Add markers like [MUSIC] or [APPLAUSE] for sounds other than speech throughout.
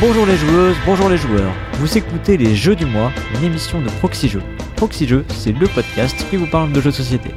Bonjour les joueuses, bonjour les joueurs. Vous écoutez les Jeux du mois, une émission de Proxy Jeux. Proxy Jeux, c'est le podcast qui vous parle de jeux de société.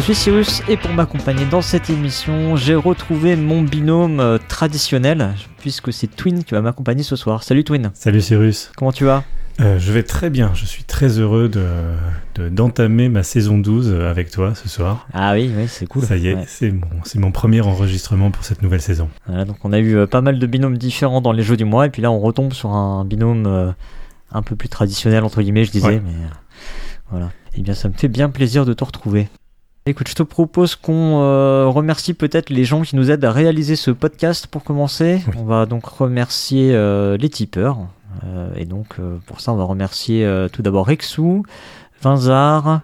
Je suis Cyrus et pour m'accompagner dans cette émission, j'ai retrouvé mon binôme euh, traditionnel puisque c'est Twin qui va m'accompagner ce soir. Salut Twin. Salut Cyrus. Comment tu vas? Euh, Je vais très bien. Je suis très heureux de, d'entamer ma saison 12 avec toi ce soir. Ah oui, oui c'est cool. Ça y est, c'est, mon, premier enregistrement pour cette nouvelle saison. Voilà, donc on a eu euh, pas mal de binômes différents dans les jeux du mois et puis là on retombe sur un binôme un peu plus traditionnel entre guillemets, je disais. Mais voilà. Et eh bien ça me fait bien plaisir de te retrouver. Écoute, je te propose qu'on euh, remercie peut-être les gens qui nous aident à réaliser ce podcast pour commencer. On va donc remercier euh, les tipeurs. Euh, et donc pour ça, on va remercier tout d'abord Rexou, Vinzar,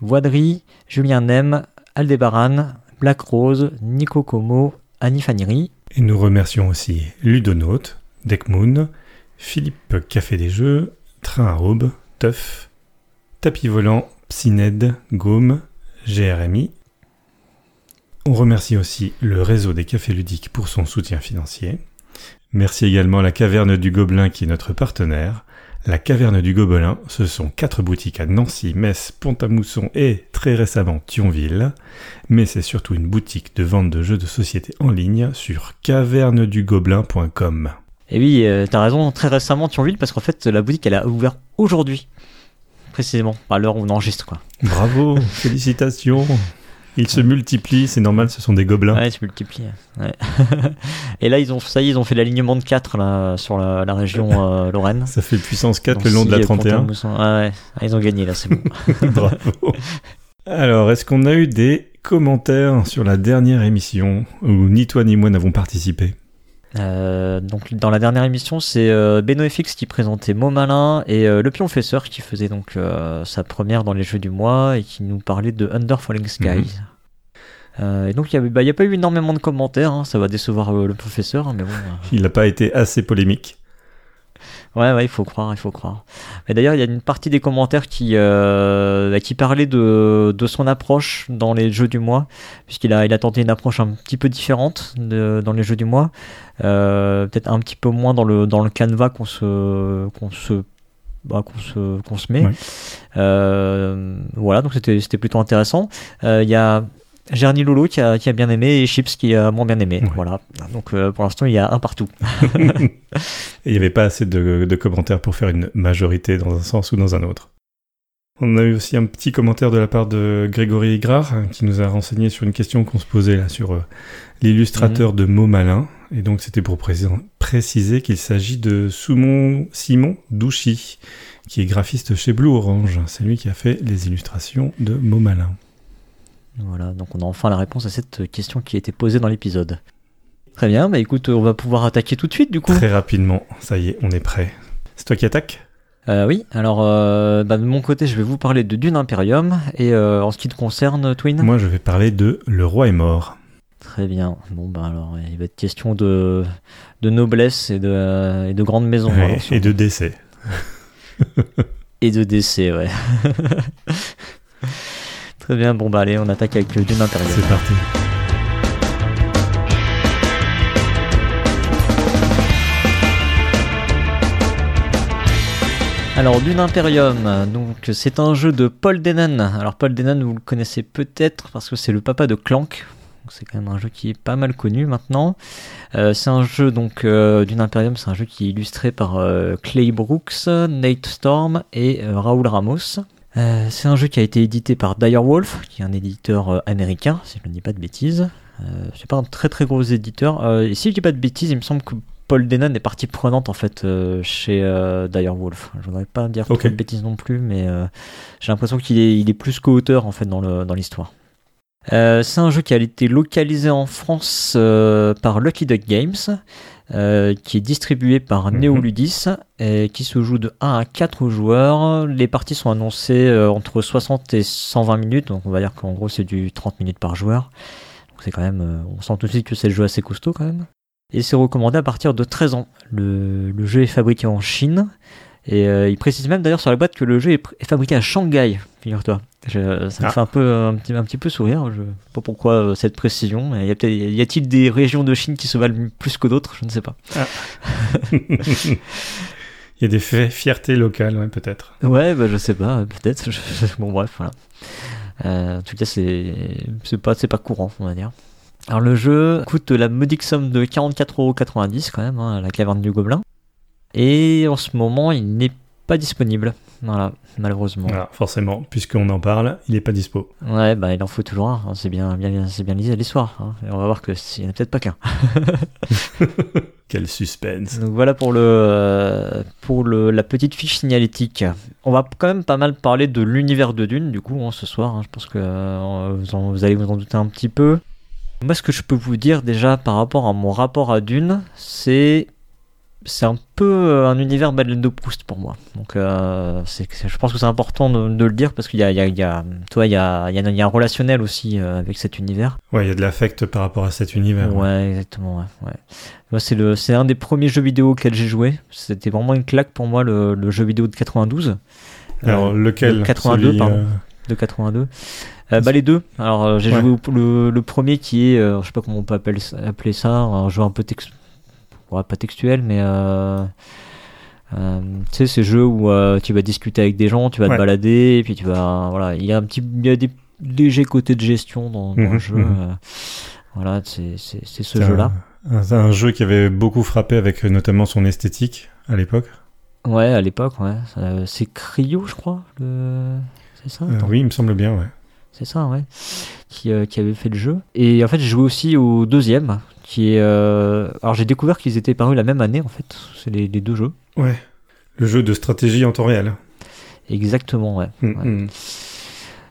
Voidry, Julien Nem, Aldebaran, Black Rose, Nico Como, Annie Faniri. Et nous remercions aussi Ludonaute, Deckmoon, Philippe Café des Jeux, Train à Aube, Teuf, Tapis Volant, Psyned, Gaume, GRMI. On remercie aussi le réseau des cafés ludiques pour son soutien financier. Merci également la Caverne du Gobelin qui est notre partenaire. La Caverne du Gobelin, ce sont quatre boutiques à Nancy, Metz, Pont-à-Mousson et très récemment Thionville. Mais c'est surtout une boutique de vente de jeux de société en ligne sur cavernedugobelin.com. Et oui, euh, t'as raison, très récemment Thionville parce qu'en fait la boutique elle a ouvert aujourd'hui précisément, à l'heure où on enregistre. Quoi. Bravo, [LAUGHS] félicitations. Ils se multiplient, c'est normal, ce sont des gobelins. Ouais, ils se multiplient. [LAUGHS] et là, ils ont, ça y est, ils ont fait l'alignement de 4 là, sur la, région euh, Lorraine. Ça fait puissance 4 le long de la 31. Ah ouais, ah, ils ont gagné là, c'est bon. [LAUGHS] Bravo. Alors, est-ce qu'on a eu des commentaires sur la dernière émission où ni toi ni moi n'avons participé? Euh, donc dans la dernière émission, c'est euh, BenoFX qui présentait Malin et euh, le Pionfesseur qui faisait donc euh, sa première dans les jeux du mois et qui nous parlait de Under Falling Skies. Mhm. et donc il n'y bah, a pas eu énormément de commentaires, hein, ça va décevoir le professeur, hein, mais bon. Il n'a pas été assez polémique. Ouais, ouais, il faut croire, il faut croire. Mais d'ailleurs, il y a une partie des commentaires qui, euh, qui parlait de, de son approche dans les jeux du mois, puisqu'il a, il a tenté une approche un petit peu différente de, dans les jeux du mois, euh, peut-être un petit peu moins dans le, dans le canevas qu'on se, qu'on se bah, qu'on se, qu'on se met. Euh, voilà, donc c'était, c'était plutôt intéressant. Il y a Gerny Lolo qui a, qui a, bien aimé et Chips qui a moins bien aimé. Voilà. Donc euh, pour l'instant, il y a un partout. [LAUGHS] [LAUGHS] il n'y avait pas assez de, de, commentaires pour faire une majorité dans un sens ou dans un autre. On a eu aussi un petit commentaire de la part de Grégory Grard hein, qui nous a renseigné sur une question qu'on se posait là sur euh, l'illustrateur mhm. de mots malins. Et donc c'était pour préciser qu'il s'agit de Soumon Simon Douchy, qui est graphiste chez Blue Orange. C'est lui qui a fait les illustrations de mots malins. Voilà, donc on a enfin la réponse à cette question qui a été posée dans l'épisode. Très bien, bah écoute, on va pouvoir attaquer tout de suite du coup. Très rapidement, ça y est, on est prêt. C'est toi qui attaques? Euh, Oui, alors euh, bah, de mon côté, je vais vous parler de Dune Imperium, et euh, en ce qui te concerne, Twin? Moi, je vais parler de Le Roi est mort. Très bien. Bon, bah alors, il va être question de, de noblesse et de, et de grandes maisons. et de décès. [LAUGHS] et de décès, ouais. [LAUGHS] Très bien, bon bah allez, on attaque avec le Dune Imperium. C'est parti. Alors Dune Imperium, donc c'est un jeu de Paul Denon. Alors Paul Denon, vous le connaissez peut-être parce que c'est le papa de Clank. C'est quand même un jeu qui est pas mal connu maintenant. Euh, c'est un jeu donc euh, Dune Imperium, c'est un jeu qui est illustré par euh, Clay Brooks, Nate Storm et Raoul Ramos. Euh, c'est un jeu qui a été édité par Direwolf, qui est un éditeur euh, américain, si je ne dis pas de bêtises. Euh, c'est pas un très très gros éditeur. et si je dis pas de bêtises, il me semble que Paul Denon est partie prenante en fait chez Direwolf. Je voudrais pas dire trop de bêtises non plus, mais j'ai l'impression qu'il est, il est plus qu'auteur en fait dans l'histoire. Dans c'est un jeu qui a été localisé en France par Lucky Duck Games. Euh, qui est distribué par mhm. Neoludis et qui se joue de 1 à 4 joueurs. Les parties sont annoncées euh, entre 60 et 120 minutes, donc on va dire qu'en gros c'est du 30 minutes par joueur. Donc c'est quand même, euh, on sent tout de suite que c'est le jeu assez costaud quand même. Et c'est recommandé à partir de 13 ans. Le, le jeu est fabriqué en Chine. Et euh, il précise même d'ailleurs sur la boîte que le jeu est, fabriqué à Shanghai, figure-toi. Ça me Ah. fait un peu, un, petit, un petit peu sourire. Je sais pas pourquoi euh, cette précision. mais y a y a-t-il des régions de Chine qui se valent plus que d'autres? Je ne sais pas. [LAUGHS] Il y a des fi- fiertés locales, ouais, peut-être. Ouais, bah, je sais pas, peut-être. Je- [LAUGHS] bon, bref, voilà. Euh, en tout cas, c'est c'est pas, c'est pas courant, on va dire. Alors, le jeu coûte la modique somme de 44,90€ quand même, hein, à la caverne du Gobelin. Et en ce moment, il n'est pas disponible. Voilà, malheureusement. Voilà, forcément, puisqu'on en parle, il n'est pas dispo. Ouais, bah, il en faut toujours un. hein, C'est bien, bien, c'est bien lisé l'histoire. hein. Et on va voir que s'il n'y en a peut-être pas qu'un. [LAUGHS] [LAUGHS] Quel suspense. Donc voilà pour le pour le, la petite fiche signalétique. On va quand même pas mal parler de l'univers de Dune du coup hein, ce soir. Je pense que euh, vous, en- vous allez vous en douter un petit peu. Moi, ce que je peux vous dire déjà par rapport à mon rapport à Dune, c'est c'est un peu euh, un univers Madeleine de Proust pour moi. Donc euh, je pense que c'est important de, de le dire parce qu'il y a y y toi il y a il y a, un relationnel aussi euh, avec cet univers. Ouais, il y a de l'affect par rapport à cet univers. Ouais, exactement. Ouais, ouais. Moi, c'est le, c'est un des premiers jeux vidéo auxquels j'ai joué. C'était vraiment une claque pour moi le, le jeu vidéo de 92. Alors, Euh, lequel? le 82, Celui, pardon. euh, De 82. Euh, bah les deux. Alors euh, j'ai Ouais. joué le premier qui est, euh, je sais pas comment on peut appeler, ça- appeler ça, un jeu un peu tex- ouais, pas textuel, mais euh, euh, tu sais ces jeux où euh, tu vas discuter avec des gens, tu vas Ouais. te balader, et puis tu vas, voilà, il y a un petit, il y a des légers côtés de gestion dans, dans Mhm, le jeu. mhm. voilà, c'est c'est c'est ce c'est jeu-là. Un, un- jeu qui avait beaucoup frappé avec notamment son esthétique à l'époque. Ouais, à l'époque, ouais. C'est Cryo, je crois. Le... C'est ça oui, il me semble bien, ouais. C'est ça, ouais. Qui, euh, qui avait fait le jeu. Et en fait, j'ai joué aussi au deuxième, qui est. euh, Alors, j'ai découvert qu'ils étaient parus la même année, en fait. C'est les, les deux jeux. Ouais. Le jeu de stratégie en temps réel. Exactement, ouais. Mm, Ouais. mm.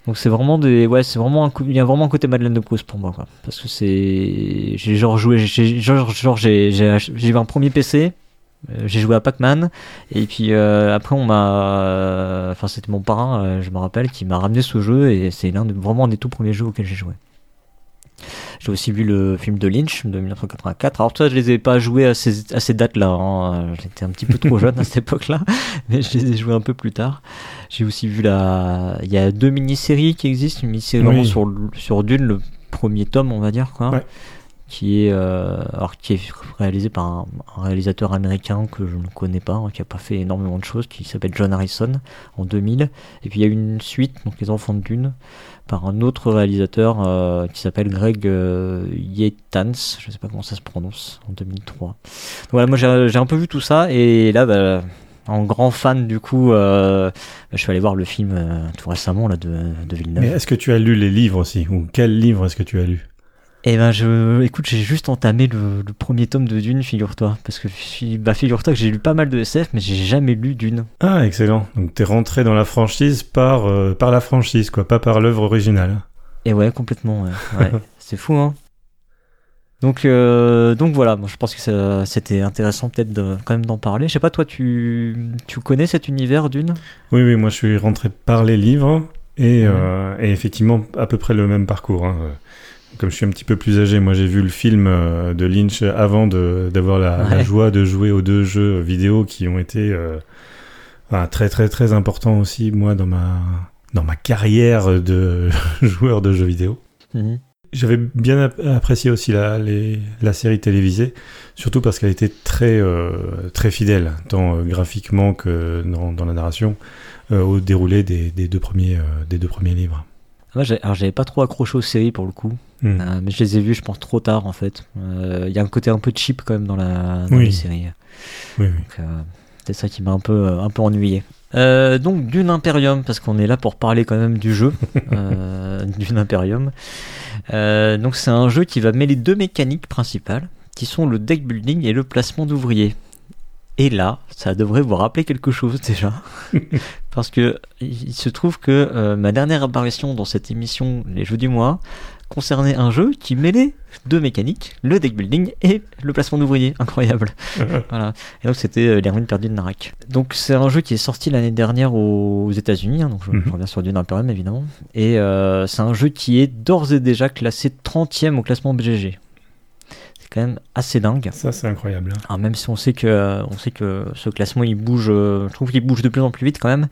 Donc, c'est vraiment des. Ouais, c'est vraiment un. Il y a vraiment un côté Madeleine de Proust pour moi, quoi. Parce que c'est. J'ai genre joué. j'ai- Genre, genre j'ai eu un premier PC. euh, J'ai joué à Pac-Man et puis euh, après on m'a, enfin c'était mon parrain, je me rappelle, qui m'a ramené ce jeu et c'est l'un de vraiment un des tout premiers jeux auxquels j'ai joué. J'ai aussi vu le film de Lynch de 1984. Alors toi, je les ai pas joués à ces, à ces dates-là. hein. J'étais un petit peu trop [LAUGHS] jeune à cette époque-là, mais je les ai joués un peu plus tard. J'ai aussi vu la. Il y a deux mini-séries qui existent. Une mini-série Oui. sur sur Dune, le premier tome, on va dire quoi. Ouais. Qui est, euh, alors qui est réalisé par un, un réalisateur américain que je ne connais pas, hein, qui a pas fait énormément de choses, qui s'appelle John Harrison en 2000. Et puis il y a une suite, donc Les Enfants de Dune, par un autre réalisateur euh, qui s'appelle Greg euh, Yaitans, je sais pas comment ça se prononce, en 2003. Donc voilà, moi j'ai j'ai un peu vu tout ça et là, bah, en grand fan du coup, euh, je suis allé voir le film euh, tout récemment là de, de Villeneuve. Mais est-ce que tu as lu les livres aussi? Ou quel livre est-ce que tu as lu? Eh ben, je, écoute, j'ai juste entamé le, le premier tome de Dune, figure-toi, parce que bah, figure-toi que j'ai lu pas mal de SF, mais j'ai jamais lu Dune. Ah, excellent. Donc t'es rentré dans la franchise par, euh, par la franchise, quoi, pas par l'œuvre originale. Et ouais, complètement, ouais. ouais. [LAUGHS] C'est fou, hein. Donc, euh, donc voilà, moi je pense que c'était intéressant peut-être de, quand même d'en parler. Je sais pas, toi, tu, tu connais cet univers Dune? Oui, oui, moi je suis rentré par les livres et, euh, et effectivement à peu près le même parcours. hein. Comme je suis un petit peu plus âgé, moi j'ai vu le film euh, de Lynch avant d'avoir la, joie de jouer aux deux jeux vidéo qui ont été euh, enfin, très très très importants aussi moi dans ma dans ma carrière de [LAUGHS] joueur de jeux vidéo. Mhm. J'avais bien ap- apprécié aussi la, les- la série télévisée, surtout parce qu'elle était très, euh, très fidèle, tant graphiquement que dans, dans la narration, euh, au déroulé des, des deux premiers, des deux premiers livres. Moi, alors j'avais pas trop accroché aux séries pour le coup, Hmm. Euh, mais je les ai vus, je pense, trop tard en fait. Euh, Il y a un côté un peu cheap quand même dans, la, dans Oui. les séries. Oui, oui. Donc, euh, c'est ça qui m'a un peu, un peu ennuyé. Euh, donc Dune Imperium, parce qu'on est là pour parler quand même du jeu, [LAUGHS] Dune Imperium. Donc c'est un jeu qui va mêler deux mécaniques principales, qui sont le deck building et le placement d'ouvriers. Et là, ça devrait vous rappeler quelque chose déjà, [LAUGHS] parce que il se trouve que euh, ma dernière apparition dans cette émission, les jeux du mois, concernait un jeu qui mêlait deux mécaniques, le deck building et le placement d'ouvriers. [LAUGHS] Incroyable. [LAUGHS] Voilà. Et donc c'était euh, Les Ruines perdues de Narak. Donc c'est un jeu qui est sorti l'année dernière aux États-Unis, hein, donc je, Mhm. je reviens sur Dune Imperium évidemment. Et euh, c'est un jeu qui est d'ores et déjà classé 30ème au classement BGG. quand même assez dingue. Ça, c'est incroyable. Alors même si on sait que, on sait que ce classement il bouge, euh, je trouve qu'il bouge de plus en plus vite quand même.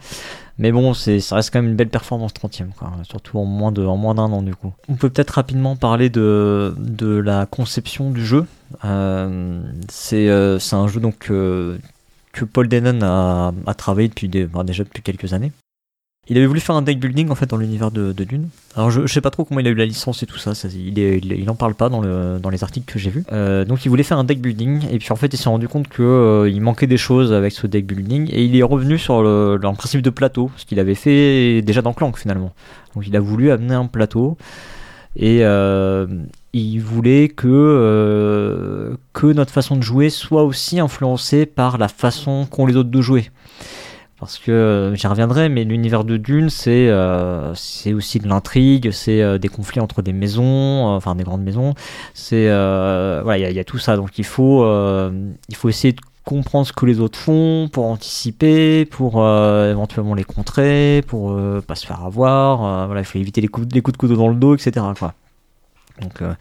Mais bon, c'est, ça reste quand même une belle performance 30ème, quoi. surtout en moins, de, en moins d'un an du coup. On peut peut-être rapidement parler de, de la conception du jeu. Euh, c'est, euh, c'est un jeu donc, que Paul Denon a, travaillé depuis bah, déjà depuis quelques années. Il avait voulu faire un deck building en fait dans l'univers de, Dune. Alors je, sais pas trop comment il a eu la licence et tout ça, il, il, en parle pas dans, le, dans les articles que j'ai vus. Euh, donc il voulait faire un deck building et puis en fait il s'est rendu compte qu'il euh, manquait des choses avec ce deck building et il est revenu sur le, principe de plateau, ce qu'il avait fait déjà dans Clank finalement. Donc il a voulu amener un plateau et euh, il voulait que, que notre façon de jouer soit aussi influencée par la façon qu'ont les autres de jouer. Parce que euh, j'y reviendrai, mais l'univers de Dune, c'est euh, aussi de l'intrigue, c'est euh, des conflits entre des maisons, enfin des grandes maisons. C'est voilà, il y, a tout ça. Donc il faut il faut essayer de comprendre ce que les autres font pour anticiper, pour éventuellement les contrer, pour pas se faire avoir. voilà, il faut éviter les coups, les coups de couteau dans le dos, etc. Quoi. Donc, euh,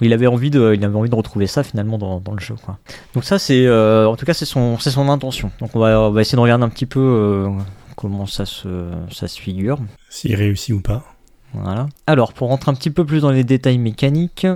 il avait envie de, il avait envie de retrouver ça finalement dans, dans le jeu. Quoi. Donc ça, c'est, euh, en tout cas, c'est son, c'est son intention. Donc on va, on va essayer de regarder un petit peu euh, comment ça se, ça se figure. S'il réussit ou pas. Voilà. Alors, pour rentrer un petit peu plus dans les détails mécaniques,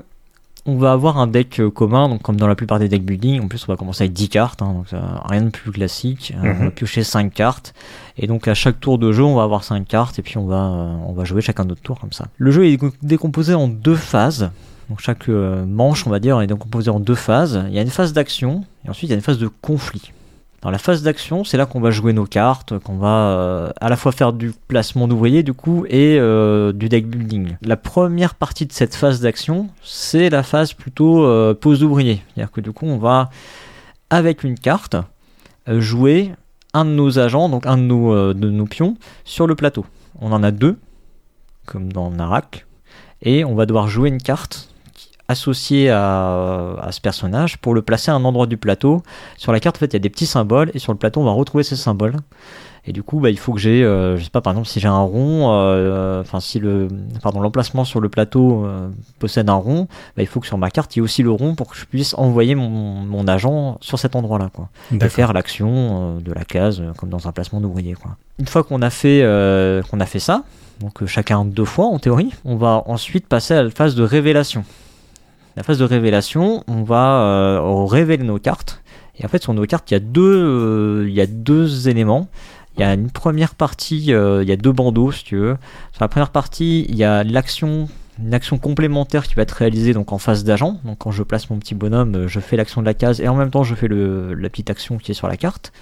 on va avoir un deck euh, commun, donc comme dans la plupart des deck building. En plus, on va commencer avec 10 cartes, hein, donc rien de plus classique. Euh, on va mhm. piocher 5 cartes. Et donc à chaque tour de jeu, on va avoir 5 cartes et puis on va, euh, on va jouer chacun notre tour comme ça. Le jeu est décomposé en deux phases. Donc chaque manche, on va dire, est décomposé en deux phases. Il y a une phase d'action et ensuite il y a une phase de conflit. Dans la phase d'action, c'est là qu'on va jouer nos cartes, qu'on va euh, à la fois faire du placement d'ouvriers du coup et euh, du deck building. La première partie de cette phase d'action, c'est la phase plutôt euh, pose d'ouvriers. C'est-à-dire que du coup, on va avec une carte jouer un de nos agents, donc un de nos, de nos pions, sur le plateau. On en a deux, comme dans Narak, et on va devoir jouer une carte associé à, ce personnage pour le placer à un endroit du plateau. Sur la carte, en fait, il y a des petits symboles et sur le plateau, on va retrouver ces symboles. Et du coup, bah, il faut que j'ai, euh, je sais pas, par exemple, si j'ai un rond, euh, enfin, si le, pardon, l'emplacement sur le plateau euh, possède un rond, bah, il faut que sur ma carte, il y ait aussi le rond pour que je puisse envoyer mon, mon agent sur cet endroit-là, quoi. Et faire l'action de la case, comme dans un placement d'ouvrier, quoi. Une fois qu'on a fait, qu'on a fait ça, donc chacun deux fois en théorie, on va ensuite passer à la phase de révélation. La phase de révélation, on va euh, révéler nos cartes. Et en fait, sur nos cartes, il y a deux, euh, il y deux éléments. Il y a une première partie, euh, il y a deux bandeaux, si tu veux. Sur la première partie, il y a l'action une action complémentaire qui va être réalisée donc en phase d'agent. Donc quand je place mon petit bonhomme, je fais l'action de la case et en même temps je fais la petite action qui est sur la carte.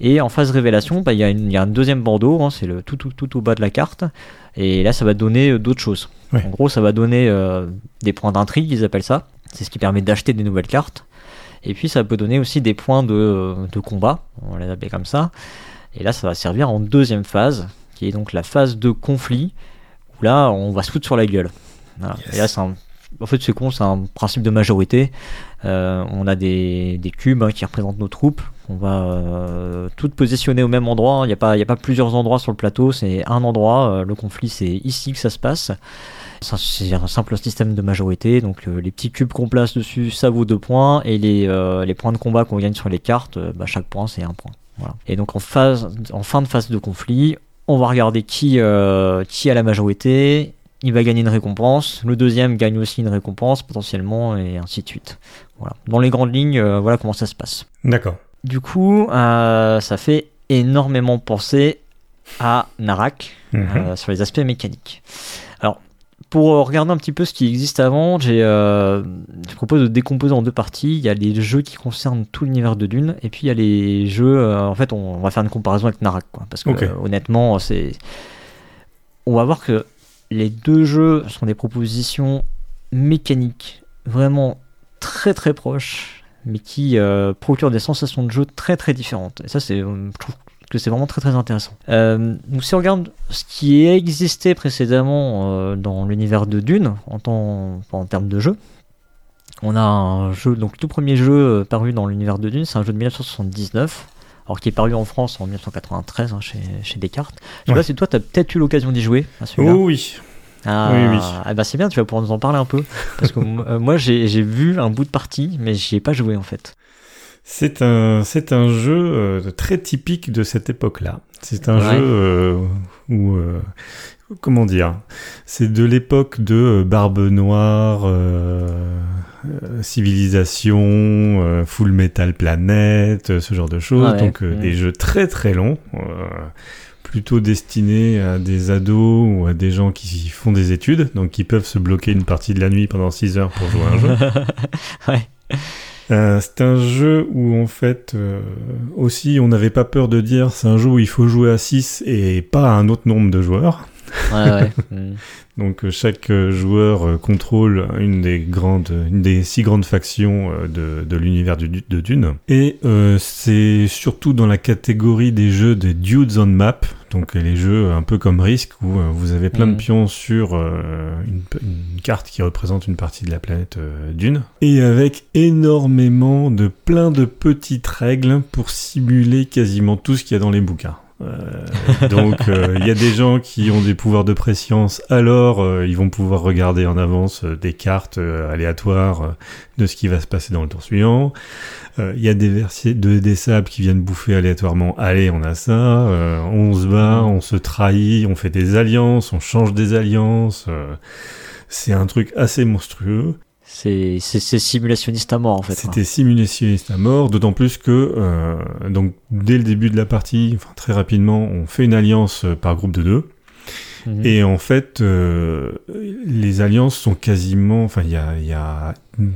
Et en phase révélation, bah, il, y a un deuxième bandeau, hein, c'est le tout, tout, tout, au bas de la carte. Et là, ça va donner euh, d'autres choses. En gros, ça va donner euh, des points d'intrigue, ils appellent ça. C'est ce qui permet d'acheter des nouvelles cartes. Et puis, ça peut donner aussi des points de, de combat, on va les appeler comme ça. Et là, ça va servir en deuxième phase, qui est donc la phase de conflit, où là, on va se foutre sur la gueule. Et là, c'est en fait, c'est con, c'est un principe de majorité. Euh, on a des, des cubes hein, qui représentent nos troupes. On va euh, toutes positionner au même endroit. Il n'y a, pas, a pas plusieurs endroits sur le plateau, c'est un endroit. Euh, le conflit, c'est ici que ça se passe. C'est un simple système de majorité. Donc, les petits cubes qu'on place dessus, ça vaut deux points. Et les, les points de combat qu'on gagne sur les cartes, bah, chaque point, c'est un point. Voilà. Et donc, en, fin de phase de conflit, on va regarder qui, a la majorité il va gagner une récompense, le deuxième gagne aussi une récompense potentiellement, et ainsi de suite. Voilà. Dans les grandes lignes, euh, voilà comment ça se passe. D'accord. Du coup, euh, ça fait énormément penser à Narak mhm. euh, sur les aspects mécaniques. Alors, pour regarder un petit peu ce qui existe avant, j'ai, je propose de décomposer en deux parties. Il y a les jeux qui concernent tout l'univers de Dune, et puis il y a les jeux. en fait, on, va faire une comparaison avec Narak, quoi, parce que honnêtement, c'est. On va voir que les deux jeux sont des propositions mécaniques vraiment très très proches, mais qui euh, procurent des sensations de jeu très très différentes. Et ça, c'est, je trouve que c'est vraiment très très intéressant. Euh, donc si on regarde ce qui existait précédemment euh, dans l'univers de Dune en, temps, en termes de jeu, on a un jeu, donc le tout premier jeu paru dans l'univers de Dune, c'est un jeu de 1979 alors qui est paru en France en 1993 hein, chez, chez, Descartes. Je sais pas si toi, tu as peut-être eu l'occasion d'y jouer oh, oui. Ah, Oui, oui. ah bah c'est bien, tu vas pouvoir nous en parler un peu. Parce que [LAUGHS] moi, j'ai vu un bout de partie, mais j'y ai pas joué en fait. C'est un, c'est un jeu euh, très typique de cette époque-là. C'est un Ouais. jeu euh, où, euh, comment dire, c'est de l'époque de Barbe Noire, euh, Civilisation, Full Metal Planet, ce genre de choses. Ah ouais. Donc Mm. des jeux très très longs, plutôt destinés à des ados ou à des gens qui font des études, donc qui peuvent se bloquer une partie de la nuit pendant 6 heures pour jouer à un jeu. [LAUGHS] ouais. Euh, c'est un jeu où en fait euh, aussi on n'avait pas peur de dire c'est un jeu où il faut jouer à 6 et pas à un autre nombre de joueurs. Ouais, ouais. [LAUGHS] Mm. Donc euh, chaque euh, joueur euh, contrôle une des grandes, une des six grandes factions de, de l'univers de Dune. Et euh, c'est surtout dans la catégorie des jeux des dudes on map, donc les jeux un peu comme Risk où vous avez plein de Mhm. pions sur euh, une, une carte qui représente une partie de la planète euh, Dune, et avec énormément de plein de petites règles pour simuler quasiment tout ce qu'il y a dans les bouquins. Euh, donc euh, il y a des gens qui ont des pouvoirs de préscience, alors euh, ils vont pouvoir regarder en avance des cartes aléatoires de ce qui va se passer dans le tour suivant. Il y a des de des sables qui viennent bouffer aléatoirement. Allez, on a ça. on se bat, on se trahit, on fait des alliances, on change des alliances. c'est un truc assez monstrueux. C'est c'est- c'est simulationniste à mort en fait. quoi. C'était simulationniste à mort, d'autant plus que euh, donc dès le début de la partie, enfin très rapidement, on fait une alliance euh, par groupe de deux. Mhm. Et en fait, euh, les alliances sont quasiment, enfin il y a, y a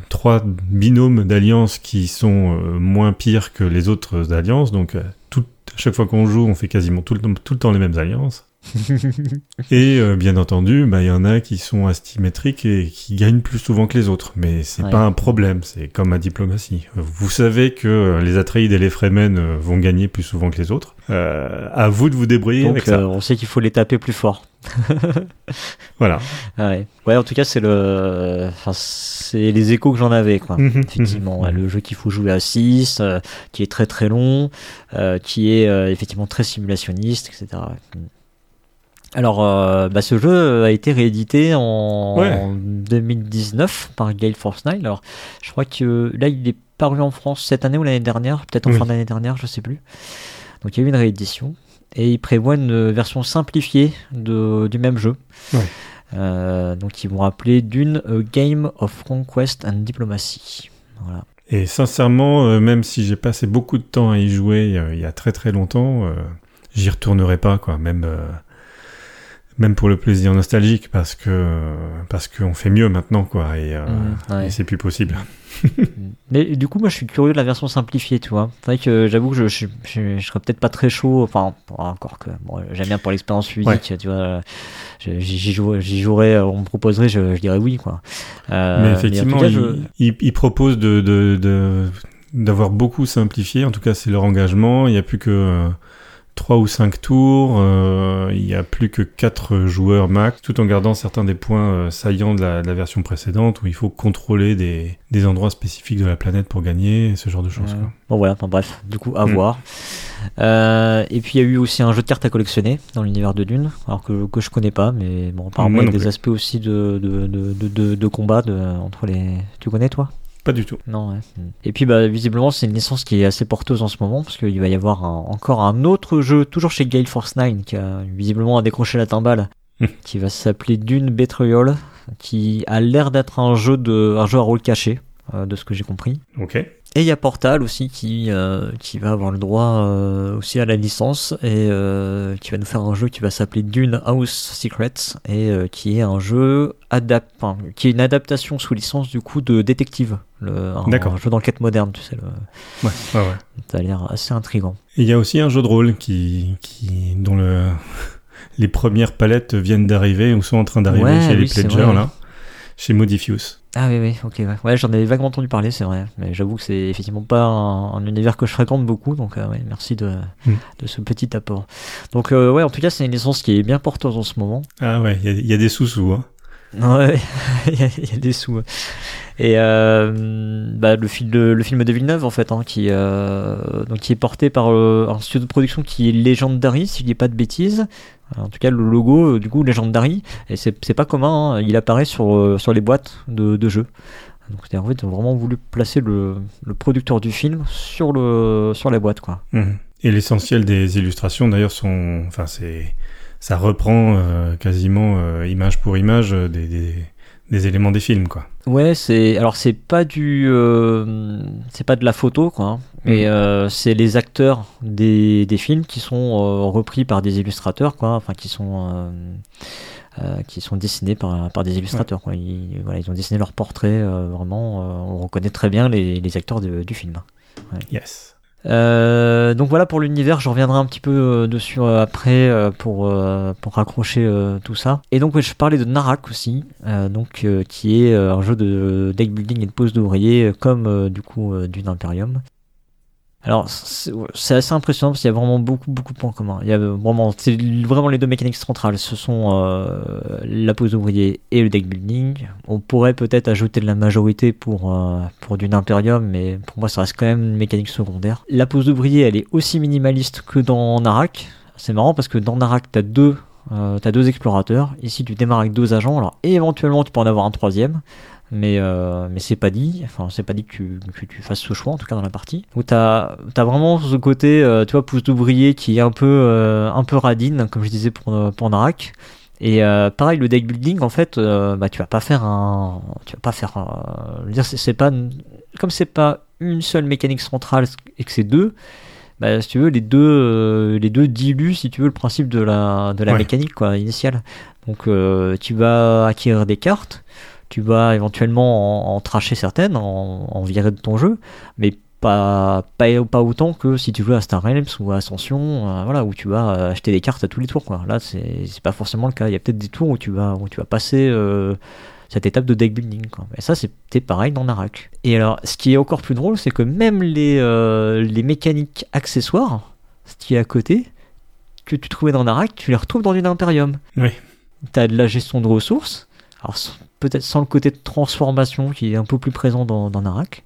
trois binômes d'alliances qui sont euh, moins pires que les autres alliances. Donc euh, tout, à chaque fois qu'on joue, on fait quasiment tout le, temps- tout le temps les mêmes alliances. [LAUGHS] Et euh, bien entendu, bah, il y en a qui sont asymétriques et qui gagnent plus souvent que les autres. Mais c'est Ouais. pas un problème, c'est comme à diplomatie. Vous savez que euh, les Atreides et les Fremen euh, vont gagner plus souvent que les autres. Euh, à vous de vous débrouiller avec ça. euh, on sait qu'il faut les taper plus fort. [LAUGHS] Voilà. Ah ouais. ouais, en tout cas c'est le, enfin c'est les échos que j'en avais quoi. Mhm, Effectivement, mhm. ouais, le jeu qu'il faut jouer à 6, euh, qui est très très long, euh, qui est euh, effectivement très simulationniste, etc. Alors, euh, bah, ce jeu a été réédité en Ouais. 2019 par Gale Force 9. Alors, je crois que là, il est paru en France cette année ou l'année dernière, peut-être en Oui. fin d'année dernière, je sais plus. Donc, il y a eu une réédition et il prévoit une version simplifiée de, du même jeu. Ouais. Euh, donc, ils vont appeler d'une Game of Conquest and Diplomacy. Voilà. Et sincèrement, euh, même si j'ai passé beaucoup de temps à y jouer euh, il y a très très longtemps, j'y retournerai pas, quoi. Même, même pour le plaisir nostalgique, parce que parce qu'on fait mieux maintenant, quoi. Et, euh, ouais. et c'est plus possible. [LAUGHS] Mais du coup, moi, je suis curieux de la version simplifiée, tu vois. C'est vrai que j'avoue que je, je, je, je serais peut-être pas très chaud. Enfin, encore que bon, j'aime bien pour l'expérience physique, tu vois. J'y jouerais, jouerais, on me proposerait, je, dirais oui, quoi. Euh, Mais effectivement, cas, ils proposent de, d'avoir beaucoup simplifié. En tout cas, c'est leur engagement. Il n'y a plus que euh, 3 ou 5 tours. euh, il n'y a plus que 4 joueurs max, tout en gardant certains des points euh, saillants de la, de la version précédente où il faut contrôler des, des endroits spécifiques de la planète pour gagner, ce genre de choses. Quoi. Bon voilà, enfin, bref, du coup à Mm. voir. Euh, et puis il y a eu aussi un jeu de cartes à collectionner dans l'univers de Dune, alors que, que je connais pas, mais bon apparemment il y a des plus. aspects aussi de, de, de, de, de- de combat de, entre les... Tu connais toi? Pas du tout. Non, ouais. Mm. Et puis, bah, visiblement, c'est une licence qui est assez porteuse en ce moment, parce qu'il va y avoir un- encore un autre jeu, toujours chez Gale Force 9, qui a visiblement a décroché la timbale, Hmm. qui va s'appeler Dune Betrayal, qui a l'air d'être un jeu de, un jeu à rôle caché, euh, de ce que j'ai compris. Ok. Et il y a Portal aussi qui, euh, qui va avoir le droit euh, aussi à la licence et euh, qui va nous faire un jeu qui va s'appeler Dune House Secrets et qui est un jeu adap enfin, qui est une adaptation sous licence du coup de détective, le, un, D'accord. un jeu d'enquête moderne, tu sais, le, Ouais, ouais, ouais. ça a l'air assez intrigant. Et il y a aussi un jeu de rôle qui, qui dont le, les premières palettes viennent d'arriver ou sont en train d'arriver chez oui, les pledgers, là, chez Modifius. Ah oui, oui, ok, ouais, ouais j'en avais vaguement entendu parler, c'est vrai, mais j'avoue que c'est effectivement pas un, un univers que je fréquente beaucoup, donc euh, ouais, merci de, Mm. de ce petit apport. Donc euh, ouais, en tout cas, c'est une licence qui est bien porteuse en ce moment. Ah ouais, il y y, a des sous-sous. Hein. Ouais, [LAUGHS] il y, a- des sous. Et euh, bah, le, film de, le film de Villeneuve, en fait, hein, qui, euh, donc, qui est porté par euh, un studio de production qui est Legendary, si je dis pas de bêtises. En tout cas, le logo, du coup, Legendary, et c'est pas commun, hein, il apparaît sur, sur les boîtes de, jeux. Donc, c'est en fait, ils ont vraiment voulu placer le, le producteur du film sur, le, sur la boîte, quoi. Mhm. Et l'essentiel des illustrations, d'ailleurs, sont, enfin, c'est, ça reprend euh, quasiment euh, image pour image euh, des, des, des éléments des films, quoi. Ouais, c'est alors c'est pas du euh, c'est pas de la photo quoi, hein, mais Mhm. c'est les acteurs des, des films qui sont repris par des illustrateurs quoi, enfin qui sont qui sont dessinés par, par des illustrateurs quoi. Ils, voilà, ils ont dessiné leur portrait euh, vraiment, on reconnaît très bien les, les acteurs de- du film. Yes. Euh, donc voilà pour l'univers, je reviendrai un petit peu euh, dessus euh, après euh, pour, pour raccrocher tout ça. Et donc je parlais de Narak aussi, donc, qui est un jeu de deck building et de pose d'ouvrier comme du coup Dune Imperium. Alors c'est assez impressionnant parce qu'il y a vraiment beaucoup beaucoup de points communs. Il y a vraiment c'est vraiment les deux mécaniques centrales. Ce sont euh, la pose d'ouvrier et le deck building. On pourrait peut-être ajouter de la majorité pour euh, pour Dune Imperium, mais pour moi ça reste quand même une mécanique secondaire. La pose d'ouvrier elle est aussi minimaliste que dans Narak. C'est marrant parce que dans Narak t'as deux euh, t'as deux explorateurs. Ici tu démarres avec deux agents. Alors éventuellement tu peux en avoir un troisième mais, euh, mais c'est pas dit, enfin c'est pas dit que tu, que tu fasses ce choix en tout cas dans la partie. Où t'as as vraiment ce côté, euh, tu vois, pouce d'ouvrier qui est un peu, euh, un peu radine, comme je disais pour, pour Narak. Et pareil, le deck building, en fait, bah, tu vas pas faire un, tu vas pas faire, un- je veux dire, c'est pas, comme c'est pas une seule mécanique centrale et que c'est deux. Bah, si tu veux, les deux, les deux diluent, si tu veux, le principe de la, de la Ouais. mécanique quoi, initiale. Donc, tu vas acquérir des cartes, tu vas éventuellement en, en tracher certaines, en, en virer de ton jeu, mais pas, pas, pas autant que si tu jouais à Star Realms ou à Ascension, euh, voilà, où tu vas euh, acheter des cartes à tous les tours. Quoi. Là, c'est c'est pas forcément le cas. Il y a peut-être des tours où tu vas, où tu vas passer euh, cette étape de deck building. Quoi. Et ça, c'était pareil dans Narak. Et alors, ce qui est encore plus drôle, c'est que même les, euh, les mécaniques accessoires, ce qui est à côté, que tu trouvais dans Narak, tu les retrouves dans une Imperium. Oui. Tu as de la gestion de ressources, alors peut-être sans le côté de transformation qui est un peu plus présent dans, dans Narak.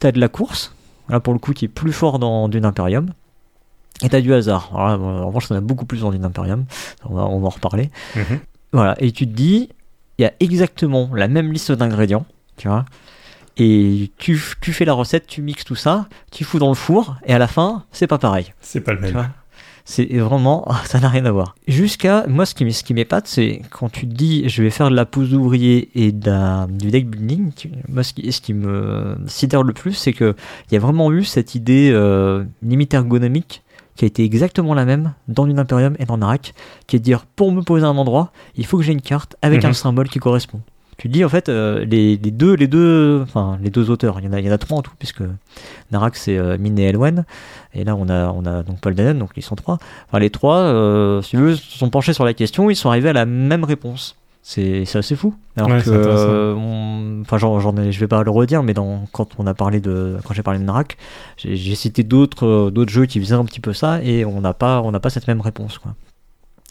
Tu as de la course, là pour le coup qui est plus fort dans Dune Imperium. Et tu as du hasard. Alors là, bon, en revanche, on a beaucoup plus dans Dune Imperium. On va, on va en reparler. Mhm. Voilà, et tu te dis, il y a exactement la même liste d'ingrédients, tu vois. Et tu, fais la recette, tu mixes tout ça, tu fous dans le four, et à la fin, c'est pas pareil. C'est pas le Tu même. vois c'est vraiment, [LAUGHS] ça n'a rien à voir. Jusqu'à, moi, ce qui, m- ce qui m'épate, c'est quand tu te dis, je vais faire de la pose d'ouvrier et de la- du deck building, moi, ce qui, ce qui me sidère le plus, c'est que il y a vraiment eu cette idée euh, limite ergonomique qui a été exactement la même dans une Imperium et dans Narak, qui est de dire, pour me poser à un endroit, il faut que j'ai une carte avec Mhm. un symbole qui correspond. Tu dis en fait euh, les, les deux les deux enfin les deux auteurs il y en a il y en a trois en tout puisque Narak c'est euh, Min et Elwen et là on a on a donc Paul Danen donc ils sont trois Enfin, les trois, euh, si tu veux, se sont penchés sur la question, ils sont arrivés à la même réponse. C'est assez fou. Alors Ouais, que, euh, enfin, j'en, ai- je vais pas le redire, mais dans, quand on a parlé de, quand j'ai parlé de Narak, j'ai, j'ai cité d'autres, euh, d'autres jeux qui faisaient un petit peu ça, et on n'a pas, on n'a pas cette même réponse, quoi.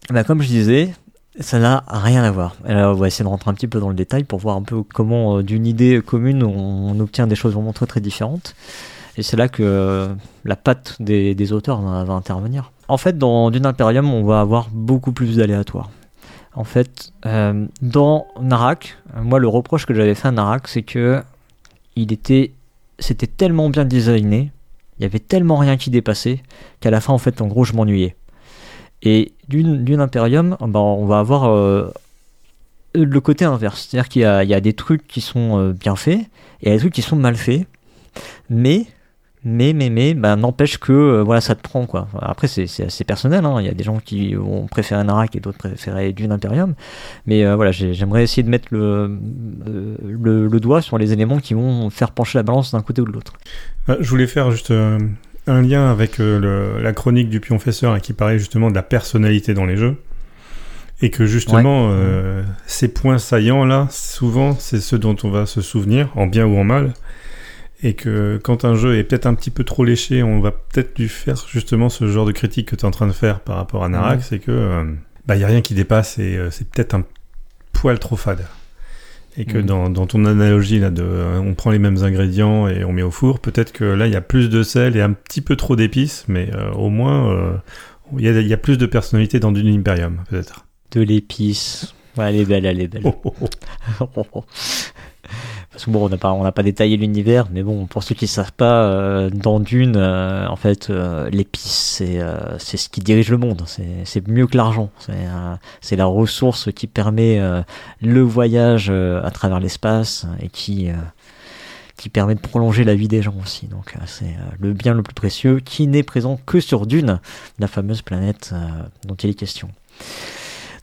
Bah, comme je disais, ça n'a rien à voir. Alors, on va essayer de rentrer un petit peu dans le détail pour voir un peu comment, euh, d'une idée commune, on, obtient des choses vraiment très très différentes. Et c'est là que euh, la patte des, auteurs va, intervenir. En fait, dans Dune Imperium, on va avoir beaucoup plus d'aléatoires. En fait, euh, dans Narak, euh, moi, le reproche que j'avais fait à Narak, c'est que il était, c'était tellement bien designé, il y avait tellement rien qui dépassait, qu'à la fin, en fait, en gros, je m'ennuyais. Et d'une d'une Imperium, ben, on va avoir euh, le côté inverse. C'est-à-dire qu'il y a, y a des trucs qui sont euh, bien faits, et des trucs qui sont mal faits, mais mais mais mais bah, n'empêche que euh, voilà ça te prend quoi après c'est assez personnel hein. il y a des gens qui ont préféré Narak et d'autres préféraient Dune Imperium mais voilà j'ai- j'aimerais essayer de mettre le, le doigt sur les éléments qui vont faire pencher la balance d'un côté ou de l'autre Je voulais faire juste un lien avec euh, le- la chronique du Pionfesseur qui parlait justement de la personnalité dans les jeux. Et que justement, euh, ces points saillants là, souvent, c'est ceux dont on va se souvenir, en bien ou en mal. Et que quand un jeu est peut-être un petit peu trop léché, on va peut-être lui faire justement ce genre de critique que tu es en train de faire par rapport à Narak, Ouais. c'est que euh, bah, y a rien qui dépasse et euh, c'est peut-être un poil trop fade. Et que Mhm. dans, dans ton analogie, là, de, euh, on prend les mêmes ingrédients et on met au four, peut-être que là, il y a plus de sel et un petit peu trop d'épices, mais euh, au moins, euh, il y, a, il y a plus de personnalité dans Dune Imperium, peut-être. De l'épice. Ouais, elle est belle, elle est belle. Oh, oh, oh. [LAUGHS] Parce que bon, on n'a pas, pas détaillé l'univers, mais bon, pour ceux qui savent pas, euh, dans Dune, euh, en fait, euh, l'épice, c'est, euh, c'est ce qui dirige le monde. C'est, c'est mieux que l'argent. C'est, euh, c'est la ressource qui permet euh, le voyage à travers l'espace et qui, qui permet de prolonger la vie des gens aussi. Donc, c'est le bien le plus précieux qui n'est présent que sur Dune, la fameuse planète dont il est question.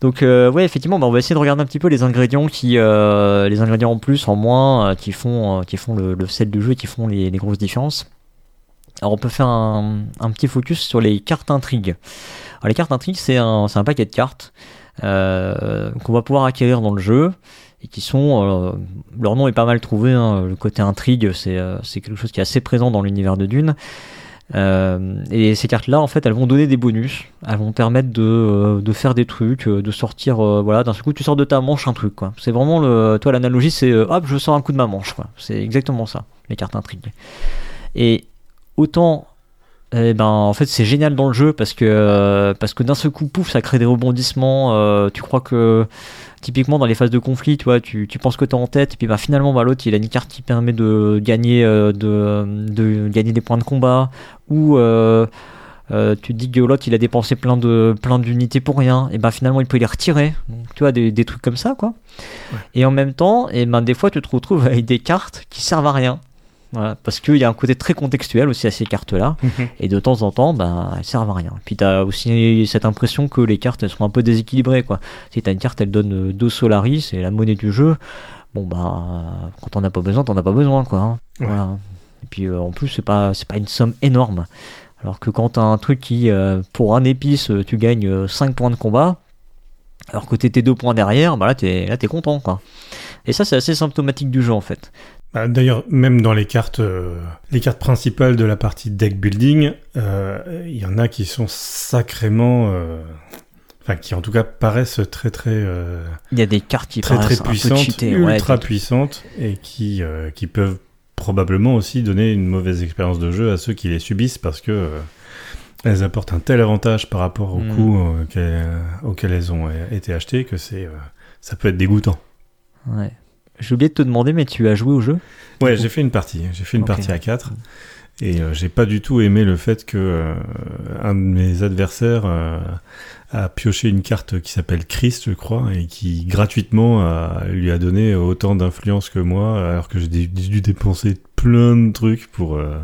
Donc euh, ouais effectivement bah, on va essayer de regarder un petit peu les ingrédients qui euh, les ingrédients en plus en moins euh, qui font euh, qui font le, le sel du jeu et qui font les, les grosses différences. Alors on peut faire un, un petit focus sur les cartes intrigues. Alors les cartes intrigues c'est un un paquet de cartes euh, qu'on va pouvoir acquérir dans le jeu et qui sont euh, leur nom est pas mal trouvé hein. le côté intrigue c'est euh, quelque chose qui est assez présent dans l'univers de Dune euh, et ces cartes-là, en fait, elles vont donner des bonus. Elles vont permettre de, euh, faire des trucs, euh, de sortir. voilà, d'un seul coup, tu sors de ta manche un truc, quoi. C'est vraiment le. Toi, l'analogie, c'est hop, je sors un coup de ma manche, quoi. C'est exactement ça, les cartes intrigues. Et autant. Eh ben, en fait, c'est génial dans le jeu parce que, euh, parce que d'un seul coup, pouf, ça crée des rebondissements. euh, tu crois que, typiquement, dans les phases de conflit, tu vois, tu, tu penses que t'es en tête, et puis bah, finalement, bah, l'autre, il a une carte qui permet de gagner, euh, de, de gagner des points de combat ou euh, tu te dis que l'autre il a dépensé plein de plein d'unités pour rien et ben finalement il peut les retirer donc tu vois des, des trucs comme ça quoi Ouais. et en même temps et ben des fois tu te retrouves avec des cartes qui servent à rien voilà, parce qu'il y a un côté très contextuel aussi à ces cartes là et de temps en temps ben elles servent à rien. Puis tu as aussi cette impression que les cartes elles sont un peu déséquilibrées quoi. Si tu as une carte elle donne 2 Solaris c'est la monnaie du jeu bon bah quand t'en as pas besoin t'en as pas besoin quoi hein. Ouais. voilà. Et puis euh, en plus c'est pas c'est pas une somme énorme. Alors que quand t'as un truc qui euh, pour un épice euh, tu gagnes euh, 5 points de combat alors que t'étais 2 points derrière bah là t'es là t'es content quoi. Et ça c'est assez symptomatique du jeu en fait Bah, D'ailleurs, même dans les cartes, euh, les cartes principales de la partie deck building, euh, il y en a qui sont sacrément, euh, enfin qui en tout cas paraissent très très il y a des cartes qui très très puissantes, cheatées ouais, ultra des- puissantes et qui qui peuvent probablement aussi donner une mauvaise expérience de jeu à ceux qui les subissent parce que elles apportent un tel avantage par rapport au Mm. coût qu'elles- auquel elles ont été achetées que c'est ça peut être dégoûtant. ouais. J'ai oublié de te demander mais tu as joué au jeu Ouais, j'ai fait une partie. J'ai fait une partie à 4. Et euh, j'ai pas du tout aimé le fait que euh, un de mes adversaires euh, a pioché une carte qui s'appelle Christ, je crois, et qui gratuitement a- lui a donné autant d'influence que moi, alors que j'ai dû, dû dépenser plein de trucs pour, euh,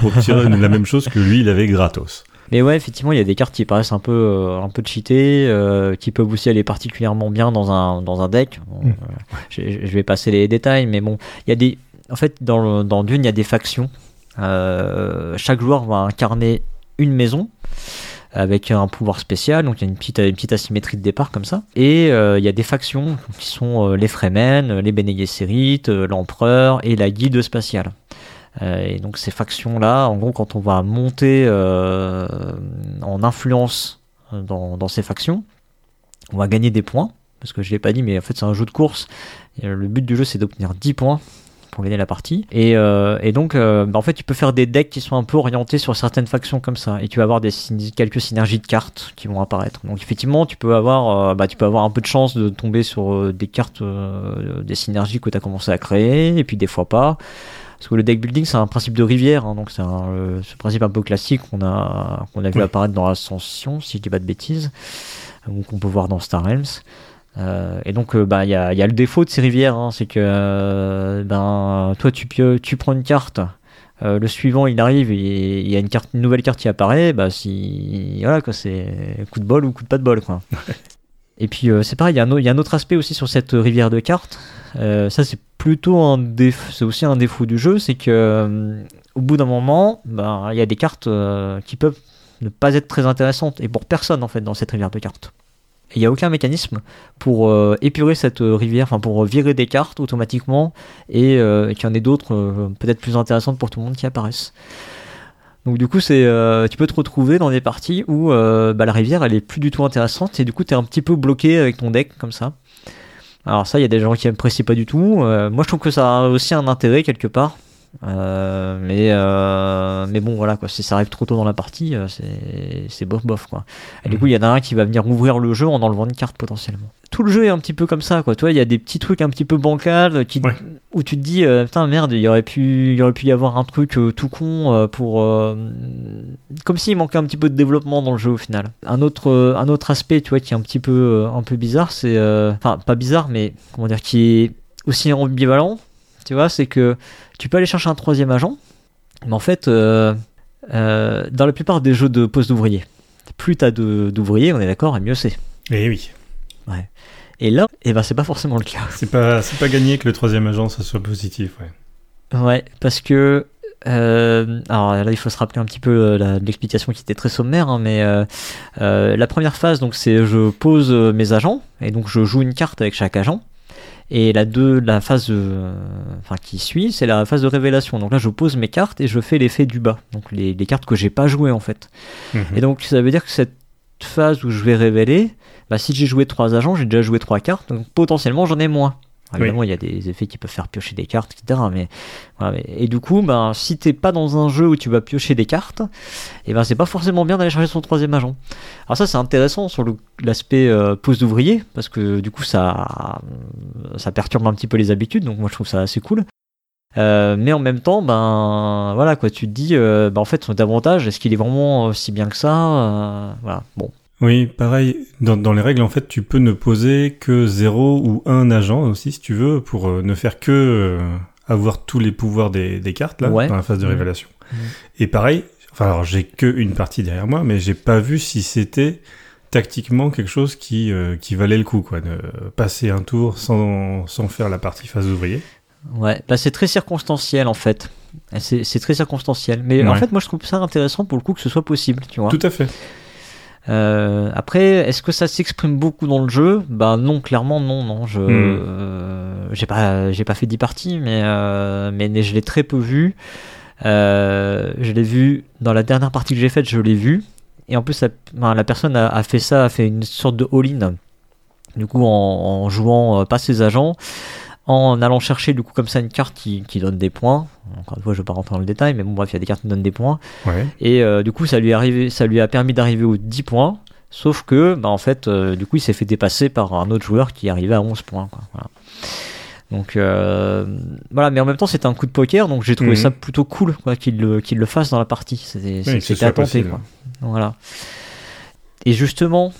pour obtenir [LAUGHS] la même chose que lui, il avait gratos. Mais ouais, effectivement, il y a des cartes qui paraissent un peu, euh, un peu cheatées, euh, qui peuvent aussi aller particulièrement bien dans un, dans un deck. Bon, Mm. euh, je, je vais passer les détails, mais bon, il y a des, en fait, dans, le- dans Dune, il y a des factions. Chaque joueur va incarner une maison avec un pouvoir spécial, donc il y a une petite, une petite asymétrie de départ comme ça. Et euh, il y a des factions qui sont euh, les Fremen, les Bene Gesserit, euh, l'Empereur et la Guilde spatiale. Euh, et donc ces factions-là, en gros, quand on va monter euh, en influence dans, dans ces factions, on va gagner des points. Parce que je l'ai pas dit, mais en fait c'est un jeu de course. Euh, le but du jeu c'est d'obtenir 10 points pour gagner la partie. Et, euh, donc, euh, bah, en fait, tu peux faire des decks qui sont un peu orientés sur certaines factions comme ça. Et tu vas avoir quelques synergies de cartes qui vont apparaître. Donc, effectivement, tu peux avoir, euh, bah, tu peux avoir un peu de chance de tomber sur euh, des cartes, euh, des synergies que tu as commencé à créer, et puis des fois pas. Parce que le deck building, c'est un principe de rivière, hein, donc c'est un euh, ce principe un peu classique qu'on a, qu'on a vu Oui. apparaître dans Ascension, si je dis pas de bêtises, ou qu'on peut voir dans Star Realms. Euh, et donc, euh, bah, il y a, y a le défaut de ces rivières, hein, c'est que euh, ben, toi, tu, tu prends une carte, euh, le suivant il arrive et il y a une, carte, une nouvelle carte qui apparaît, bah, si, voilà, quoi, c'est coup de bol ou coup de pas de bol. Quoi. [LAUGHS] et puis, euh, c'est pareil, il y, a un autre aspect aussi sur cette rivière de cartes. Euh, ça, c'est plutôt un défaut, c'est aussi un défaut du jeu, c'est que euh, au bout d'un moment, ben, il y a des cartes euh, qui peuvent ne pas être très intéressantes, et pour personne en fait dans cette rivière de cartes. Il n'y a aucun mécanisme pour euh, épurer cette euh, rivière, enfin pour euh, virer des cartes automatiquement et euh, qu'il y en ait d'autres euh, peut-être plus intéressantes pour tout le monde qui apparaissent. Donc du coup, c'est, euh, tu peux te retrouver dans des parties où euh, bah, la rivière elle est plus du tout intéressante et du coup tu un petit peu bloqué avec ton deck comme ça. Alors ça, il y a des gens qui apprécient pas du tout. Euh, moi, je trouve que ça a aussi un intérêt quelque part. Euh, mais euh, mais bon voilà quoi. Si ça arrive trop tôt dans la partie euh, c'est bof bof quoi. Et du Mhm. coup il y en a un qui va venir ouvrir le jeu en enlevant une carte potentiellement. Tout le jeu est un petit peu comme ça quoi. Toi il y a des petits trucs un petit peu bancals qui Ouais. où tu te dis euh, putain merde il y aurait pu il y aurait pu y avoir un truc tout con pour comme s'il manquait un petit peu de développement dans le jeu au final. Un autre un autre aspect tu vois qui est un petit peu un peu bizarre c'est enfin pas bizarre mais comment dire qui est aussi ambivalent tu vois c'est que tu peux aller chercher un troisième agent mais en fait euh, euh, dans la plupart des jeux de poste d'ouvrier plus t'as d'ouvriers on est d'accord et mieux c'est Et oui, et là et ben c'est pas forcément le cas [LAUGHS] c'est pas, c'est pas gagné que le troisième agent ça soit positif. Ouais. Ouais, parce que. euh, alors là, il faut se rappeler un petit peu l'explication qui était très sommaire, hein, mais la première phase, donc c'est je pose mes agents et donc je joue une carte avec chaque agent. Et la deux, la phase, euh, enfin qui suit, c'est la phase de révélation. Donc là, je pose mes cartes et je fais l'effet du bas, donc les, les cartes que j'ai pas jouées en fait. Mhm. Et donc ça veut dire que cette phase où je vais révéler, bah, si j'ai joué trois agents, j'ai déjà joué trois cartes, donc potentiellement j'en ai moins. Alors. Évidemment, il y a des effets qui peuvent faire piocher des cartes, etc. Mais, voilà, mais- et du coup, ben, si t'es pas dans un jeu où tu vas piocher des cartes, et ben c'est pas forcément bien d'aller chercher son troisième agent. Alors ça, c'est intéressant sur l'aspect euh, pose d'ouvrier, parce que du coup, ça, ça perturbe un petit peu les habitudes. Donc moi, je trouve ça assez cool. Euh, mais en même temps, ben voilà quoi, tu te dis, euh, ben, en fait, son avantage, est-ce qu'il est vraiment aussi bien que ça Voilà, bon. Oui, pareil, dans, dans les règles, en fait, tu peux ne poser que zéro ou un agent aussi, si tu veux, pour euh, ne faire que euh, avoir tous les pouvoirs des, des cartes, là, Ouais. dans la phase de révélation. Et pareil, enfin, alors, j'ai que une partie derrière moi, mais j'ai pas vu si c'était tactiquement quelque chose qui, euh, qui valait le coup, quoi, de passer un tour sans, sans faire la partie phase d'ouvrier. Ouais, bah c'est très circonstanciel en fait. C'est très circonstanciel. Mais en fait, moi je trouve ça intéressant pour le coup que ce soit possible, tu vois. Tout à fait. Euh, après, est-ce que ça s'exprime beaucoup dans le jeu? Bah non, clairement non, non. Je Hmm. euh, j'ai pas j'ai pas fait 10 parties, mais euh, mais je l'ai très peu vu. Euh, je l'ai vu dans la dernière partie que j'ai faite, je l'ai vu. Et en plus, la, personne a, a fait ça, a fait une sorte de all-in. Du coup, en, en jouant pas ses agents, en allant chercher du coup comme ça une carte qui, qui donne des points. Encore une fois, je vais pas rentrer dans le détail, mais bon bref, il y a des cartes qui donnent des points. Ouais. Et euh, du coup, ça lui, est arrivé, ça lui a permis d'arriver aux 10 points. Sauf que, bah, en fait, euh, du coup, il s'est fait dépasser par un autre joueur qui est arrivé à 11 points. Quoi. Voilà. Donc, euh, voilà, mais en même temps, c'était un coup de poker, donc j'ai trouvé Mhm. ça plutôt cool qu'il le, qu'il le fasse dans la partie. C'était soit à tenter. Voilà. Et justement,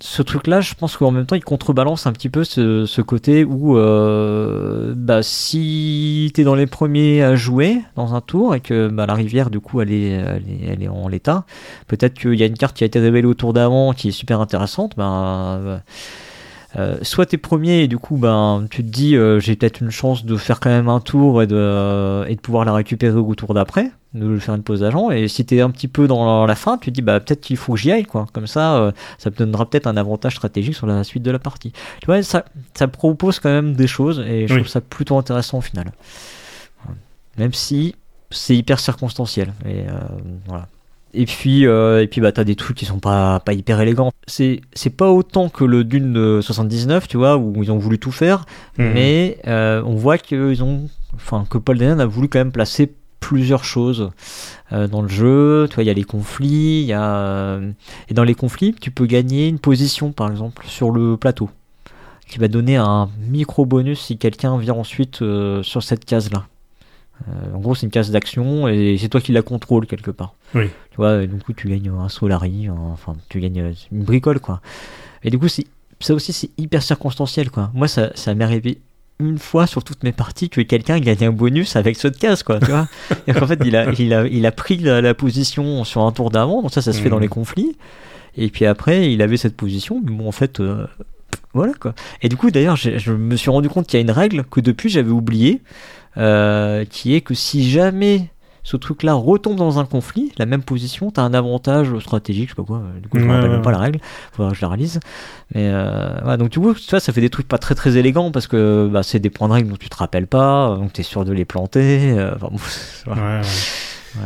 ce truc-là, je pense qu'en même temps, il contrebalance un petit peu ce, côté où, euh, bah, si t'es dans les premiers à jouer dans un tour et que bah, la rivière, du coup, elle est, elle est, elle est en l'état, peut-être qu'il y a une carte qui a été révélée au tour d'avant qui est super intéressante, bah, euh, soit t'es premier et du coup ben tu te dis euh, j'ai peut-être une chance de faire quand même un tour et de, euh, et de pouvoir la récupérer au tour d'après de faire une pause d'agent. Et si t'es un petit peu dans la fin tu te dis bah peut-être qu'il faut que j'y aille quoi. Comme ça euh, ça te donnera peut-être un avantage stratégique sur la suite de la partie. Tu vois ça, ça propose quand même des choses et je Oui. trouve ça plutôt intéressant au final. Même si c'est hyper circonstanciel. Et voilà et puis, euh, et puis bah, t'as des trucs qui sont pas, pas hyper élégants. C'est, c'est pas autant que le Dune de 79, tu vois, où ils ont voulu tout faire, Mhm. mais euh, on voit qu'ils ont, enfin, que Paul Denon a voulu quand même placer plusieurs choses euh, dans le jeu. Tu vois, il y a les conflits, il y a, euh, et dans les conflits, tu peux gagner une position, par exemple, sur le plateau, qui va donner un micro bonus si quelqu'un vient ensuite sur cette case-là. Euh, en gros, c'est une case d'action et c'est toi qui la contrôle quelque part. Oui. Tu vois, et du coup, tu gagnes un Solari, un- enfin, tu gagnes euh, une bricole, quoi. Et du coup, c'est, ça aussi, c'est hyper circonstanciel, quoi. Moi, ça, ça m'est arrivé une fois sur toutes mes parties que quelqu'un gagne un bonus avec cette case, quoi, tu vois. [LAUGHS] Et en fait, il a, il a, il a pris la, la position sur un tour d'avant, donc ça, ça se fait dans les conflits. Et puis après, il avait cette position, mais bon, en fait, euh, voilà, quoi. Et du coup, d'ailleurs, je me suis rendu compte qu'il y a une règle que depuis j'avais oubliée, euh, qui est que si jamais ce truc-là retombe dans un conflit, la même position, t'as un avantage stratégique, je sais pas quoi. Du coup, je me Ouais, rappelle ouais, même pas la règle. Faudra que je la relise. Mais euh, donc du coup, tu vois, ça fait des trucs pas très très élégants parce que bah, c'est des points de règle dont tu te rappelles pas, donc t'es sûr de les planter. euh, Enfin, bon, [LAUGHS] voilà.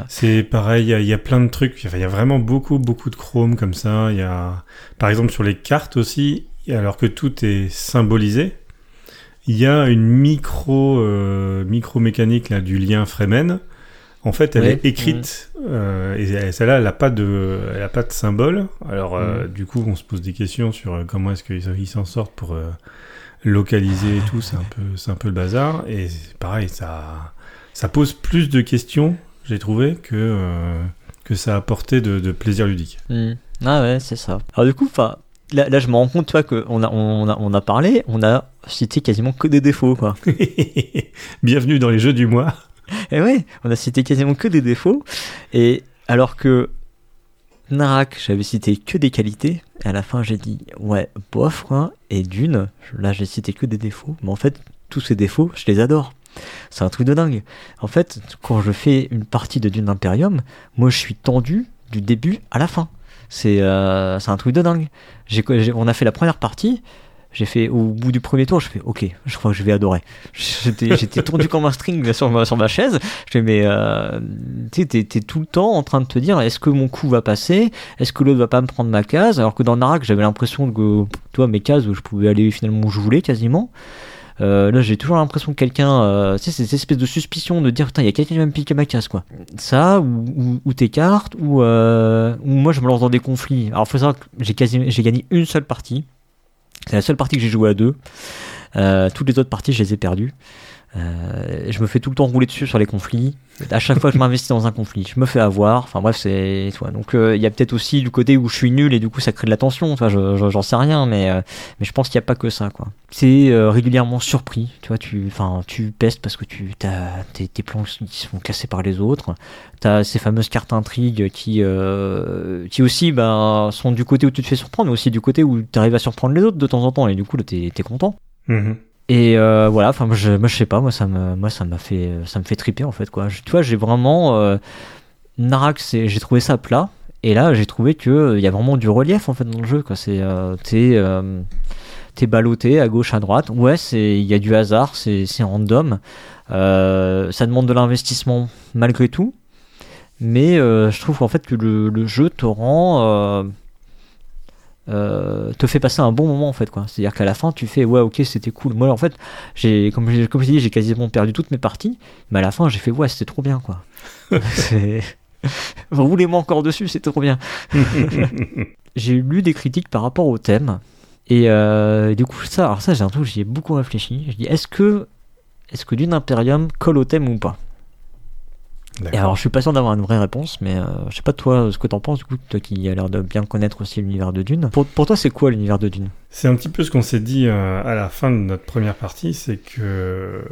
C'est pareil, il y a- il y, a plein de trucs. Il y a vraiment beaucoup, beaucoup de chrome comme ça. Il y a, par exemple, sur les cartes aussi, alors que tout est symbolisé, il y a une micro, euh, micro mécanique là, du lien Fremen. En fait, elle est écrite, euh, et celle-là, elle n'a pas, de, elle a pas de symbole. Alors, euh, Mhm. du coup, on se pose des questions sur comment est-ce qu'ils ils s'en sortent pour localiser et tout. C'est un, peu, c'est un peu le bazar. Et pareil, ça, ça pose plus de questions, j'ai trouvé, que, que ça a apporté de, de plaisir ludique. Hmm. Ah ouais, c'est ça. Alors du coup, enfin, là, là, je me rends compte, tu vois, qu'on a, on a, on a parlé, on a cité quasiment que des défauts, quoi. [LAUGHS] Bienvenue dans les jeux du mois. [LAUGHS] Et ouais, on a cité quasiment que des défauts. Et alors que Narak, j'avais cité que des qualités. Et à la fin, j'ai dit, ouais, bof, quoi. Et d'une, là, j'ai cité que des défauts. Mais en fait, tous ces défauts, je les adore. C'est un truc de dingue. En fait, quand je fais une partie de Dune Imperium, moi, je suis tendu du début à la fin. C'est euh, un truc de dingue. On a fait la première partie. J'ai fait au bout du premier tour, je fais ok, je crois que je vais adorer. [LAUGHS] J'étais, tendu comme un string sur ma, sur ma chaise. Je fais mais euh, tu t'es, tout le temps en train de te dire est-ce que mon coup va passer, est-ce que l'autre va pas me prendre ma case, alors que dans Narak j'avais l'impression que toi mes cases je pouvais aller finalement où je voulais quasiment. Euh, là j'ai toujours l'impression que quelqu'un, euh, tu sais, c'est cette espèce de suspicion de dire putain il y a quelqu'un qui va me piquer ma case quoi. Ça ou, tes cartes ou, euh, ou moi je me lance dans des conflits. Alors faut savoir que j'ai quasi, j'ai gagné une seule partie. C'est la seule partie que j'ai joué à deux. Euh, toutes les autres parties, je les ai perdues. Euh, je me fais tout le temps rouler dessus sur les conflits. À chaque fois que je m'investis dans un conflit, je me fais avoir. Enfin bref, c'est tu vois, donc euh, il y a peut-être aussi du côté où je suis nul et du coup ça crée de la tension. Tu vois, je- je- j'en sais rien, mais euh, mais je pense qu'il n'y a pas que ça quoi. C'est euh, régulièrement surpris. Tu vois, tu enfin tu pestes parce que tu as tes, plans qui se font casser par les autres. T'as ces fameuses cartes intrigues qui qui aussi ben sont du côté où tu te fais surprendre, mais aussi du côté où tu arrives à surprendre les autres de temps en temps et du coup là t'es t'es content. Mhm. Et euh, voilà, enfin moi je, sais pas, moi ça me, moi ça m'a fait, ça me fait triper en fait quoi. Tu vois, j'ai vraiment euh, Narak, j'ai trouvé ça plat. Et là, j'ai trouvé que euh, il y a vraiment du relief en fait dans le jeu quoi. C'est, euh, t'es, euh, t'es à gauche à droite. Ouais, c'est, il y a du hasard, c'est, c'est random. Euh, ça demande de l'investissement malgré tout. Mais euh, je trouve qu'en fait que le jeu te rend euh, te fait passer un bon moment en fait quoi. C'est-à-dire qu'à la fin tu fais ouais ok c'était cool. Moi en fait j'ai comme j'ai comme je dis j'ai quasiment perdu toutes mes parties, mais à la fin j'ai fait ouais c'était trop bien quoi. [LAUGHS] [LAUGHS] Roulez-moi encore dessus c'est trop bien. [LAUGHS] j'ai lu des critiques par rapport au thème et euh, du coup ça alors ça j'ai un truc j'y ai beaucoup réfléchi. Je dis est-ce que est-ce que Dune Imperium colle au thème ou pas? Et alors je suis pas sûr d'avoir une vraie réponse mais euh, je sais pas toi ce que t'en penses du coup toi qui a l'air de bien connaître aussi l'univers de Dune. Pour, pour toi c'est quoi l'univers de Dune? C'est un petit peu ce qu'on s'est dit euh, à la fin de notre première partie, c'est que euh,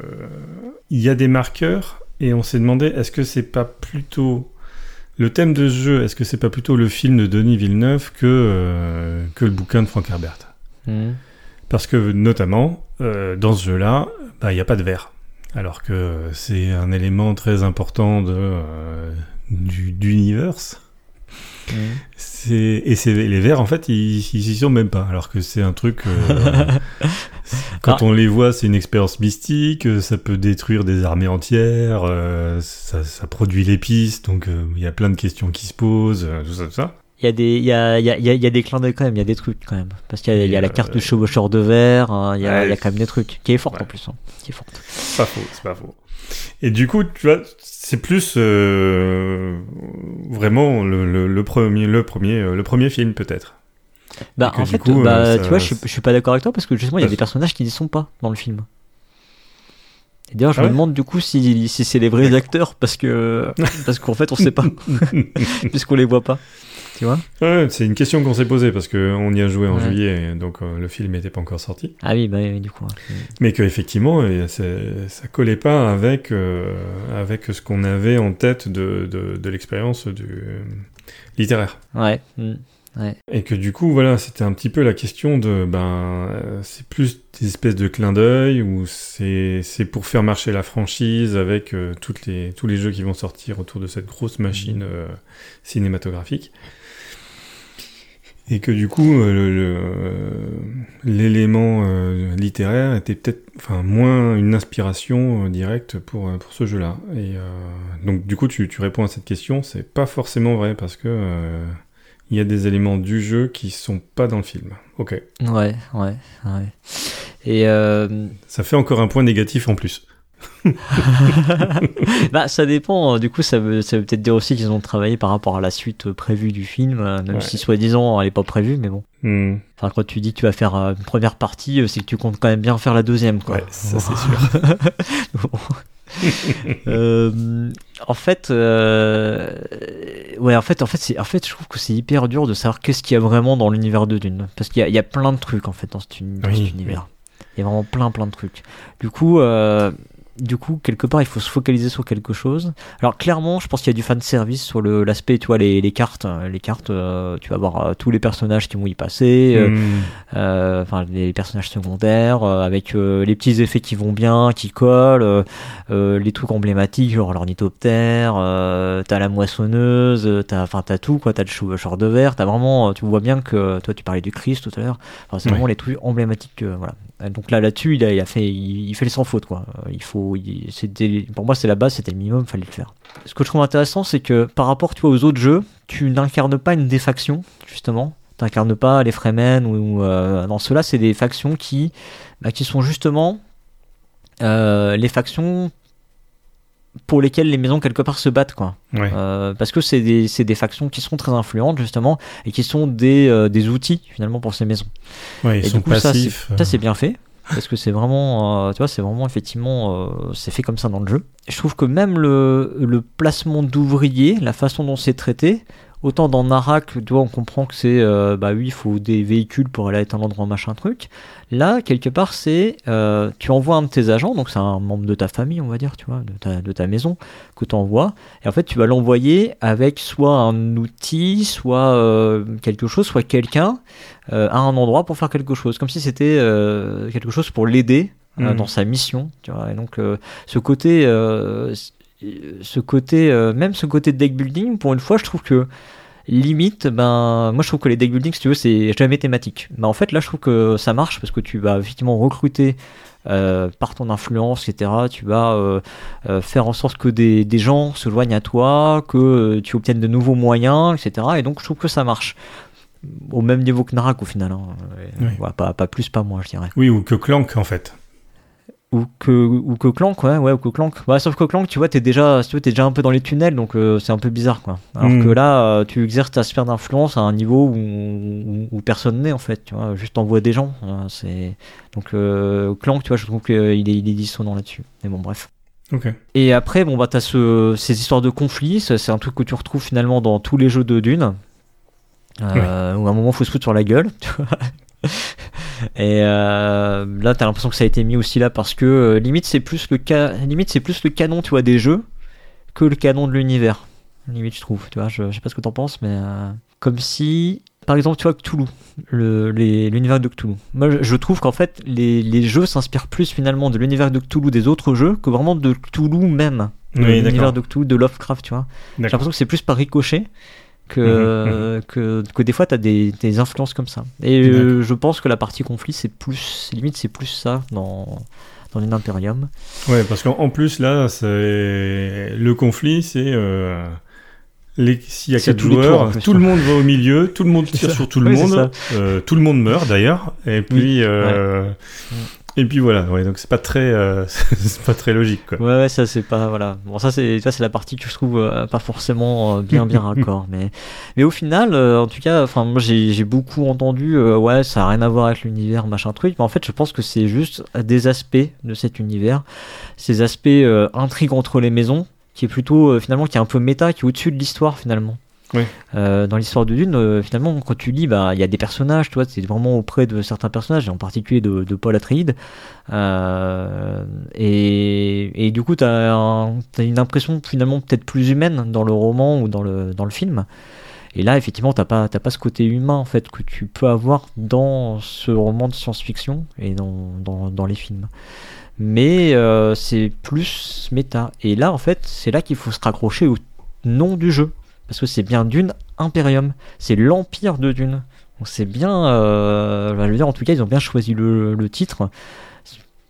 il y a des marqueurs et on s'est demandé est-ce que c'est pas plutôt le thème de ce jeu, est-ce que c'est pas plutôt le film de Denis Villeneuve que euh, que le bouquin de Frank Herbert? Parce que notamment dans ce jeu-là, bah, il n'y a pas de verre, alors que c'est un élément très important de euh, du d'universe. C'est et c'est les verres en fait ils ils s'y sont même pas alors que c'est un truc euh, [LAUGHS] quand Ah. on les voit c'est une expérience mystique euh, ça peut détruire des armées entières euh, ça, ça produit l'épice donc il y a plein de questions qui se posent tout ça tout ça Il y a des, il y a, il y a, il y a- des clins d'œil quand même, il y a des trucs quand même. Parce qu'il y a, il y a la carte euh, du chevaucheur de verre, hein, il y, a, ouais. il y a quand même des trucs. Qui est forte Ouais. en plus. hein, qui est forte. c'est pas faux c'est pas faux et du coup tu vois c'est plus euh, vraiment le, le, le premier le premier euh, le premier film peut-être Bah, en fait, coup, bah, euh, tu vois, je suis, je suis pas d'accord avec toi parce que justement, il y a des personnages qui n'y sont pas dans le film. D'ailleurs, je Ah me demande du coup si, si c'est les vrais acteurs parce que parce qu'en fait, on sait pas [LAUGHS] puisqu'on les voit pas. Tu vois Ouais, c'est une question qu'on s'est posée parce qu'on y a joué en Ouais. juillet, et donc euh, le film n'était pas encore sorti. Ah oui, bah oui, du coup. ouais. Mais qu'effectivement, ça collait pas avec, euh, avec ce qu'on avait en tête de, de, de l'expérience du euh, littéraire. Ouais. mm. Et que du coup, voilà, c'était un petit peu la question de, ben, euh, c'est plus des espèces de clins d'œil ou c'est c'est pour faire marcher la franchise avec euh, toutes les, tous les jeux qui vont sortir autour de cette grosse machine euh, cinématographique. Et que du coup, euh, l'élément euh, littéraire était peut-être, enfin, moins une inspiration euh, directe pour, pour ce jeu-là. Et euh, donc, du coup, tu, tu réponds à cette question, c'est pas forcément vrai parce que euh, il y a des éléments du jeu qui sont pas dans le film. Ok. Ouais, ouais, ouais. Et euh, Ça fait encore un point négatif en plus. [LAUGHS] bah, ça dépend. Du coup, ça veut, ça veut peut-être dire aussi qu'ils ont travaillé par rapport à la suite prévue du film, euh, même Ouais. si soi-disant elle n'est pas prévue, mais bon. Hmm. Enfin, quand tu dis que tu vas faire euh, une première partie, euh, c'est que tu comptes quand même bien faire la deuxième, quoi. Ouais, ça c'est sûr. [LAUGHS] Euh, en fait, euh, ouais, en fait, en fait, c'est, en fait, je trouve que c'est hyper dur de savoir qu'est-ce qu'il y a vraiment dans l'univers de Dune, parce qu'il y a, il y a plein de trucs en fait dans cet, uni- dans Oui, cet univers. Il y a vraiment plein, plein de trucs. Du coup, euh, du coup, quelque part, il faut se focaliser sur quelque chose. Alors, clairement, je pense qu'il y a du fan service sur le, l'aspect, tu vois, les, les cartes, euh, les cartes, euh, tu vas voir euh, tous les personnages qui vont y passer. euh, Hmm. enfin les personnages secondaires avec les petits effets qui vont bien qui collent les trucs emblématiques genre l'ornithoptère t'as la moissonneuse t'as enfin t'as tout quoi t'as le chevaucheur de verre t'as vraiment tu vois bien que toi tu parlais du Christ tout à l'heure enfin, c'est vraiment les trucs emblématiques voilà donc là là-dessus il a, il a fait il, il fait les sans faute quoi il faut c'était pour moi c'est la base c'était le minimum fallait le faire. Ce que je trouve intéressant c'est que par rapport tu vois, aux autres jeux tu n'incarnes pas une des factions justement. T'incarnes pas les Fremen ou euh, dans ceux-là c'est des factions qui bah, qui sont justement euh, les factions pour lesquelles les maisons quelque part se battent quoi. Ouais. Euh, parce que c'est des, factions qui sont très influentes justement et qui sont des, euh, des outils finalement pour ces maisons. Ouais, ils et sont du coup passifs. ça c'est bien fait parce que c'est vraiment euh, tu vois c'est vraiment effectivement euh, c'est fait comme ça dans le jeu. Je trouve que même le, le placement d'ouvriers la façon dont c'est traité autant dans Narak tu vois on comprend que c'est euh, bah oui il faut des véhicules pour aller à un endroit machin truc là quelque part c'est euh, tu envoies un de tes agents donc c'est un membre de ta famille on va dire tu vois de ta, de ta maison que tu envoies et en fait tu vas l'envoyer avec soit un outil soit euh, quelque chose soit quelqu'un à un endroit pour faire quelque chose, comme si c'était quelque chose pour l'aider Mhm. dans sa mission. Tu vois. Et donc ce côté, ce côté, euh, même ce côté deck building, pour une fois, je trouve que limite, ben moi je trouve que les deck building, si tu veux, c'est jamais thématique. Mais en fait là, je trouve que ça marche parce que tu vas effectivement recruter. euh, par ton influence, etc., tu vas euh, euh, faire en sorte que des, des gens se joignent à toi, que tu obtiennes de nouveaux moyens, etc. Et donc je trouve que ça marche au même niveau que Narak au final. hein. Oui. Pas, pas plus, pas moins, je dirais. Oui, ou que Clank en fait. Ou que, ou que Clank, ouais, ouais, ou que Clank. Ouais, sauf que Clank, tu vois, t'es déjà, tu veux, t'es déjà un peu dans les tunnels, donc euh, c'est un peu bizarre, quoi. Alors Mm. que là, euh, tu exerces ta sphère d'influence à un niveau où, où, où personne n'est, en fait, tu vois, juste envoie des gens. euh, c'est... Donc euh, Clank, tu vois, je trouve qu'il est, il est dissonant là-dessus. Mais bon, bref. Ok. Et après, bon, bah, t'as ce, ces histoires de conflits, c'est un truc que tu retrouves finalement dans tous les jeux de Dune. Euh, Où à un moment, faut se foutre sur la gueule. [LAUGHS] Et euh, là, t'as l'impression que ça a été mis aussi là parce que euh, limite, c'est plus le ca- limite, c'est plus le canon, tu vois, des jeux que le canon de l'univers. Limite, je trouve. Tu vois, je, je sais pas ce que t'en penses, mais euh, comme si, par exemple, tu vois, Cthulhu, l'univers de Cthulhu. Moi, je, je trouve qu'en fait, les, les jeux s'inspirent plus finalement de l'univers de Cthulhu des autres jeux que vraiment de Cthulhu même. De Oui, l'univers de Cthulhu, de Lovecraft, tu vois. J'ai l'impression que c'est plus par ricochet que, Mhm, que, que des fois tu as des, des influences comme ça. Et euh, je pense que la partie conflit, c'est plus, limite, c'est plus ça dans, dans une Imperium. Ouais, parce qu'en en plus, là, le conflit, c'est. euh, les- S'il y a quatre tours, joueurs, plus, tout le ouais. monde va au milieu, tout le monde tire sur tout le Oui, monde, euh, tout le monde meurt d'ailleurs, et puis. euh, Et puis voilà, ouais, donc c'est pas très, euh, [LAUGHS] c'est pas très logique quoi. Ouais, ouais, ça c'est pas voilà. Bon, ça c'est ça c'est la partie que je trouve pas forcément bien bien [LAUGHS] raccord, mais mais au final, en tout cas, enfin moi j'ai beaucoup entendu, ouais, ça a rien à voir avec l'univers machin truc, mais en fait je pense que c'est juste des aspects de cet univers, ces aspects euh, intrigue entre les maisons, qui est plutôt euh, finalement qui est un peu méta, qui est au-dessus de l'histoire finalement. Oui. Euh, dans l'histoire de Dune, euh, finalement, quand tu lis, bah, il y a des personnages, tu vois, c'est vraiment auprès de certains personnages, et en particulier de, de Paul Atreides. Euh, et, et du coup, tu as, une impression finalement peut-être plus humaine dans le roman ou dans le, dans le film. Et là, effectivement, t'as pas, t'as pas ce côté humain en fait que tu peux avoir dans ce roman de science-fiction et dans, dans, dans les films. Mais euh, c'est plus méta. Et là, en fait, c'est là qu'il faut se raccrocher au nom du jeu. Parce que c'est bien Dune Imperium. C'est l'Empire de Dune. Donc c'est bien. euh, je veux dire, en tout cas, ils ont bien choisi le, le titre.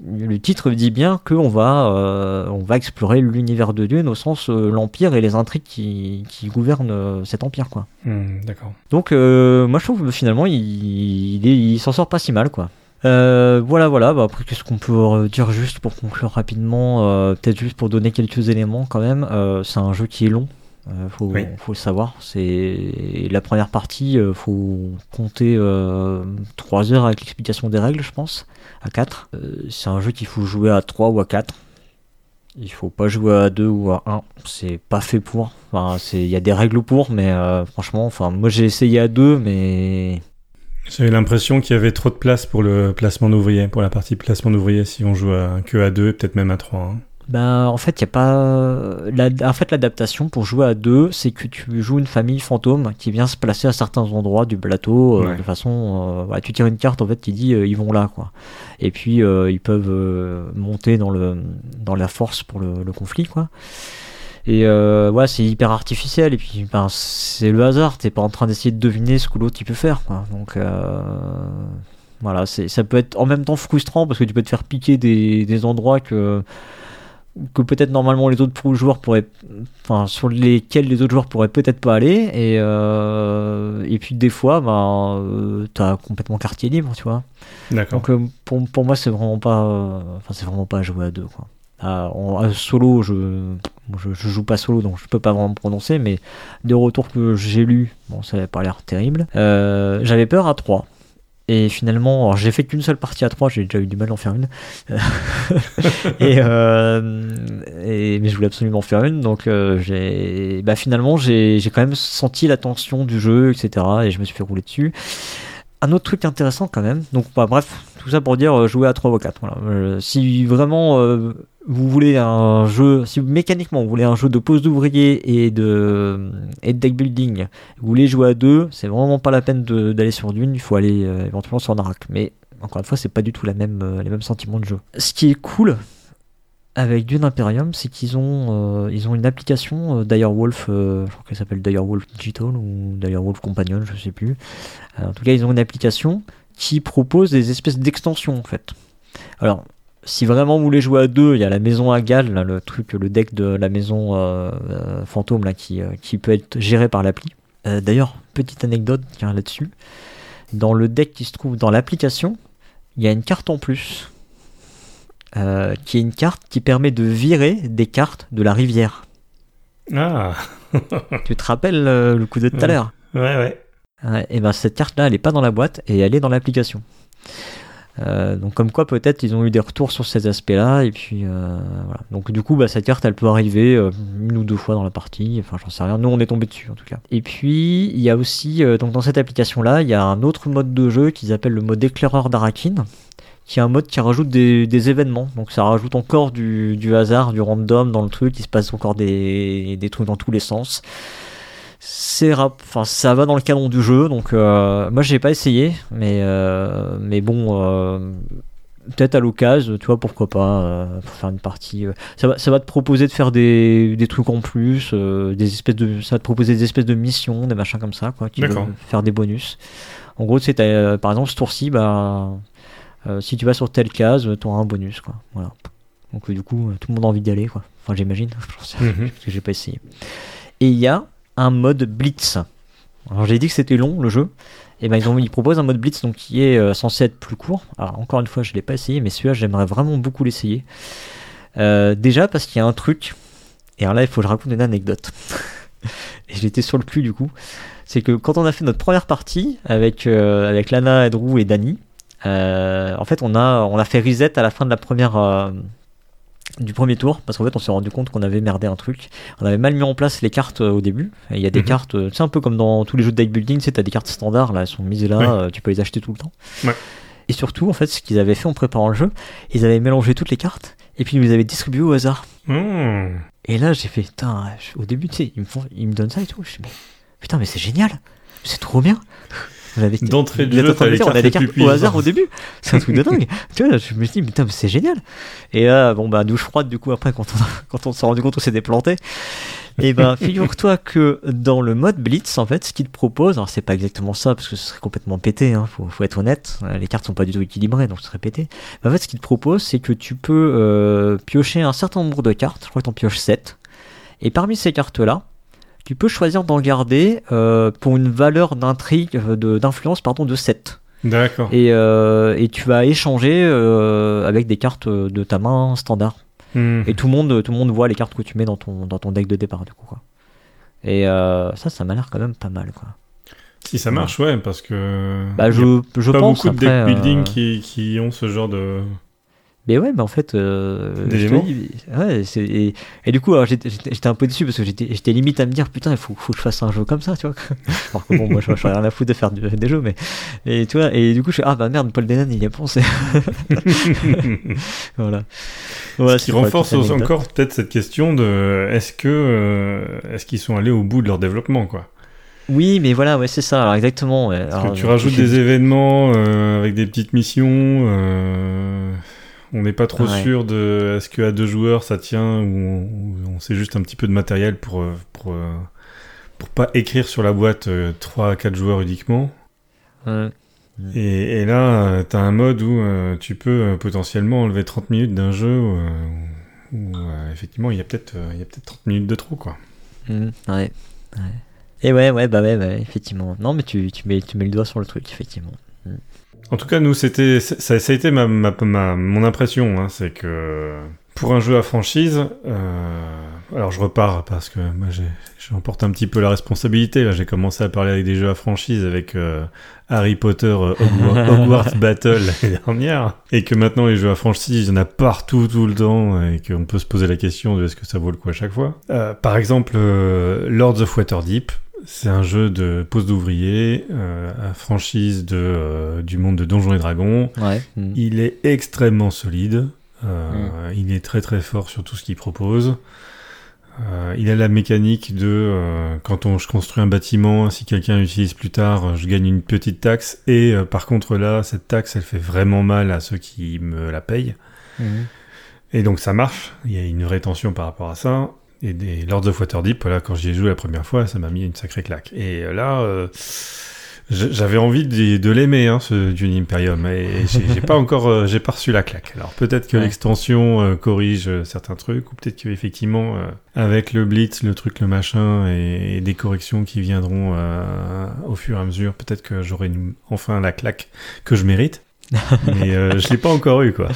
Le titre dit bien qu'on va, euh, on va explorer l'univers de Dune au sens l'Empire et les intrigues qui, qui gouvernent cet Empire. quoi. Hmm, D'accord. Donc, moi je trouve que finalement, il, il s'en sort pas si mal. quoi. Euh, voilà, voilà. Bah, après, qu'est-ce qu'on peut dire juste pour conclure rapidement euh, Peut-être juste pour donner quelques éléments quand même. Euh, c'est un jeu qui est long. faut, faut, le savoir. C'est la première partie. faut compter 3 heures avec l'explication des règles, je pense, à 4. c'est un jeu qu'il faut jouer à 3 ou à 4. Il faut pas jouer à 2 ou à 1. C'est pas fait pour. Enfin, il y a des règles pour, mais franchement, enfin, moi j'ai essayé à 2, mais j'avais l'impression qu'il y avait trop de place pour le placement d'ouvriers, pour la partie placement d'ouvriers, si on joue à, que à 2, peut-être même à 3. Hein. Ben, en fait, il y a pas. en fait, l'adaptation pour jouer à 2, c'est que tu joues une famille fantôme qui vient se placer à certains endroits du plateau euh, de façon. Euh, tu tires une carte en fait qui dit euh, ils vont là quoi. Et puis ils peuvent monter dans le dans la force pour le, le conflit quoi. Et euh, ouais, c'est hyper artificiel. Et puis, ben, c'est le hasard. T'es pas en train d'essayer de deviner ce que l'autre il peut faire. Quoi. Donc, euh, voilà, ça peut être en même temps frustrant parce que tu peux te faire piquer des, des endroits que que peut-être normalement les autres joueurs pourraient, enfin sur lesquels les autres joueurs pourraient peut-être pas aller et euh, et puis des fois ben euh, t'as complètement quartier libre tu vois d'accord donc euh, pour, pour moi c'est vraiment pas enfin c'est vraiment pas à jouer à deux quoi à, solo, je, je, joue pas solo, donc je peux pas vraiment me prononcer, mais des retours que j'ai lus, bon, ça n'avait pas l'air terrible. Euh, j'avais peur à 3. Et finalement, j'ai fait qu'une seule partie à 3, j'ai déjà eu du mal d'en faire une. [LAUGHS] Euh, et, mais je voulais absolument faire une, donc euh, j'ai, bah, finalement, j'ai quand même senti la tension du jeu, etc. Et je me suis fait rouler dessus. Un autre truc intéressant quand même, donc bah, bref, tout ça pour dire jouer à 3 ou 4. Voilà. si vraiment vous voulez un jeu, si mécaniquement vous voulez un jeu de pose d'ouvrier et de, et de deck building, vous voulez jouer à deux, c'est vraiment pas la peine d'aller sur Dune, il faut aller euh, éventuellement sur Narak. Mais encore une fois, c'est pas du tout la même, euh, les mêmes sentiments de jeu. Ce qui est cool avec Dune Imperium, c'est qu'ils ont, euh, ont une application Direwolf, je crois qu'elle s'appelle Direwolf Digital ou Direwolf Companion, je sais plus. en tout cas, ils ont une application qui propose des espèces d'extensions en fait. Alors, si vraiment vous voulez jouer à deux, il y a la maison à Gal, le truc, le deck de la maison euh, euh, fantôme là, qui, euh, qui, peut être géré par l'appli. D'ailleurs, petite anecdote là-dessus. Dans le deck qui se trouve dans l'application, il y a une carte en plus. qui est une carte qui permet de virer des cartes de la rivière. Ah [LAUGHS] Tu te rappelles le coup de tout à l'heure? Ouais, ouais. Et ben cette carte-là, elle n'est pas dans la boîte et elle est dans l'application. Euh, donc comme quoi peut-être ils ont eu des retours sur ces aspects-là et puis euh, voilà. Donc du coup bah, cette carte elle peut arriver euh, une ou deux fois dans la partie, enfin j'en sais rien. Nous on est tombé dessus en tout cas. Et puis il y a aussi donc dans cette application-là il y a un autre mode de jeu qu'ils appellent le mode éclaireur d'Arakin qui est un mode qui rajoute des, événements. Donc ça rajoute encore du, hasard, du random dans le truc. Il se passe encore des trucs dans tous les sens c'est enfin ça va dans le canon du jeu donc euh, moi j'ai pas essayé mais euh, mais bon euh, peut-être à l'occasion tu vois pourquoi pas pour faire une partie ça va, ça va te proposer de faire des, des trucs en plus des espèces de ça va te proposer des espèces de missions des machins comme ça quoi qui faire des bonus. En gros c'est par exemple ce tour-ci bah si tu vas sur telle case tu auras un bonus quoi voilà. Donc du coup tout le monde a envie d'y aller quoi. Enfin j'imagine [LAUGHS] mhm. parce que j'ai pas essayé. Et il y a un mode Blitz. Alors j'ai dit que c'était long le jeu. Et ben ils, ont, ils proposent un mode Blitz donc qui est euh, censé être plus court. Alors encore une fois je l'ai pas essayé mais celui-là j'aimerais vraiment beaucoup l'essayer. Euh, déjà parce qu'il y a un truc. Et alors là il faut que je raconte une anecdote. [LAUGHS] et j'étais sur le cul du coup. C'est que quand on a fait notre première partie avec, euh, avec Lana, Drew et Danny, en fait on a, on a fait reset à la fin de la première du premier tour parce qu'en fait on s'est rendu compte qu'on avait merdé un truc. On avait mal mis en place les cartes euh, au début. Il y a des mhm. cartes euh, c'est un peu comme dans tous les jeux de deck building tu as des cartes standards là elles sont mises là euh, tu peux les acheter tout le temps. Et surtout en fait ce qu'ils avaient fait en préparant le jeu ils avaient mélangé toutes les cartes et puis ils nous avaient distribué au hasard. Mmh. et là j'ai fait putain au début tu sais ils me, font, ils me donnent ça et tout. Je me putain mais c'est génial. C'est trop bien D'entrée de jeu, on a des cartes au hasard au début. C'est un truc de dingue. [LAUGHS] tu vois, je me suis dit, putain, c'est génial. Et là, bon, bah, douche froide, du coup, après, quand on, quand on s'est rendu compte qu'on s'est déplanté. Et ben, [LAUGHS] figure-toi que dans le mode Blitz, en fait, ce qu'il te propose, alors c'est pas exactement ça, parce que ce serait complètement pété, hein, faut, faut, être honnête, les cartes sont pas du tout équilibrées, donc ce serait pété. en fait, ce qu'il te propose, c'est que tu peux euh, piocher un certain nombre de cartes, je crois que t'en pioches 7, et parmi ces cartes-là, tu peux choisir d'en garder euh, pour une valeur d'intrigue, euh, d'influence pardon, de 7. D'accord. Et, euh, et tu vas échanger euh, avec des cartes de ta main standard. Hmm. Et tout le monde, tout le monde voit les cartes que tu mets dans ton, dans ton deck de départ, du coup. Quoi. Et euh, ça, ça m'a l'air quand même pas mal. Quoi. Si ça marche, ouais, parce que. Bah, je, je pas pense. beaucoup de deck building qui, qui ont ce genre de. Mais ouais, mais en fait. euh, D'éléments dis, ouais, et, et du coup, j'étais un peu déçu parce que j'étais limite à me dire, putain, il faut, faut que je fasse un jeu comme ça, tu vois. [LAUGHS] Alors que bon, moi, je je rien à foutre de faire du- des jeux, mais. Et tu vois, et du coup, je fais, ah bah merde, Paul Denan, il y a pensé. voilà. [LAUGHS] Voilà, Ce qui renforce encore peut-être cette question de est-ce que euh, est-ce qu'ils sont allés au bout de leur développement quoi? Oui, mais voilà, ouais, c'est ça, alors exactement. ouais. Alors, que tu euh, rajoutes des événements euh, avec des petites missions. euh, on n'est pas trop Ouais. sûr de est-ce que à deux joueurs ça tient ou on, ou on sait juste un petit peu de matériel pour euh, pour euh, pour pas écrire sur la boîte 3 à 4 joueurs uniquement. Ouais. Et, et là, tu as un mode où euh, tu peux euh, potentiellement enlever 30 minutes d'un jeu euh, où, où, euh, effectivement il y a peut-être euh, il y a peut-être 30 minutes de trop quoi. Mhm, ouais, ouais. Et ouais, ouais, bah ouais, ouais, effectivement. Non, mais tu, tu, mets, tu mets le doigt sur le truc, effectivement. En tout cas, nous, c'était, ça, ça a été ma, ma, ma- mon impression, hein, c'est que pour un jeu à franchise, euh, alors je repars parce que moi j'emporte un petit peu la responsabilité. Là, j'ai commencé à parler avec des jeux à franchise avec euh, Harry Potter euh, Hogwarts, [LAUGHS] Hogwarts Battle [LAUGHS] l'année dernière, et que maintenant les jeux à franchise, il y en a partout tout le temps, et qu'on peut se poser la question de est-ce que ça vaut le coup à chaque fois. Euh, par exemple, euh, Lords of Waterdeep. C'est un jeu de pose d'ouvrier, euh, franchise de, euh, du monde de Donjons et Dragons. Ouais. mhm. Il est extrêmement solide. Euh, Il est très très fort sur tout ce qu'il propose. Euh, il a la mécanique de euh, quand on, je construis un bâtiment, si quelqu'un l'utilise plus tard, je gagne une petite taxe. Et euh, par contre là, cette taxe, elle fait vraiment mal à ceux qui me la payent. Mhm. Et donc ça marche. Il y a une rétention par rapport à ça. Et des Lords of Waterdeep, là, quand j'y ai joué la première fois, ça m'a mis une sacrée claque. Et euh, là, euh, j'avais envie de, de l'aimer, hein, ce Dune Imperium. Et, et [LAUGHS] j'ai pas encore, euh, j'ai pas reçu la claque. Alors peut-être que Ouais. l'extension euh, corrige certains trucs, ou peut-être qu'effectivement, avec le Blitz, le truc, le machin, et, et des corrections qui viendront euh, au fur et à mesure, peut-être que j'aurai enfin la claque que je mérite. [LAUGHS] Mais euh, je l'ai pas encore eu, quoi.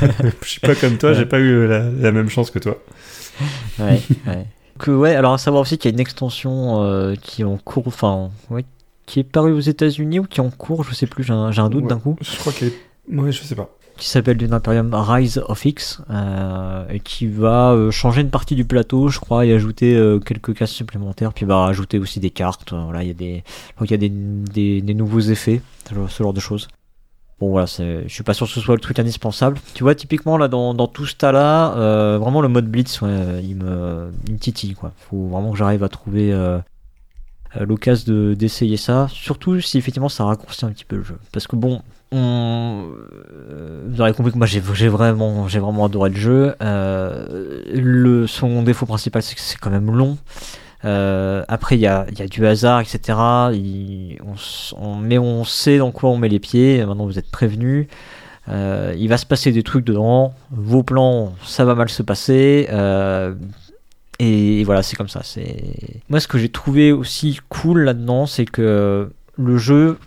[LAUGHS] je suis pas comme toi, j'ai pas eu la, la même chance que toi. Ouais, ouais. Que, ouais, alors à savoir aussi qu'il y a une extension euh, qui est en cours, enfin, ouais, qui est parue aux États-Unis ou qui est en cours, je sais plus, j'ai un, doute Ouais. d'un coup, Je crois qu'elle est... Ouais, je sais pas. qui s'appelle Dune Imperium Rise of X, euh, et qui va euh, changer une partie du plateau, je crois, et ajouter quelques cases supplémentaires, puis va ajouter aussi des cartes, voilà, il y a des, il y a des, des, des nouveaux effets, ce genre de choses. Bon voilà, je suis pas sûr que ce soit le truc indispensable. Tu vois, typiquement là dans, dans tout ce tas-là, euh, vraiment le mode blitz, il, me, il me titille quoi. Faut vraiment que j'arrive à trouver euh, euh, l'occasion de- d'essayer ça. Surtout si effectivement ça raccourcit un petit peu le jeu. Parce que bon, on, vous aurez compris que moi j'ai vraiment, vraiment adoré le jeu. Le, son défaut principal c'est que c'est quand même long. Euh, après, il y a, il y a du hasard, etc. Il- on, mais on sait dans quoi on met les pieds. Maintenant, vous êtes prévenus. Euh, il va se passer des trucs dedans. Vos plans, ça va mal se passer. Euh, et, voilà, c'est comme ça. C'est moi ce que j'ai trouvé aussi cool là-dedans, c'est que le jeu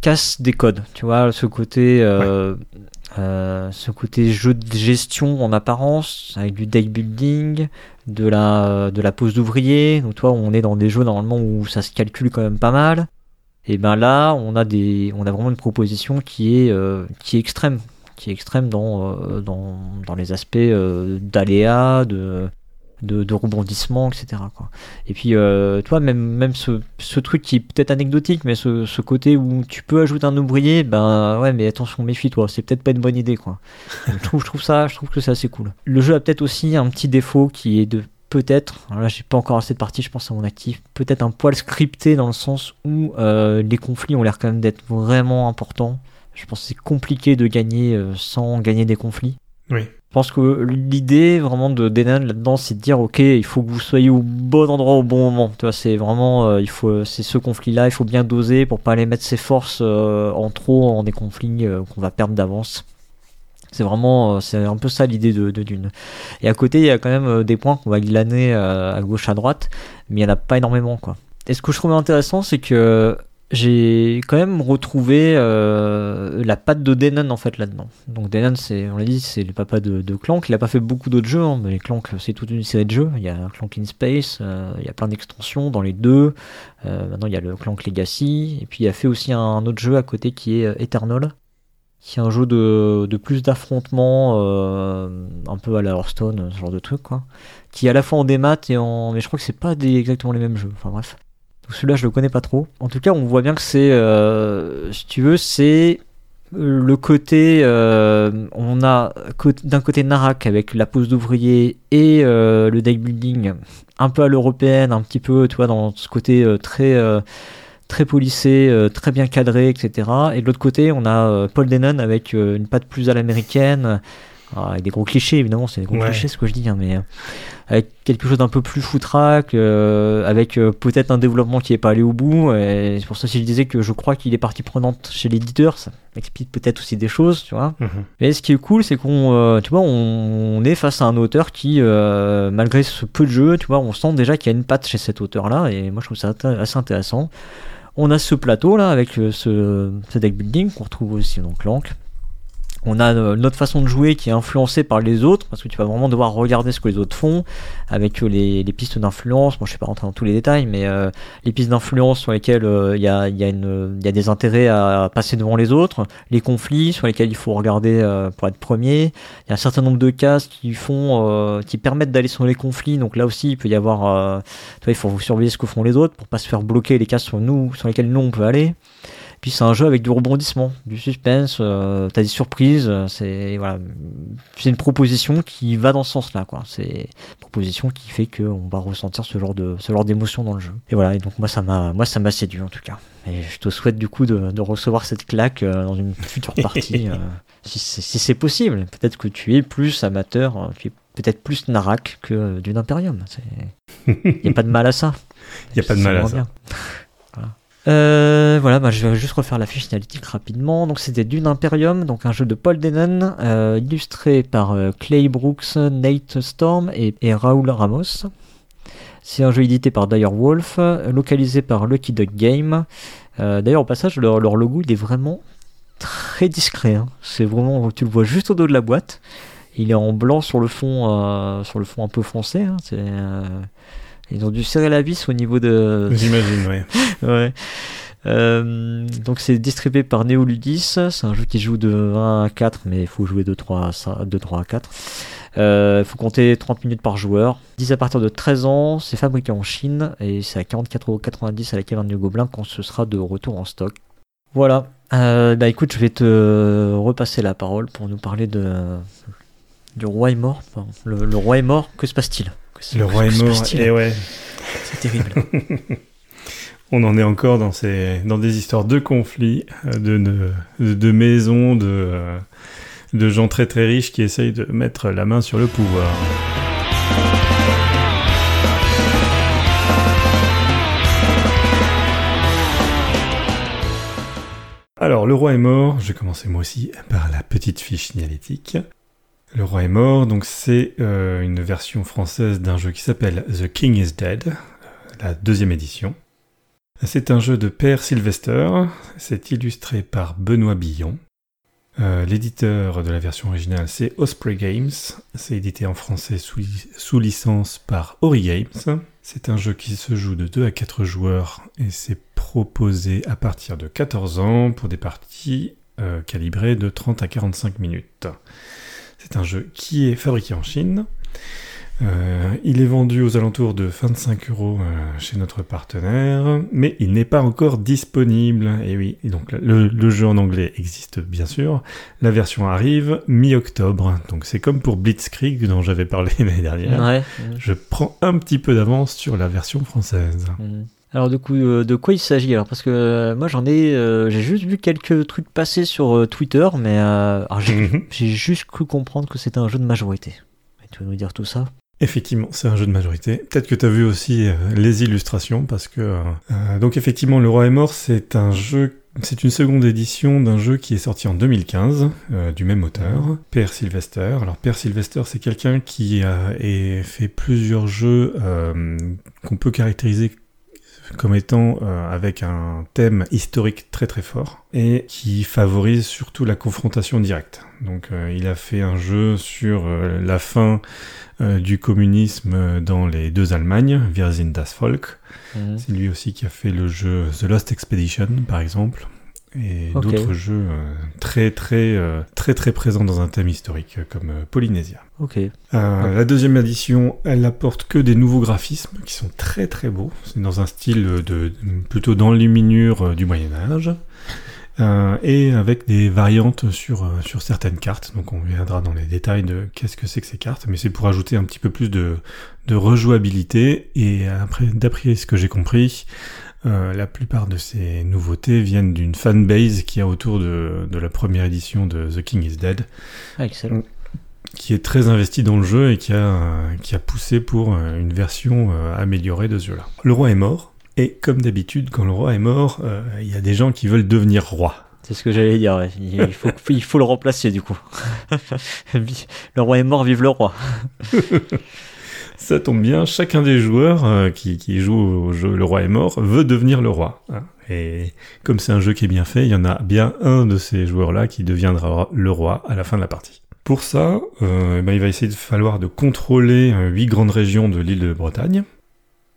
casse des codes. Tu vois, ce côté. euh, ce côté jeu de gestion en apparence, avec du deck building, de la, de la pose d'ouvrier. Donc, toi, on est dans des jeux normalement où ça se calcule quand même pas mal. Et ben là, on a, des, on a vraiment une proposition qui est, euh, qui est extrême. Qui est extrême dans, euh, dans, dans les aspects euh, d'aléas, de, de, de rebondissement, etc. Quoi. Et puis, euh, toi, même, même ce, ce truc qui est peut-être anecdotique, mais ce, ce côté où tu peux ajouter un ouvrier, ben ouais, mais attention, méfie-toi, c'est peut-être pas une bonne idée, quoi. [LAUGHS] je, trouve, je trouve ça, je trouve que c'est assez cool. Le jeu a peut-être aussi un petit défaut qui est de peut-être, là j'ai pas encore assez de partie, je pense à mon actif, peut-être un poil scripté dans le sens où euh, les conflits ont l'air quand même d'être vraiment importants. Je pense que c'est compliqué de gagner euh, sans gagner des conflits. Oui. Je pense que l'idée vraiment de Denan là-dedans, c'est de dire ok, il faut que vous soyez au bon endroit au bon moment. Tu vois, c'est vraiment, euh, il faut, c'est ce conflit-là, il faut bien doser pour pas aller mettre ses forces euh, en trop en des conflits euh, qu'on va perdre d'avance. C'est vraiment, c'est un peu ça l'idée de, de Dune. Et à côté, il y a quand même des points qu'on va glaner à gauche, à droite, mais il y en a pas énormément quoi. Et ce que je trouvais intéressant, c'est que j'ai quand même retrouvé euh, la patte de Denon en fait là-dedans. Donc Denon, c'est, on l'a dit, c'est le papa de, Clank. Il a pas fait beaucoup d'autres jeux, hein, mais Clank, c'est toute une série de jeux. Il y a Clank in Space, euh, il y a plein d'extensions dans les deux. Euh, maintenant, il y a le Clank Legacy, et puis il a fait aussi un autre jeu à côté qui est Eternal, qui est un jeu de, de plus d'affrontements, un peu à la Hearthstone, ce genre de truc, quoi. Qui est à la fois en démat et en, mais je crois que c'est pas des, exactement les mêmes jeux. Enfin bref. Celui-là, je le connais pas trop. En tout cas, on voit bien que c'est, euh, si tu veux, c'est le côté, euh, on a d'un côté Narak avec la pose d'ouvrier et euh, le deck building un peu à l'européenne, un petit peu, tu vois, dans ce côté très très polissé, très bien cadré, etc. Et de l'autre côté, on a Paul Denon avec une patte plus à l'américaine, ah, avec des gros clichés, évidemment, c'est des gros clichés ce que je dis, hein, mais euh, avec quelque chose d'un peu plus foutraque, euh, avec euh, peut-être un développement qui n'est pas allé au bout. Et c'est pour ça que je disais que je crois qu'il est partie prenante chez l'éditeur, ça explique peut-être aussi des choses, tu vois. Mhm. Mais ce qui est cool, c'est qu'on, tu vois, on, est face à un auteur qui, malgré ce peu de jeux, tu vois, on sent déjà qu'il y a une patte chez cet auteur-là, et moi je trouve ça assez intéressant. On a ce plateau là avec ce, ce deck building qu'on retrouve aussi dans Clank on a euh, notre façon de jouer qui est influencée par les autres, parce que tu vas vraiment devoir regarder ce que les autres font, avec euh, les, pistes d'influence, moi je ne vais pas rentrer dans tous les détails, mais euh, les pistes d'influence sur lesquelles il y, a, y, a des intérêts à passer devant les autres, les conflits sur lesquels il faut regarder pour être premier, il y a un certain nombre de cases qui font, qui permettent d'aller sur les conflits, donc là aussi il peut y avoir, il faut surveiller ce que font les autres pour pas se faire bloquer les cases sur nous, sur lesquelles nous on peut aller. Puis c'est un jeu avec du rebondissement, du suspense, euh, t'as des surprises, c'est voilà, c'est une proposition qui va dans ce sens-là, quoi. C'est une proposition qui fait qu'on va ressentir ce genre de ce genre d'émotion dans le jeu. Et voilà, et donc moi ça m'a moi ça m'a séduit en tout cas. Et je te souhaite du coup de, recevoir cette claque euh, dans une future partie, [LAUGHS] euh, si, c'est possible. Peut-être que tu es plus amateur, tu es peut-être plus Narak que d'une Imperium. Il n'y a pas de mal à ça. [LAUGHS] Il n'y a pas de mal à ça. Euh, voilà, bah, je vais juste refaire la fiche analytique rapidement. Donc c'était Dune Imperium, donc un jeu de Paul Denon, euh, illustré par euh, Clay Brooks, Nate Storm et, Raoul Ramos. C'est un jeu édité par Dire Wolf, localisé par Lucky Duck Game. D'ailleurs, au passage, leur, logo il est vraiment très discret. Hein. C'est vraiment, tu le vois juste au dos de la boîte. Il est en blanc sur le fond, sur le fond un peu foncé. Hein. Ils ont dû serrer la vis au niveau de. [LAUGHS] J'imagine, ouais. [LAUGHS] ouais. Euh, donc c'est distribué par Neoludis, c'est un jeu qui joue de 1 à 4, mais il faut jouer de 3 à, 2, 3 à 4. Il euh, faut compter 30 minutes par joueur. 10 à partir de 13 ans, c'est fabriqué en Chine et c'est à 44,90€ à la caverne du Gobelin quand ce sera de retour en stock. Voilà. Euh, bah écoute, je vais te repasser la parole pour nous parler de du roi est mort. le roi est mort, que se passe-t-il? Le roi est mort, et ouais. C'est terrible. [LAUGHS] On en est encore dans, ces, dans des histoires de conflits, euh, de, de, de maisons, de, euh, de gens très très riches qui essayent de mettre la main sur le pouvoir. Alors, le roi est mort. Je vais commencer moi aussi par la petite fiche signalétique. Le roi est mort, donc c'est euh, une version française d'un jeu qui s'appelle The King is Dead, euh, la deuxième édition. C'est un jeu de Père Sylvester, c'est illustré par Benoît Billon. Euh, l'éditeur de la version originale c'est Osprey Games, c'est édité en français sous, sous, licence par Ori Games. C'est un jeu qui se joue de 2 à 4 joueurs et c'est proposé à partir de 14 ans pour des parties calibrées de 30 à 45 minutes. C'est un jeu qui est fabriqué en Chine. Euh, il est vendu aux alentours de 25 euros euh, chez notre partenaire, mais il n'est pas encore disponible. Et oui, donc le, jeu en anglais existe bien sûr. La version arrive mi-octobre, donc c'est comme pour Blitzkrieg dont j'avais parlé [LAUGHS] l'année dernière. Je prends un petit peu d'avance sur la version française. Mm. Alors du coup, euh, de quoi il s'agit? Alors parce que euh, moi j'en ai, euh, j'ai juste vu quelques trucs passer sur Twitter, mais mhm. j'ai juste cru comprendre que c'était un jeu de majorité. tu veux nous dire tout ça? Effectivement, c'est un jeu de majorité. Peut-être que tu as vu aussi les illustrations, parce que... donc effectivement, Le Roi est mort, c'est un jeu... C'est une seconde édition d'un jeu qui est sorti en 2015, du même auteur, Père Sylvester. Alors Père Sylvester, c'est quelqu'un qui a fait plusieurs jeux qu'on peut caractériser comme étant euh, avec un thème historique très très fort et qui favorise surtout la confrontation directe. Donc euh, il a fait un jeu sur euh, la fin du communisme dans les deux Allemagnes, Wir sind das Volk. Mhm. C'est lui aussi qui a fait le jeu The Lost Expedition par exemple et d'autres jeux euh, très très euh, très très présents dans un thème historique euh, comme euh, Polynésia. Ok. Euh, La deuxième édition, elle apporte que des nouveaux graphismes qui sont très très beaux. C'est dans un style de, de- plutôt d'enluminure euh, du Moyen Âge. Euh, et avec des variantes sur, sur certaines cartes. Donc on viendra dans les détails de qu'est-ce que c'est que ces cartes, mais c'est pour ajouter un petit peu plus de, de rejouabilité. Et après, d'après ce que j'ai compris, euh, la plupart de ces nouveautés viennent d'une fanbase qui a autour de, de la première édition de The King is Dead Ah, excellent. qui est très investi dans le jeu et qui a, qui a poussé pour euh, une version euh, améliorée de ce jeu-là. Le roi est mort, et comme d'habitude, quand le roi est mort, euh, il y a des gens qui veulent devenir roi. C'est ce que j'allais dire. ouais. Il faut, [LAUGHS] il faut le remplacer du coup. [LAUGHS] le roi est mort, vive le roi. [LAUGHS] Ça tombe bien, chacun des joueurs euh, qui, qui joue au jeu Le roi est mort veut devenir le roi. hein. Et comme c'est un jeu qui est bien fait, il y en a bien un de ces joueurs-là qui deviendra le roi à la fin de la partie. Pour ça, euh, eh ben, il va essayer de falloir de contrôler euh, huit grandes régions de l'île de Bretagne,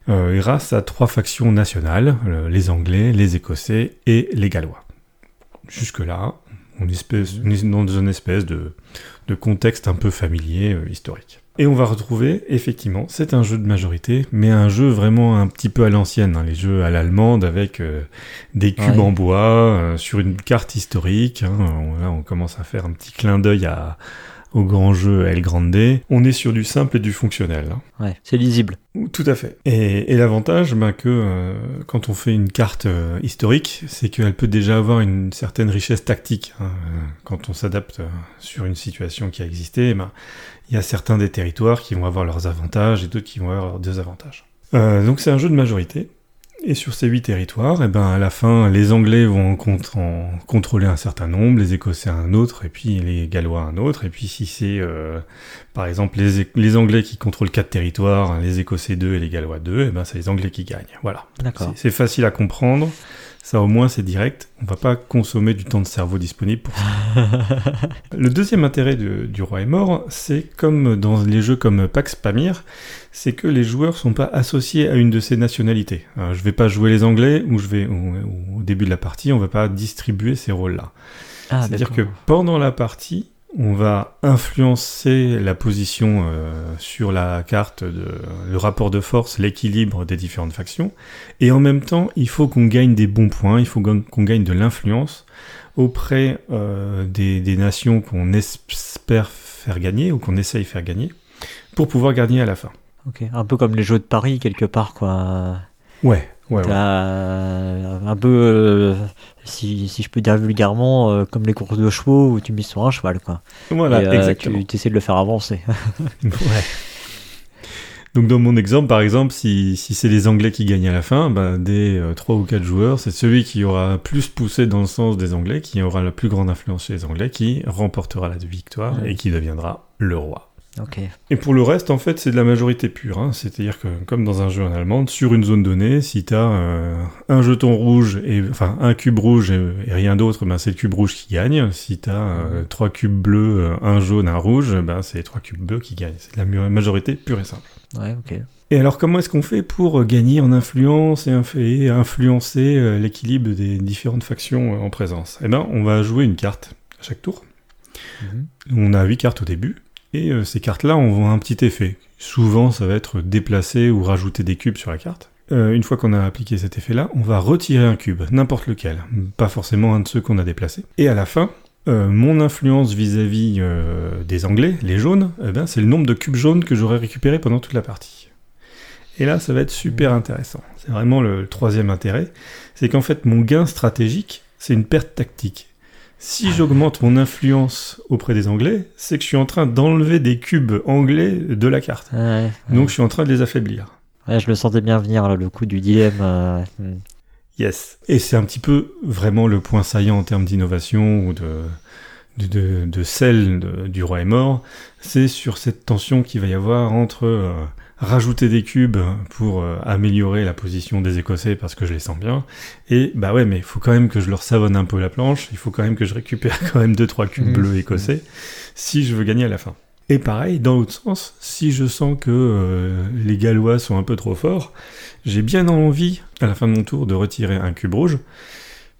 grâce à trois factions nationales, les Anglais, les Écossais et les Gallois. Jusque-là, on, est dans une espèce de, contexte un peu familier, historique. Et on va retrouver, effectivement, c'est un jeu de majorité, mais un jeu vraiment un petit peu à l'ancienne, hein, les jeux à l'allemande avec euh, des cubes Ouais. en bois euh, sur une carte historique. hein. On- là, on commence à faire un petit clin d'œil à- au grand jeu El Grande. On est sur du simple et du fonctionnel. hein. Ouais, c'est lisible. Tout à fait. Et, et l'avantage, ben, que euh, quand on fait une carte euh, historique, c'est qu'elle peut déjà avoir une certaine richesse tactique. hein. Euh, Quand on s'adapte euh, sur une situation qui a existé, ben, il y a certains des territoires qui vont avoir leurs avantages et d'autres qui vont avoir leurs désavantages. Euh, donc c'est un jeu de majorité. Et sur ces huit territoires, et ben à la fin, les Anglais vont en, cont- en contrôler un certain nombre, les Écossais un autre, et puis les Gallois un autre. Et puis si c'est, euh, par exemple, les, Anglais qui contrôlent quatre territoires, les Écossais deux et les Gallois deux, et ben c'est les Anglais qui gagnent. Voilà. D'accord. C'est facile à comprendre. Ça au moins c'est direct. On va pas consommer du temps de cerveau disponible pour ça. [LAUGHS] Le deuxième intérêt de- du roi est mort, c'est comme dans les jeux comme Pax Pamir, c'est que les joueurs sont pas associés à une de ces nationalités. Euh, je vais pas jouer les Anglais ou je vais ou- ou au début de la partie, on va pas distribuer ces rôles-là. Ah, C'est-à-dire que pendant la partie, on va influencer la position euh, sur la carte, de, le rapport de force, l'équilibre des différentes factions, et en même temps, il faut qu'on gagne des bons points, il faut qu'on gagne de l'influence auprès euh, des, des nations qu'on espère faire gagner ou qu'on essaye faire gagner pour pouvoir gagner à la fin. Ok, un peu comme les jeux de Paris quelque part quoi. Ouais, ouais, ouais. Euh, un peu, euh, si, si je peux dire vulgairement, euh, comme les courses de chevaux où tu mises sur un cheval quoi. Voilà, Et, euh, exactement. tu essaies de le faire avancer. [LAUGHS] Ouais. Donc dans mon exemple, par exemple, si, si c'est les Anglais qui gagnent à la fin, ben, des 3 ou 4 joueurs, c'est celui qui aura plus poussé dans le sens des Anglais, qui aura la plus grande influence chez les Anglais, qui remportera la victoire Ouais. et qui deviendra le roi. Et pour le reste, en fait, c'est de la majorité pure. hein. C'est-à-dire que, comme dans un jeu en allemand, sur une zone donnée, si tu as un jeton rouge, et, enfin un cube rouge et, et rien d'autre, ben, c'est le cube rouge qui gagne. Si tu as trois cubes bleus, euh, un jaune, un rouge, ben, c'est les trois cubes bleus qui gagnent. C'est de la majorité pure et simple. Ouais, ok. Et alors, comment est-ce qu'on fait pour euh, gagner en influence et, inf- et influencer euh, l'équilibre des différentes factions euh, en présence? Eh ben, on va jouer une carte à chaque tour. Mhm. On a 8 cartes au début, et euh, ces cartes-là ont un petit effet. Souvent, ça va être déplacer ou rajouter des cubes sur la carte. Euh, une fois qu'on a appliqué cet effet-là, on va retirer un cube, n'importe lequel, pas forcément un de ceux qu'on a déplacés. Et à la fin, euh, mon influence vis-à-vis des Anglais, les jaunes, eh ben, c'est le nombre de cubes jaunes que j'aurai récupéré pendant toute la partie. Et là, ça va être super intéressant. C'est vraiment le troisième intérêt. C'est qu'en fait, mon gain stratégique, c'est une perte tactique. Si j'augmente mon influence auprès des Anglais, c'est que je suis en train d'enlever des cubes anglais de la carte. Ouais, ouais. Donc je suis en train de les affaiblir. Ouais, je le sentais bien venir là, le coup du dilemme. euh. Yes. Et c'est un petit peu vraiment le point saillant en termes d'innovation ou de, de, de, de- du roi est mort. C'est sur cette tension qu'il va y avoir entre euh, rajouter des cubes pour euh, améliorer la position des Écossais parce que je les sens bien. Et bah ouais, mais il faut quand même que je leur savonne un peu la planche, il faut quand même que je récupère [LAUGHS] quand même 2-3 cubes Mhm. bleus écossais si je veux gagner à la fin. Et pareil, dans l'autre sens, si je sens que euh, les Gallois sont un peu trop forts, j'ai bien envie, à la fin de mon tour, de retirer un cube rouge,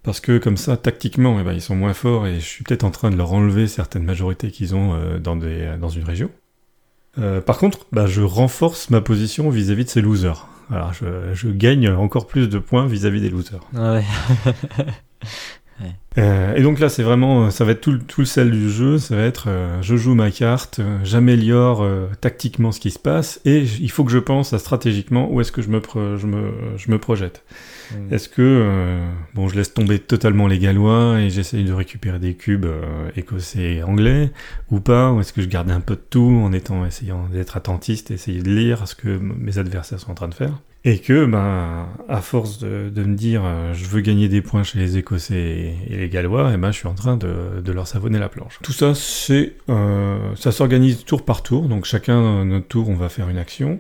parce que comme ça, tactiquement, eh ben, ils sont moins forts et je suis peut-être en train de leur enlever certaines majorités qu'ils ont euh, dans, des, dans une région. Euh, par contre, bah, je renforce ma position vis-à-vis de ces losers. Alors, je, je gagne encore plus de points vis-à-vis des losers. Ouais. [LAUGHS] Euh, et donc là, c'est vraiment, ça va être tout, le- tout le sel du jeu. Ça va être, euh, je joue ma carte, euh, j'améliore euh, tactiquement ce qui se passe, et il faut que je pense à stratégiquement où est-ce que je me, pro- je me, je me projette. Mm. Est-ce que, euh, bon, je laisse tomber totalement les Gallois et j'essaye de récupérer des cubes euh, écossais et anglais, ou pas? Ou est-ce que je garde un peu de tout en étant, essayant d'être attentiste, essayer de lire ce que mes adversaires sont en train de faire? Et que, ben, à force de, de me dire, euh, je veux gagner des points chez les Écossais et, les Gallois, et ben, je suis en train de, de leur savonner la planche. Tout ça, c'est, euh, ça s'organise tour par tour. Donc chacun euh, notre tour, on va faire une action.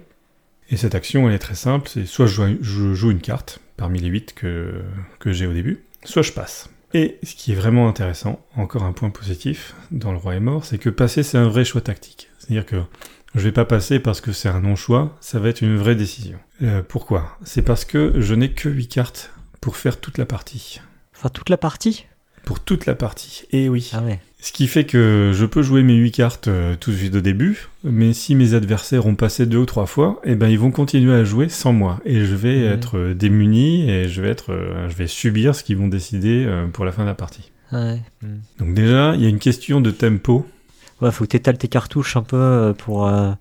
Et cette action, elle est très simple. C'est soit je joue, je joue une carte parmi les 8 que, que j'ai au début, soit je passe. Et ce qui est vraiment intéressant, encore un point positif dans le roi est mort, c'est que passer, c'est un vrai choix tactique. C'est-à-dire que je vais pas passer parce que c'est un non-choix, ça va être une vraie décision. Euh, pourquoi? C'est parce que je n'ai que 8 cartes pour faire toute la partie. Enfin, toute la partie? Pour toute la partie. Et oui. Ah ouais. Ce qui fait que je peux jouer mes 8 cartes euh, tout de suite au début, mais si mes adversaires ont passé deux ou trois fois, eh ben ils vont continuer à jouer sans moi. Et je vais Mhm. être euh, démuni et je vais, être, je vais subir ce qu'ils vont décider pour la fin de la partie. Ouais. Mm. Donc déjà, il y a une question de tempo. Ouais, faut que t'étales tes cartouches un peu euh, pour euh,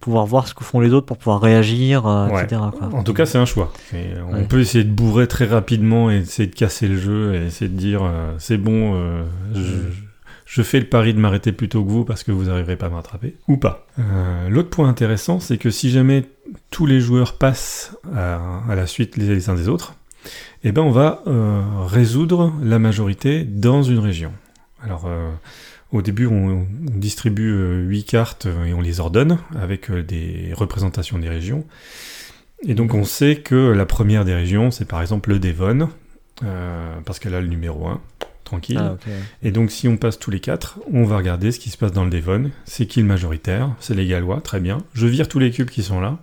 pouvoir voir ce que font les autres, pour pouvoir réagir, euh, Ouais. etc. quoi. En tout cas, c'est un choix. Et on Ouais. peut essayer de bourrer très rapidement et essayer de casser le jeu et essayer de dire euh, c'est bon, je, je fais le pari de m'arrêter plus tôt que vous parce que vous n'arriverez pas à m'attraper. Ou pas. L'autre point intéressant, c'est que si jamais tous les joueurs passent à, à la suite les, les uns des autres, eh ben on va euh, résoudre la majorité dans une région. Alors, euh, au début, on, on distribue 8 cartes euh, et on les ordonne avec euh, des représentations des régions. Et donc, on sait que la première des régions, c'est par exemple le Devon, euh, parce qu'elle a le numéro 1, tranquille. Ah. Et donc, si on passe tous les quatre, on va regarder ce qui se passe dans le Devon. C'est qui le majoritaire? C'est les Gallois, très bien. Je vire tous les cubes qui sont là,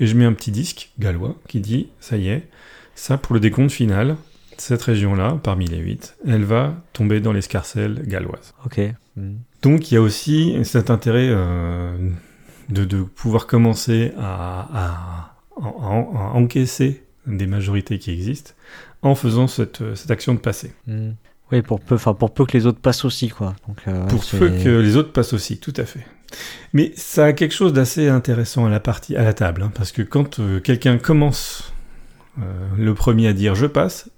et je mets un petit disque gallois qui dit ça y est, ça pour le décompte final, cette région-là, parmi les 8, elle va tomber dans l'escarcelle galloise. Ok. Mm. Donc il y a aussi cet intérêt euh, de, de pouvoir commencer à, à- à- à encaisser des majorités qui existent en faisant cette, cette action de passer. Mm. Oui, pour peu, pour peu que les autres passent aussi, quoi. Donc, euh, Pour peu que les autres passent aussi, tout à fait. Mais ça a quelque chose d'assez intéressant à la partie, à la table, hein, parce que quand euh, quelqu'un commence euh, le premier à dire je passe,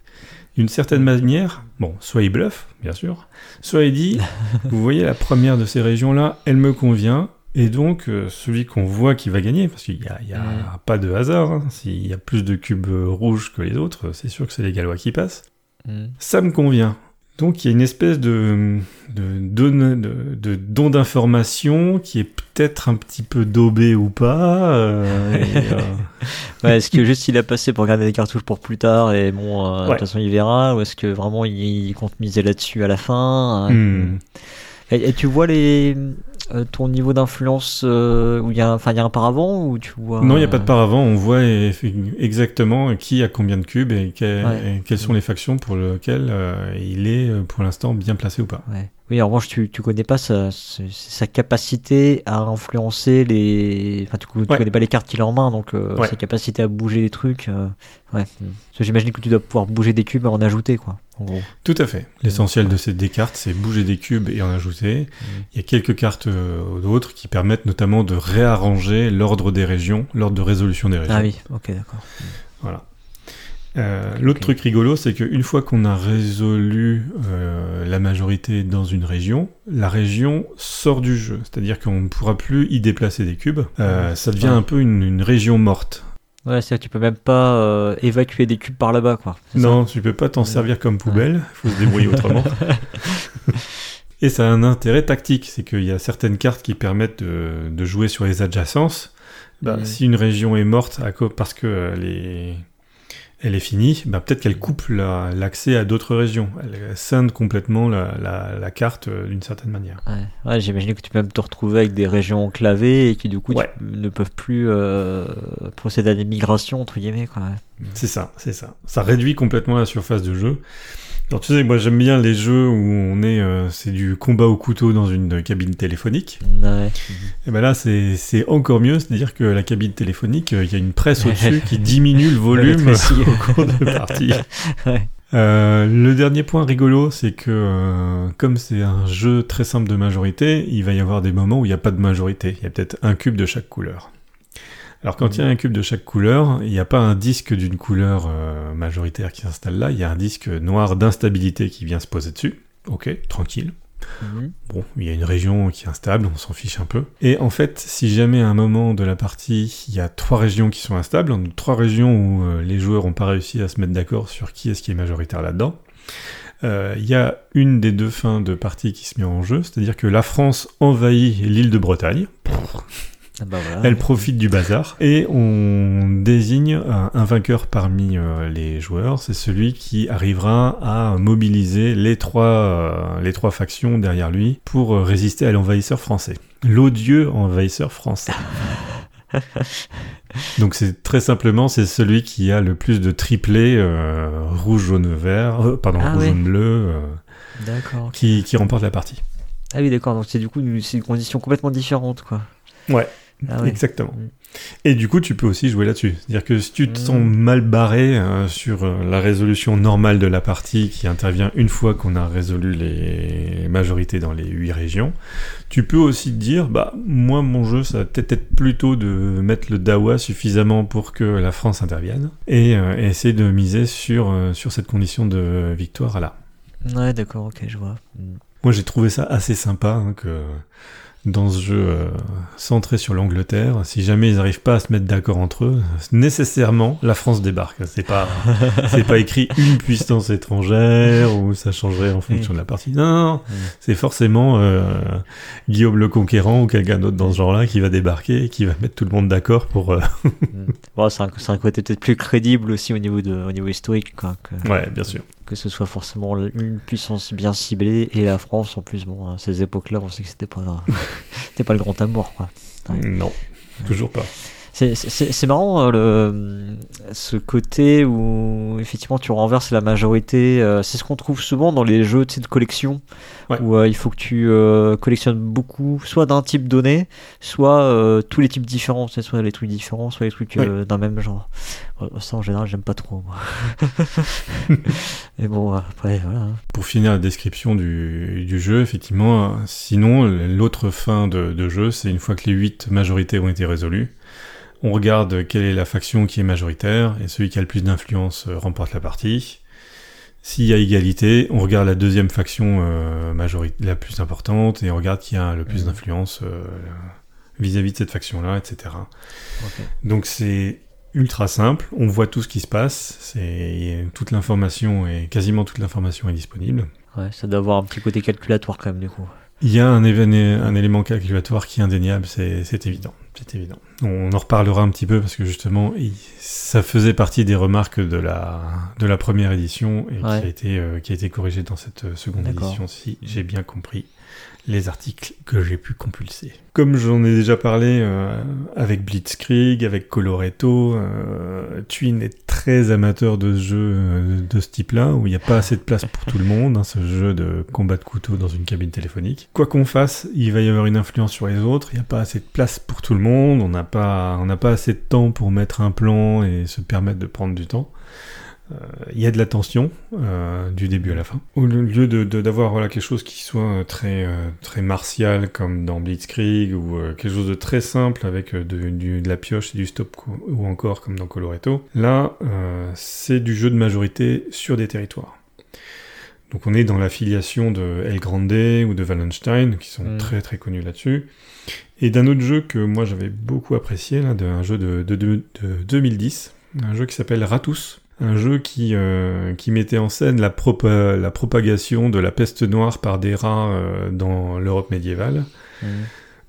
d'une certaine manière, bon, soit il bluffe, bien sûr, soit il dit, [LAUGHS] vous voyez la première de ces régions-là, elle me convient, et donc euh, celui qu'on voit qui va gagner, parce qu'il n'y a, y a Mm. pas de hasard, hein, s'il y a plus de cubes rouges que les autres, c'est sûr que c'est les Gallois qui passent Mm. ça me convient. Donc il y a une espèce de, de, don- de, de don d'information qui est peut-être un petit peu daubé ou pas. euh, et, euh, [LAUGHS] Ouais, est-ce que juste il a passé pour garder des cartouches pour plus tard et bon, euh, de toute façon il verra, ou est-ce que vraiment il, il compte miser là-dessus à la fin euh, hmm. et, et tu vois les euh, ton niveau d'influence euh, où il y a, enfin il y a un paravent ou tu vois Non, il n'y a pas de paravent. On voit eff- exactement qui a combien de cubes et, que- Ouais. et quelles sont les factions pour lesquelles euh, il est euh, pour l'instant bien placé ou pas. Ouais. Oui, en revanche, tu, tu connais pas sa, capacité à influencer les. Enfin, tu, tu Ouais. connais pas les cartes qu'il a en main, donc euh, Ouais. sa capacité à bouger les trucs. euh, ouais. Parce que j'imagine que tu dois pouvoir bouger des cubes et en ajouter, quoi. En gros. Tout à fait. L'essentiel de ces des cartes, c'est bouger des cubes et en ajouter. Mm. Il y a quelques cartes euh, d'autres qui permettent notamment de réarranger l'ordre des régions, l'ordre de résolution des régions. Ah oui, ok, d'accord. Voilà. Euh, L'autre truc rigolo, c'est qu'une fois qu'on a résolu euh, la majorité dans une région, la région sort du jeu. C'est-à-dire qu'on ne pourra plus y déplacer des cubes. Euh, ça devient Ouais. un peu une, une région morte. Ouais, c'est tu peux même pas évacuer des cubes par là-bas, quoi. Non, tu peux pas t'en Ouais. servir comme poubelle. Il faut se débrouiller autrement. [LAUGHS] Et ça a un intérêt tactique, c'est qu'il y a certaines cartes qui permettent de, de jouer sur les adjacences, bah, si une région est morte à parce que les- elle est finie, bah, peut-être qu'elle coupe la- l'accès à d'autres régions. Elle scinde complètement la, la- la carte euh, d'une certaine manière. Ouais, ouais j'imagine que tu peux même te retrouver avec des régions enclavées et qui du coup tu- ne peuvent plus euh, procéder à des migrations entre guillemets. C'est ça, c'est ça. Ça réduit complètement la surface de jeu. Alors tu sais, moi j'aime bien les jeux où on est, euh, c'est du combat au couteau dans une cabine téléphonique. Ouais. Et ben là c'est encore mieux, c'est-à-dire que la cabine téléphonique, euh, il y a une presse au-dessus qui diminue le [LAUGHS] volume [LAUGHS] au cours de la partie. [LAUGHS] Ouais. Euh, le dernier point rigolo, c'est que euh, comme c'est un jeu très simple de majorité, il va y avoir des moments où il n'y a pas de majorité. Il y a peut-être un cube de chaque couleur. Alors quand il y a un cube de chaque couleur, il n'y a pas un disque d'une couleur euh, majoritaire qui s'installe là, il y a un disque noir d'instabilité qui vient se poser dessus. Ok, tranquille. Mhm. Bon, il y a une région qui est instable, on s'en fiche un peu. Et en fait, si jamais à un moment de la partie, il y a trois régions qui sont instables, donc trois régions où euh, les joueurs n'ont pas réussi à se mettre d'accord sur qui est-ce qui est majoritaire là-dedans, euh, il y a une des deux fins de partie qui se met en jeu, c'est-à-dire que la France envahit l'île de Bretagne, Ah bah voilà. elle profite du bazar, et on désigne un, un vainqueur parmi euh, les joueurs, c'est celui qui arrivera à mobiliser les trois, euh, les trois factions derrière lui pour euh, résister à l'envahisseur français. L'odieux envahisseur français. [LAUGHS] Donc c'est très simplement, c'est celui qui a le plus de triplés rouge, jaune, vert, pardon, Ah rouge, ouais. jaune, bleu, D'accord. qui, qui remporte la partie. Ah oui d'accord donc c'est du coup une- c'est une condition complètement différente quoi. Ouais. Ah ouais. Exactement. Mm. Et du coup, tu peux aussi jouer là-dessus. C'est-à-dire que si tu te Mm. sens mal barré euh, sur euh, la résolution normale de la partie qui intervient une fois qu'on a résolu les majorités dans les huit régions, tu peux aussi te dire, bah, moi, mon jeu, ça va peut-être être plutôt de mettre le Dawa suffisamment pour que la France intervienne et, euh, et essayer de miser sur, euh, sur cette condition de victoire là. Ouais d'accord ok je vois. Mhm. Moi, j'ai trouvé ça assez sympa hein, que dans ce jeu euh, centré sur l'Angleterre, si jamais ils n'arrivent pas à se mettre d'accord entre eux, nécessairement la France débarque. C'est pas, [LAUGHS] c'est pas écrit une puissance étrangère ou ça changerait en fonction de la partie. Non, non, non. Mm. c'est forcément euh, Guillaume le Conquérant ou quelqu'un d'autre dans ce genre-là qui va débarquer et qui va mettre tout le monde d'accord pour. euh, Mhm. Bon, c'est un, un côté peut-être plus crédible aussi au niveau, de, au niveau historique, quoi, que, Ouais, bien sûr. Que ce soit forcément une puissance bien ciblée et la France en plus. Bon, à ces époques-là, on sait que c'était pas, [LAUGHS] c'était pas le grand amour, quoi. Non, toujours pas. C'est- C'est c'est marrant euh, le, ce côté où effectivement tu renverses la majorité. euh, c'est ce qu'on trouve souvent dans les jeux tu sais, de collection Ouais. où euh, il faut que tu euh, collectionnes beaucoup, soit d'un type donné, soit euh, tous les types différents, tu sais, soit les trucs différents, soit les trucs euh, d'un même genre. Ça en général j'aime pas trop. Moi. [LAUGHS] Mais bon après voilà. hein. Pour finir la description du, du jeu, effectivement, sinon, l'autre fin de, de jeu, c'est une fois que les 8 majorités ont été résolues, on regarde quelle est la faction qui est majoritaire, et celui qui a le plus d'influence euh, remporte la partie. S'il y a égalité, on regarde la deuxième faction euh, la plus importante, et on regarde qui a le plus d'influence euh, vis-à-vis de cette faction-là, etc. Donc c'est ultra simple, on voit tout ce qui se passe, c'est toute l'information est quasiment toute l'information est disponible. Ouais, ça doit avoir un petit côté calculatoire quand même du coup. Il y a un, élément calculatoire qui est indéniable, c'est évident, c'est évident. On en reparlera un petit peu parce que justement, il- ça faisait partie des remarques de la, de la première édition et Ouais. qui, a été, euh, qui a été corrigé dans cette euh, seconde édition, si j'ai bien compris les articles que j'ai pu compulser. Comme j'en ai déjà parlé euh, avec Blitzkrieg, avec Coloretto, euh, Twin est très amateur de ce jeu euh, de ce type-là, où il n'y a pas assez de place pour tout le monde, hein, ce jeu de combat de couteau dans une cabine téléphonique. Quoi qu'on fasse, il va y avoir une influence sur les autres, il n'y a pas assez de place pour tout le monde, on n'a pas, pas assez de temps pour mettre un plan et se permettre de prendre du temps. Euh, Il y a de la tension euh, du début à la fin. Au lieu de de- d'avoir voilà, quelque chose qui soit euh, très, euh, très martial comme dans Blitzkrieg ou euh, quelque chose de très simple avec euh, de, du- de la pioche et du stop ou encore comme dans Coloretto, là euh, c'est du jeu de majorité sur des territoires. Donc on est dans l'affiliation de El Grande ou de Wallenstein qui sont Mm. très très connus là-dessus. Et d'un autre jeu que moi j'avais beaucoup apprécié, là, d'un jeu de, de, de- de 2010, un jeu qui s'appelle Ratus, un jeu qui, euh, qui mettait en scène la, propa- la propagation de la peste noire par des rats euh, dans l'Europe médiévale, Mhm.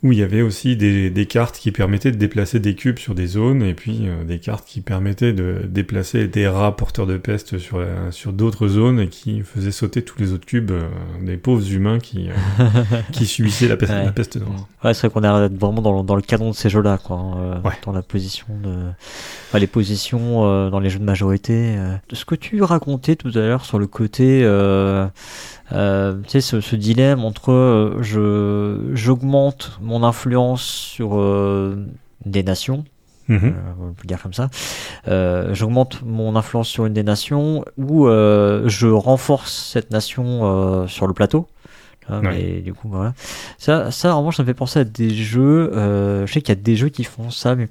Où il y avait aussi des, des, cartes qui permettaient de déplacer des cubes sur des zones, et puis euh, des cartes qui permettaient de déplacer des rats porteurs de peste sur, sur d'autres zones, et qui faisaient sauter tous les autres cubes euh, des pauvres humains qui, euh, [LAUGHS] qui subissaient la peste, la peste noire. Ouais, c'est vrai qu'on est vraiment dans, dans, le canon de ces jeux-là, quoi. Dans la position de... Enfin, les positions dans les jeux de majorité. Ce que tu racontais tout à l'heure sur le côté... Tu sais, ce, ce, dilemme entre je j'augmente mon influence sur euh, des nations, mhm. on peut dire comme ça, j'augmente mon influence sur une des nations ou je renforce cette nation sur le plateau. Mais du coup, voilà. Ça, ça, en revanche, ça me fait penser à des jeux. je sais qu'il y a des jeux qui font ça, mais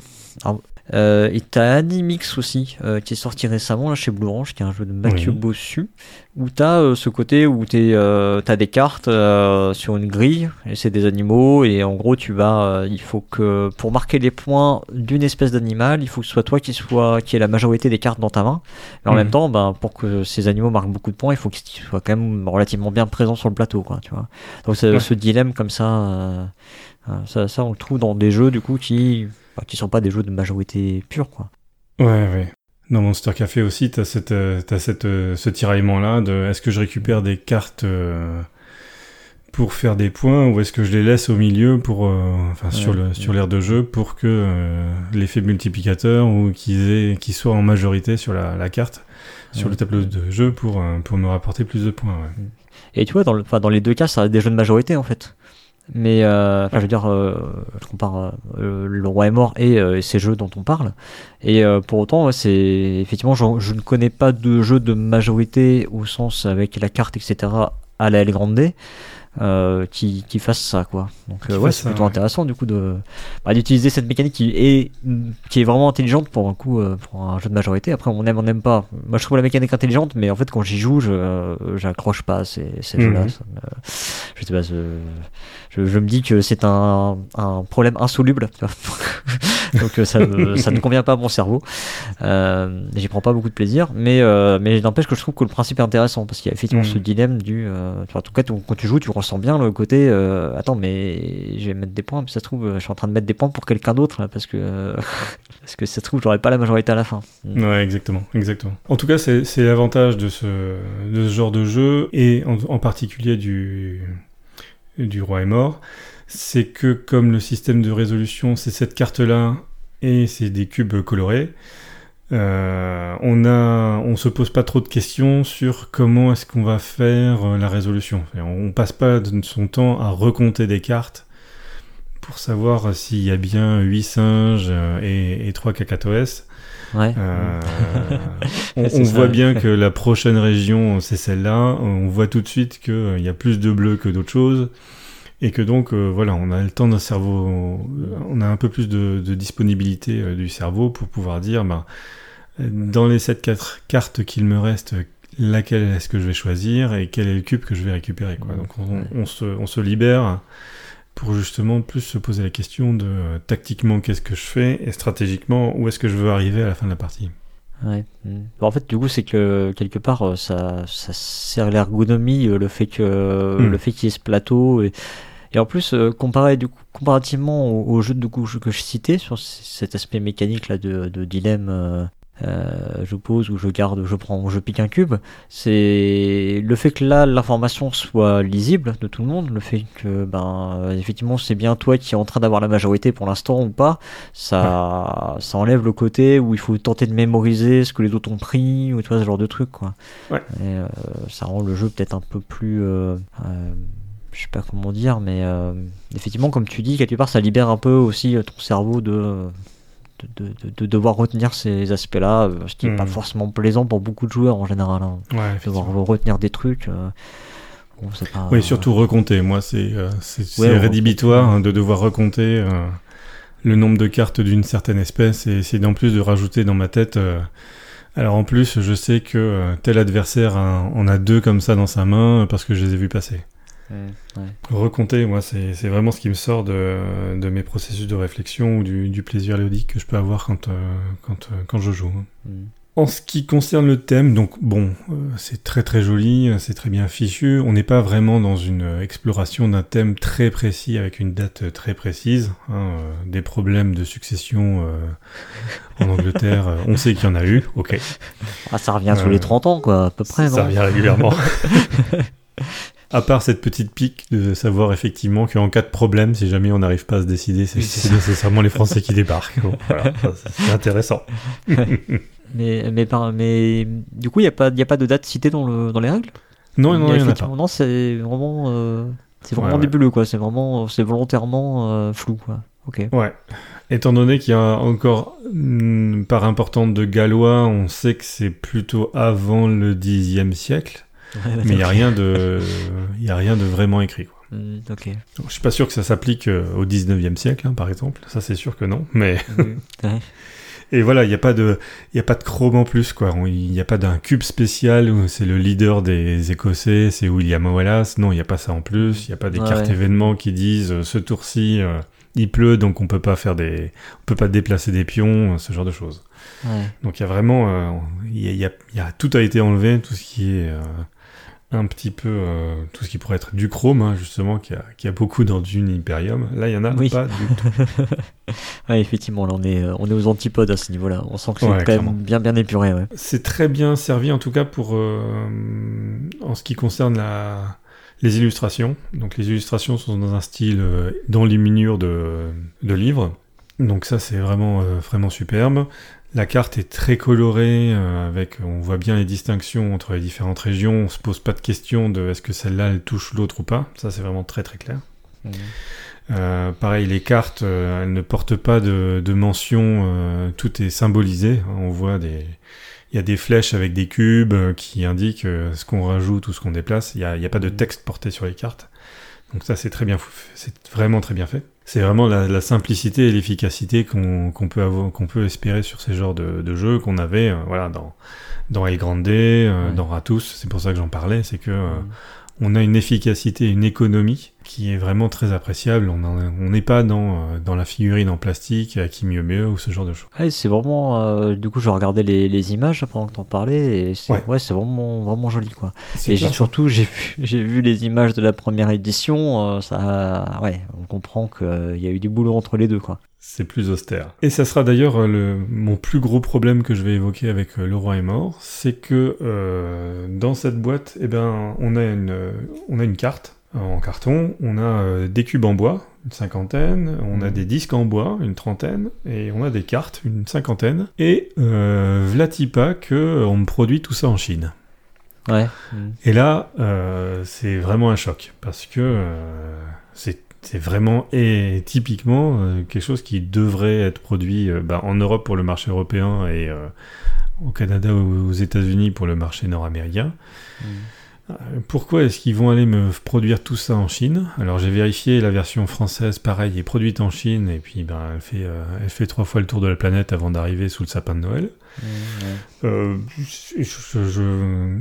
euh, et t'as Animix aussi, euh, qui est sorti récemment là, chez Blue Orange, qui est un jeu de Mathieu Bossu, où t'as euh, ce côté où t'es, euh, t'as des cartes euh, sur une grille, et c'est des animaux, et en gros tu vas, il faut que pour marquer les points d'une espèce d'animal, il faut que ce soit toi qui soit qui ait la majorité des cartes dans ta main. Mais en mhm. même temps, ben, pour que ces animaux marquent beaucoup de points, il faut qu'ils soient quand même relativement bien présents sur le plateau, quoi, tu vois. Donc c'est ce dilemme comme ça, ça, ça on le trouve dans des jeux du coup qui qui sont pas des jeux de majorité pure, quoi. Ouais, ouais. Dans Monster Café aussi, t'as cette, euh, as cette, euh, ce tiraillement-là de est-ce que je récupère des cartes euh, pour faire des points ou est-ce que je les laisse au milieu pour, enfin, sur le, sur l'aire de jeu pour que l'effet multiplicateur ou qu'ils qu'ils soient en majorité sur la, la carte, sur le tableau de jeu pour, pour me rapporter plus de points. Et tu vois, dans, le, dans les deux cas, ça a des jeux de majorité en fait. Mais euh, je veux dire, euh, je compare euh, Le Roi est mort et, ces jeux dont on parle. Et pour autant, c'est effectivement, je, ne connais pas de jeu de majorité au sens avec la carte, etc. à la L grande. Euh, qui, qui fasse ça quoi. Donc euh, ouais c'est plutôt intéressant du coup de bah, d'utiliser cette mécanique qui est qui est vraiment intelligente pour un coup euh, pour un jeu de majorité. Après on aime on n'aime pas. Moi je trouve la mécanique intelligente mais en fait quand j'y joue je j'accroche pas à ces, mhm. je sais pas je, je, me dis que c'est un, un problème insoluble [LAUGHS] donc ça, ça ne convient pas à mon cerveau. J'y prends pas beaucoup de plaisir mais mais n'empêche que je trouve que le principe est intéressant parce qu'il y a effectivement mhm. ce dilemme du en tout cas quand tu joues tu ressens bien le côté euh, attends mais je vais mettre des points mais ça se trouve je suis en train de mettre des points pour quelqu'un d'autre parce que [LAUGHS] parce que ça se trouve j'aurai pas la majorité à la fin mm. ouais exactement exactement en tout cas c'est l'avantage de ce de ce genre de jeu et en, particulier du du roi est mort c'est que comme le système de résolution c'est cette carte là et c'est des cubes colorés euh, on a, on se pose pas trop de questions sur comment est-ce qu'on va faire euh, la résolution. On passe pas son temps à recompter des cartes pour savoir s'il y a bien 8 singes euh, et, et 3 cacatoès. Ouais. [LAUGHS] on, voit bien que la prochaine région, c'est celle-là. On voit tout de suite qu'il y a plus de bleu que d'autres choses. Et que donc, voilà, on a le temps d'un cerveau, on a un peu plus de, disponibilité du cerveau pour pouvoir dire, bah, dans les 7 cartes qu'il me reste, laquelle est-ce que je vais choisir et quel est le cube que je vais récupérer. Quoi. Donc on, se, on, se, libère pour justement plus se poser la question de euh, tactiquement qu'est-ce que je fais et stratégiquement où est-ce que je veux arriver à la fin de la partie. Ouais. En fait, du coup, c'est que quelque part, euh, ça, ça sert l'ergonomie, euh, le fait que hmm. le fait qu'il y ait ce plateau et, et en plus, comparé du coup, comparativement au, jeu de coup que je citais sur cet aspect mécanique là de, de dilemme euh, je pose ou je garde, je prends, je pique un cube. C'est le fait que là l'information soit lisible de tout le monde, le fait que ben effectivement c'est bien toi qui es en train d'avoir la majorité pour l'instant ou pas, ça ça enlève le côté où il faut tenter de mémoriser ce que les autres ont pris ou tu vois ce genre de truc quoi. Ouais. Et, euh, ça rend le jeu peut-être un peu plus euh, je sais pas comment dire, mais effectivement, comme tu dis, quelque part, ça libère un peu aussi ton cerveau de, de, devoir retenir ces aspects-là, euh, ce qui n'est pas hmm. forcément plaisant pour beaucoup de joueurs en général. Hein. devoir retenir des trucs. Euh, oui, surtout recompter. Moi, c'est euh, rédhibitoire hein, de devoir recompter le nombre de cartes d'une certaine espèce et essayer en plus de rajouter dans ma tête. alors en plus, je sais que tel adversaire en a deux comme ça dans sa main parce que je les ai vus passer. Recompter, moi, c'est vraiment ce qui me sort de, de, mes processus de réflexion ou du, du, plaisir ludique que je peux avoir quand, euh, quand, euh, quand je joue. Mm. En ce qui concerne le thème, donc bon, euh, c'est très très joli, c'est très bien fichu. On n'est pas vraiment dans une exploration d'un thème très précis avec une date très précise. Hein, euh, des problèmes de succession euh, en Angleterre, on sait qu'il y en a eu, ok. Ah, ça revient tous les 30 ans, quoi, à peu près, ça non? revient régulièrement. [LAUGHS] à part cette petite pique de savoir effectivement qu'en cas de problème, si jamais on n'arrive pas à se décider, c'est nécessairement les Français qui débarquent. Bon, voilà, [LAUGHS] ça, c'est intéressant. [LAUGHS] mais, mais, mais du coup, il n'y a, pas- y a pas de date citée dans, le, dans les règles? Non, non, il y en a pas. Non, c'est vraiment, euh, c'est vraiment Ouais, nébuleux, quoi. C'est vraiment, c'est volontairement euh, flou, quoi. Ok. Ouais. Étant donné qu'il y a encore une part importante de gallois, on sait que c'est plutôt avant le Xe siècle, mais il n'y a rien de, il y a rien de vraiment écrit. Quoi. Hmm, ok. Donc, je suis pas sûr que ça s'applique euh, au 19e siècle, hein, par exemple. Ça, c'est sûr que non. Mais Ouais. et voilà, il n'y a pas de, il a pas de chrome en plus, quoi. Il n'y a pas d'un cube spécial où c'est le leader des Écossais, c'est William Wallace. Non, il n'y a pas ça en plus. Il n'y a pas des Ouais, cartes ouais. événements qui disent euh, ce tour-ci. euh, il pleut, donc on peut pas faire des, on peut pas déplacer des pions, euh, ce genre de choses. Ouais. Donc il y a vraiment, euh, il y a, y a- y a- tout a été enlevé, tout ce qui est euh, un petit peu, euh, tout ce qui pourrait être du chrome, hein, justement, qui a, qui a beaucoup dans Dune Imperium. Là, il y en a Oui. pas du tout. [LAUGHS] Ouais, effectivement, là, on est, euh, on est aux antipodes à ce niveau-là. On sent que c'est Ouais, quand clairement. même bien, bien épuré, ouais. C'est très bien servi, en tout cas pour, euh, en ce qui concerne la, les illustrations. Donc les illustrations sont dans un style euh, d'enluminure de, de livres. Donc ça, c'est vraiment, euh, vraiment superbe. La carte est très colorée, euh, avec, on voit bien les distinctions entre les différentes régions. On se pose pas de question de est-ce que celle-là elle touche l'autre ou pas. Ça, c'est vraiment très très clair. Euh, pareil, les cartes, elles ne portent pas de, de mention, tout est symbolisé. On voit des, il y a des flèches avec des cubes qui indiquent ce qu'on rajoute ou ce qu'on déplace. Il n'y a, il y a pas de Mhm. texte porté sur les cartes. Donc ça, c'est très bien, c'est vraiment très bien fait. C'est vraiment la, la simplicité et l'efficacité qu'on peut avoir, qu'on peut espérer sur ces genres de, de jeux qu'on avait, euh, voilà, dans dans El Grande, euh, Ouais. dans Ratus. C'est pour ça que j'en parlais, c'est que euh, Mm. On a une efficacité, une économie qui est vraiment très appréciable. On n'est pas dans, euh, dans la figurine en plastique, à qui mieux mieux, ou ce genre de choses. Ouais, c'est vraiment. euh, du coup, je regardais les, les images pendant que t'en parlais, et c'est Ouais. ouais. c'est vraiment, vraiment joli, quoi. Et j'ai surtout, j'ai vu, [LAUGHS] j'ai vu les images de la première édition, euh, ça. Ouais, on comprend qu'il y a eu du boulot entre les deux, quoi. C'est plus austère. Et ça sera d'ailleurs euh, mon plus gros problème que je vais évoquer avec euh, Le Roi est mort, c'est que euh, dans cette boîte, eh ben, on, a une, on a une carte en carton, on a euh, des cubes en bois, une cinquantaine, on a Mhm. des disques en bois, une trentaine, et on a des cartes, une cinquantaine. Et euh, Vlatipa que on me produit tout ça en Chine. Ouais. Et là, euh, c'est vraiment un choc parce que euh, c'est c'est vraiment et typiquement euh, quelque chose qui devrait être produit euh, bah, en Europe pour le marché européen et euh, au Canada ou aux États-Unis pour le marché nord-américain. Mm. Pourquoi est-ce qu'ils vont aller me produire tout ça en Chine? Alors j'ai vérifié la version française, pareil, est produite en Chine et puis ben, elle, fait, elle fait trois fois le tour de la planète avant d'arriver sous le sapin de Noël. Mm,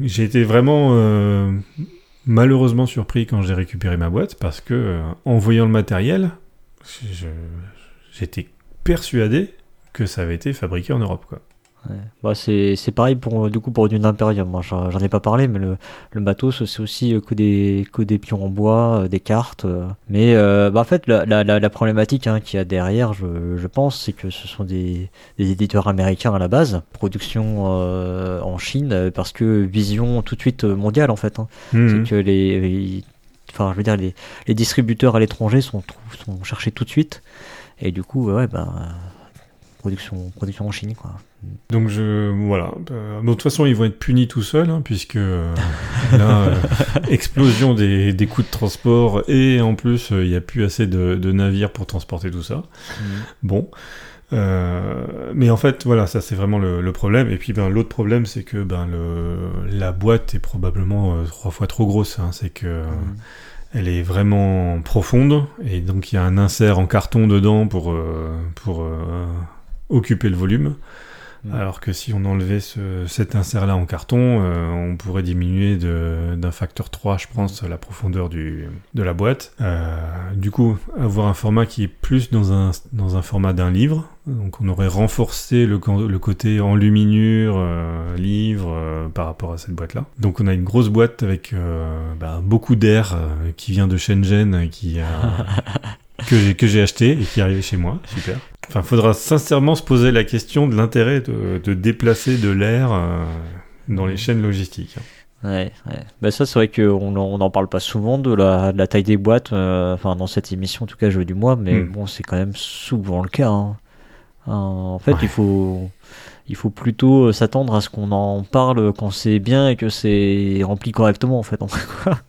j'ai été vraiment malheureusement surpris quand j'ai récupéré ma boîte parce que euh, en voyant le matériel, j'étais persuadé que ça avait été fabriqué en Europe. Quoi. Ouais. Bah, c'est c'est pareil pour, du coup, pour Dune Imperium. Moi, j'en ai pas parlé, mais le, le matos, c'est aussi euh, que des, que des pions en bois, euh, des cartes. euh. Mais euh, bah, en fait, la, la, la, problématique hein, qu'il y a derrière, je, je pense, c'est que ce sont des, des éditeurs américains à la base, production euh, en Chine, parce que vision tout de suite mondiale, en fait. hein. Mhm. C'est que les, les- enfin, je veux dire, les, les distributeurs à l'étranger sont, sont cherchés tout de suite. Et du coup, ouais, bah, euh, production, production en Chine, quoi. Donc je voilà. Euh, bon, de toute façon, ils vont être punis tout seuls hein, puisque euh, [LAUGHS] là, euh, explosion des, des coûts de transport et en plus, euh, il n'y a plus assez de, de navires pour transporter tout ça. Bon. Euh, mais en fait, voilà, ça c'est vraiment le, le problème. Et puis, ben, l'autre problème, c'est que ben, le, la boîte est probablement trois fois trop grosse. hein. C'est que Mm. elle est vraiment profonde et donc il y a un insert en carton dedans pour, euh, pour euh, occuper le volume. Alors que si on enlevait ce- cet insert-là en carton, euh, on pourrait diminuer d'un facteur 3, je pense, la profondeur du, de la boîte. Euh, du coup, avoir un format qui est plus dans un, dans un format d'un livre. Donc on aurait renforcé le, côté enluminure, euh, livre, euh, par rapport à cette boîte-là. Donc on a une grosse boîte avec bah, beaucoup d'air qui vient de Shenzhen, qui, [LAUGHS] que j'ai acheté et qui est arrivé chez moi. Super. Enfin, faudra sincèrement se poser la question de l'intérêt de, de déplacer de l'air euh, dans les chaînes logistiques. Ouais, ouais. Bah ça, c'est vrai qu'on n'en parle pas souvent de la, de la taille des boîtes, euh, enfin dans cette émission, en tout cas, jeu du mois, mais Hmm. bon, c'est quand même souvent le cas. hein. Euh, en fait, Ouais. il faut. Il faut plutôt euh, s'attendre à ce qu'on en parle quand c'est bien et que c'est rempli correctement en fait.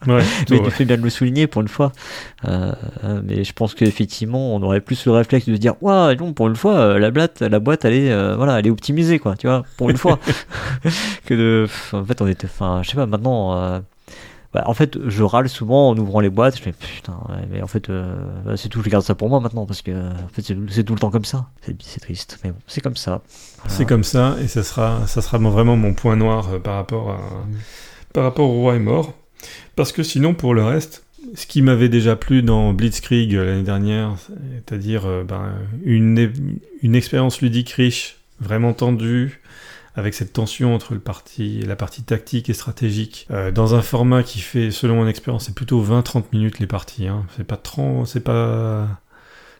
Ouais, [LAUGHS] mais tu fais bien de le souligner pour une fois. Euh, euh, mais je pense qu'effectivement, on aurait plus le réflexe de dire, waouh, non, pour une fois, euh, la boîte, la boîte, elle est, euh, voilà, elle est optimisée, quoi, tu vois, pour une fois. [LAUGHS] [LAUGHS] que de, en fait, on était, enfin, je sais pas, maintenant, euh, bah, en fait, je râle souvent en ouvrant les boîtes. Je fais putain, mais en fait, euh, bah, c'est tout, je garde ça pour moi maintenant parce que, en fait, c'est tout le temps comme ça. C'est triste, mais bon, c'est comme ça. C'est comme ça, et ça sera, ça sera vraiment mon point noir euh, par rapport, à, par rapport au roi est mort. Parce que sinon, pour le reste, ce qui m'avait déjà plu dans Blitzkrieg euh, l'année dernière, c'est-à-dire ben, une expérience ludique riche, vraiment tendue, avec cette tension entre le parti, la partie tactique et stratégique, euh, dans un format qui fait, selon mon expérience, c'est plutôt 20-30 minutes les parties. Hein. C'est pas 30, c'est pas,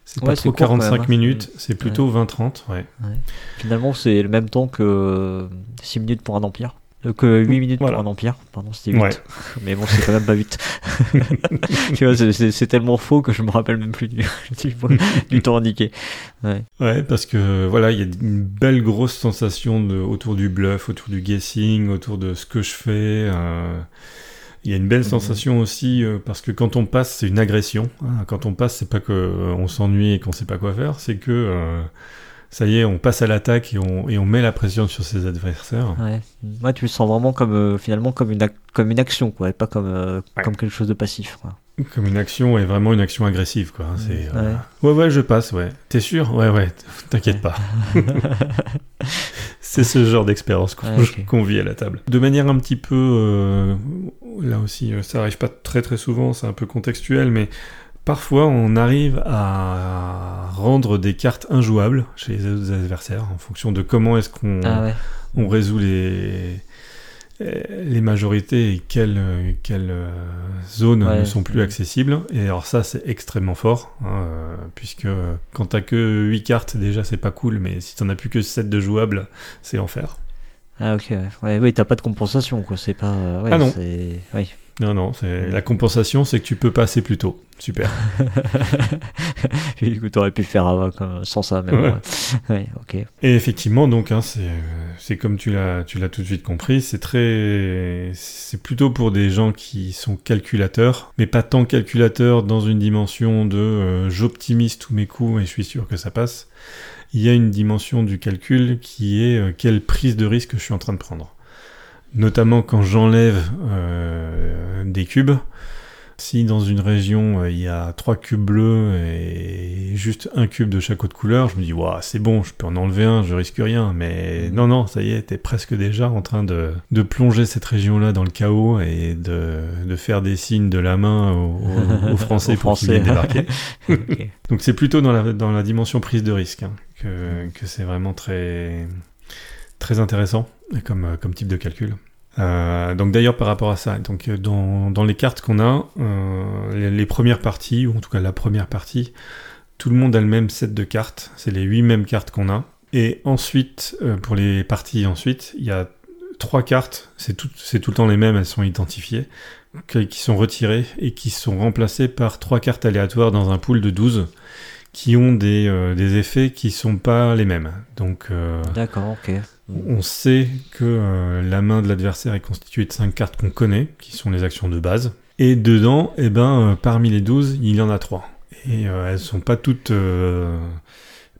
c'est pas Ouais, c'est trop court quand 45 même, hein. minutes, c'est plutôt 20-30, ouais. Finalement, c'est le même temps que 6 minutes pour un empire. Euh, que 8 minutes Voilà. pour un empire. Pardon, c'était 8. Ouais. [LAUGHS] Mais bon, c'est quand même pas 8. [LAUGHS] tu vois, c'est- tellement faux que je me rappelle même plus du, [LAUGHS] du, du temps indiqué. Ouais. Ouais, parce que voilà, il y a une belle grosse sensation de, autour du bluff, autour du guessing, autour de ce que je fais. euh, il y a une belle Mhm. sensation aussi euh, parce que quand on passe, c'est une agression. hein. Quand on passe, c'est pas que euh, on s'ennuie et qu'on sait pas quoi faire, c'est que euh, ça y est, on passe à l'attaque et on, et on met la pression sur ses adversaires. Ouais. Ouais, tu le sens vraiment comme euh, finalement comme une, ac- comme une action, quoi, et pas comme, euh, Ouais. comme quelque chose de passif. Quoi. Comme une action et vraiment une action agressive, quoi. hein. C'est, Ouais. euh, ouais, ouais, je passe, ouais. T'es sûr? Ouais, ouais, t'inquiète pas. [LAUGHS] C'est ce genre d'expérience [LAUGHS] qu'on vit à la table. De manière un petit peu... euh, là aussi, ça arrive pas très très souvent, c'est un peu contextuel, mais parfois on arrive à rendre des cartes injouables chez les autres adversaires en fonction de comment est-ce qu'on Ah ouais. on résout les, les majorités et quelles, quelles euh, zones Ouais. ne sont plus accessibles. Et alors ça, c'est extrêmement fort, hein, euh, puisque quand t'as que 8 cartes, déjà, c'est pas cool, mais si t'en as plus que 7 de jouables, c'est l'enfer. Ah ok, ouais. t'as pas de compensation, quoi. C'est pas. euh, ouais, Ah non. Oui. Non, non, c'est la compensation, c'est que tu peux passer plus tôt. Super. [LAUGHS] du coup, t'aurais pu le faire avant, sans ça, mais bon, Ouais. [LAUGHS] ouais. Ok. Et effectivement, donc, hein, c'est, comme tu l'as, tu l'as tout de suite compris, c'est très, c'est plutôt pour des gens qui sont calculateurs, mais pas tant calculateurs dans une dimension de euh, j'optimise tous mes coups et je suis sûr que ça passe. Il y a une dimension du calcul qui est euh, quelle prise de risque je suis en train de prendre. Notamment quand j'enlève euh, des cubes. Si dans une région euh, il y a trois cubes bleus et juste un cube de chaque autre couleur, je me dis waouh c'est bon, je peux en enlever un, je risque rien. Mais non non, ça y est, t'es presque déjà en train de, de plonger cette région-là dans le chaos et de, de faire des signes de la main aux, aux- aux [LAUGHS] Français Aux pour qu'ils débarquer. [LAUGHS] [LAUGHS] Donc c'est plutôt dans la, dans la dimension prise de risque hein, que, que c'est vraiment très, très intéressant comme, euh, comme type de calcul. Euh, donc d'ailleurs par rapport à ça, donc euh, dans, dans les cartes qu'on a, les, premières parties, ou en tout cas la première partie, tout le monde a le même set de cartes, c'est les huit mêmes cartes qu'on a. Et ensuite, pour les parties ensuite, il y a trois cartes, c'est tout, tout le temps les mêmes, elles sont identifiées, qui sont retirées et qui sont remplacées par trois cartes aléatoires dans un pool de 12 qui ont des, des effets qui sont pas les mêmes. Donc D'accord, ok. On sait que euh, la main de l'adversaire est constituée de 5 cartes qu'on connaît, qui sont les actions de base. Et dedans, eh ben, euh, parmi les 12, il y en a 3. Et euh, elles sont pas toutes,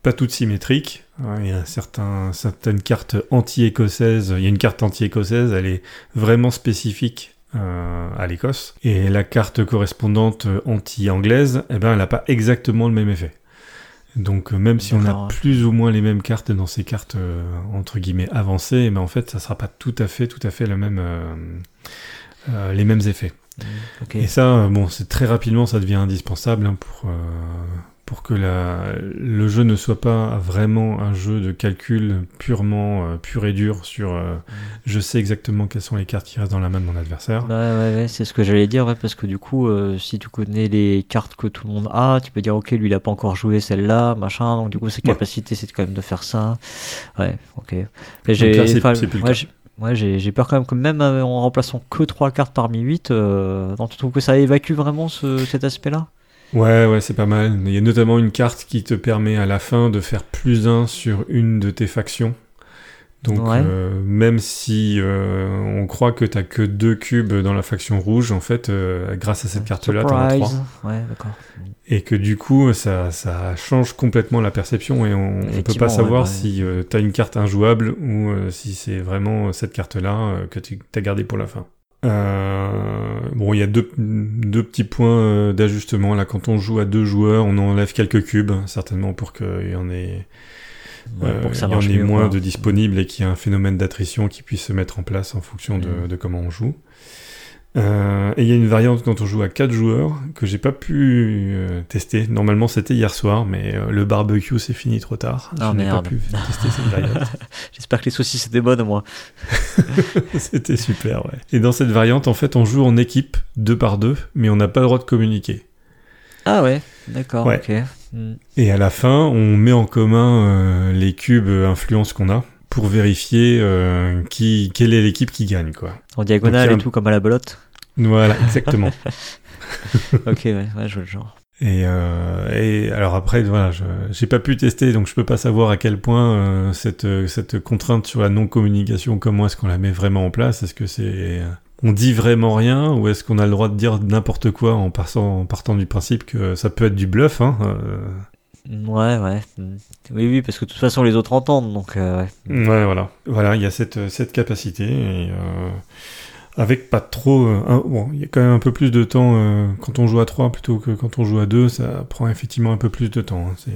pas toutes symétriques. Il y a certaines cartes anti-écossaises. Il y a une carte anti-écossaise, elle est vraiment spécifique à l'Écosse. Et la carte correspondante anti-anglaise, eh ben, elle n'a pas exactement le même effet. Donc euh, même si on a plus ou moins les mêmes cartes dans ces cartes euh, entre guillemets avancées, mais en fait ça sera pas tout à fait tout à fait même euh, euh, les mêmes effets. Ok. Et ça, bon, c'est très rapidement, ça devient indispensable hein, pour, euh, pour que la, le jeu ne soit pas vraiment un jeu de calcul purement euh, pur et dur sur euh, je sais exactement quelles sont les cartes qui restent dans la main de mon adversaire. Ouais, ouais, ouais, c'est ce que j'allais dire, ouais, parce que du coup, euh, si tu connais les cartes que tout le monde a, tu peux dire, ok, lui, il a pas encore joué celle-là, machin, donc du coup, ses Ouais. capacités, c'est quand même de faire ça. Ouais, ok. Ouais, j'ai- ouais, j'ai peur quand même que même en remplaçant que 3 cartes parmi 8, euh, non, tu trouves que ça évacue vraiment ce, cet aspect-là? Ouais, ouais, c'est pas mal. Il y a notamment une carte qui te permet à la fin de faire plus 1 sur une de tes factions. Donc, Ouais. euh, même si euh, on croit que t'as que deux cubes dans la faction rouge, en fait, euh, grâce à cette carte-là, t'en as trois. Ouais, d'accord. Et que du coup, ça, ça change complètement la perception et on ne peut pas savoir ouais, ouais. si tu as une carte injouable ou si c'est vraiment cette carte-là que tu as gardée pour la fin. Euh, bon, il y a deux, deux petits points euh, d'ajustement. Là, quand on joue à deux joueurs, on enlève quelques cubes, certainement pour qu'il y en ait, Ouais, euh, pour que ça il y en ait moins quoi. de disponibles et qu'il y ait un phénomène d'attrition qui puisse se mettre en place en fonction de, de comment on joue. Euh, et il y a une variante quand on joue à 4 joueurs que j'ai pas pu euh, tester. Normalement c'était hier soir, mais euh, le barbecue c'est fini trop tard. Ah, je n'ai pas pu tester cette variante. [LAUGHS] J'espère que les saucisses étaient bonnes, moi. [LAUGHS] c'était super, ouais. Et dans cette variante, en fait, on joue en équipe, deux par deux, mais on n'a pas le droit de communiquer. Ah ouais, d'accord, Ouais. ok. Hmm. Et à la fin, on met en commun euh, les cubes influence qu'on a pour vérifier euh, qui, quelle est l'équipe qui gagne, quoi. En diagonale Donc, et tout, comme à la belote. Voilà, exactement. [LAUGHS] ok, ouais, ouais, je vois le genre. Et, euh, et alors après, voilà, j'ai pas pu tester, donc je peux pas savoir à quel point euh, cette, euh, cette contrainte sur la non-communication, comment est-ce qu'on la met vraiment en place? Est-ce que c'est on dit vraiment rien ou est-ce qu'on a le droit de dire n'importe quoi en, partant, en partant du principe que ça peut être du bluff hein, euh, Ouais, ouais. Oui, oui, parce que de toute façon, les autres entendent, donc ouais. Ouais, voilà. Voilà, il y a cette, cette capacité et avec pas trop. euh, un- bon, il y a quand même un peu plus de temps euh, quand on joue à 3 plutôt que quand on joue à 2, ça prend effectivement un peu plus de temps. hein, c'est-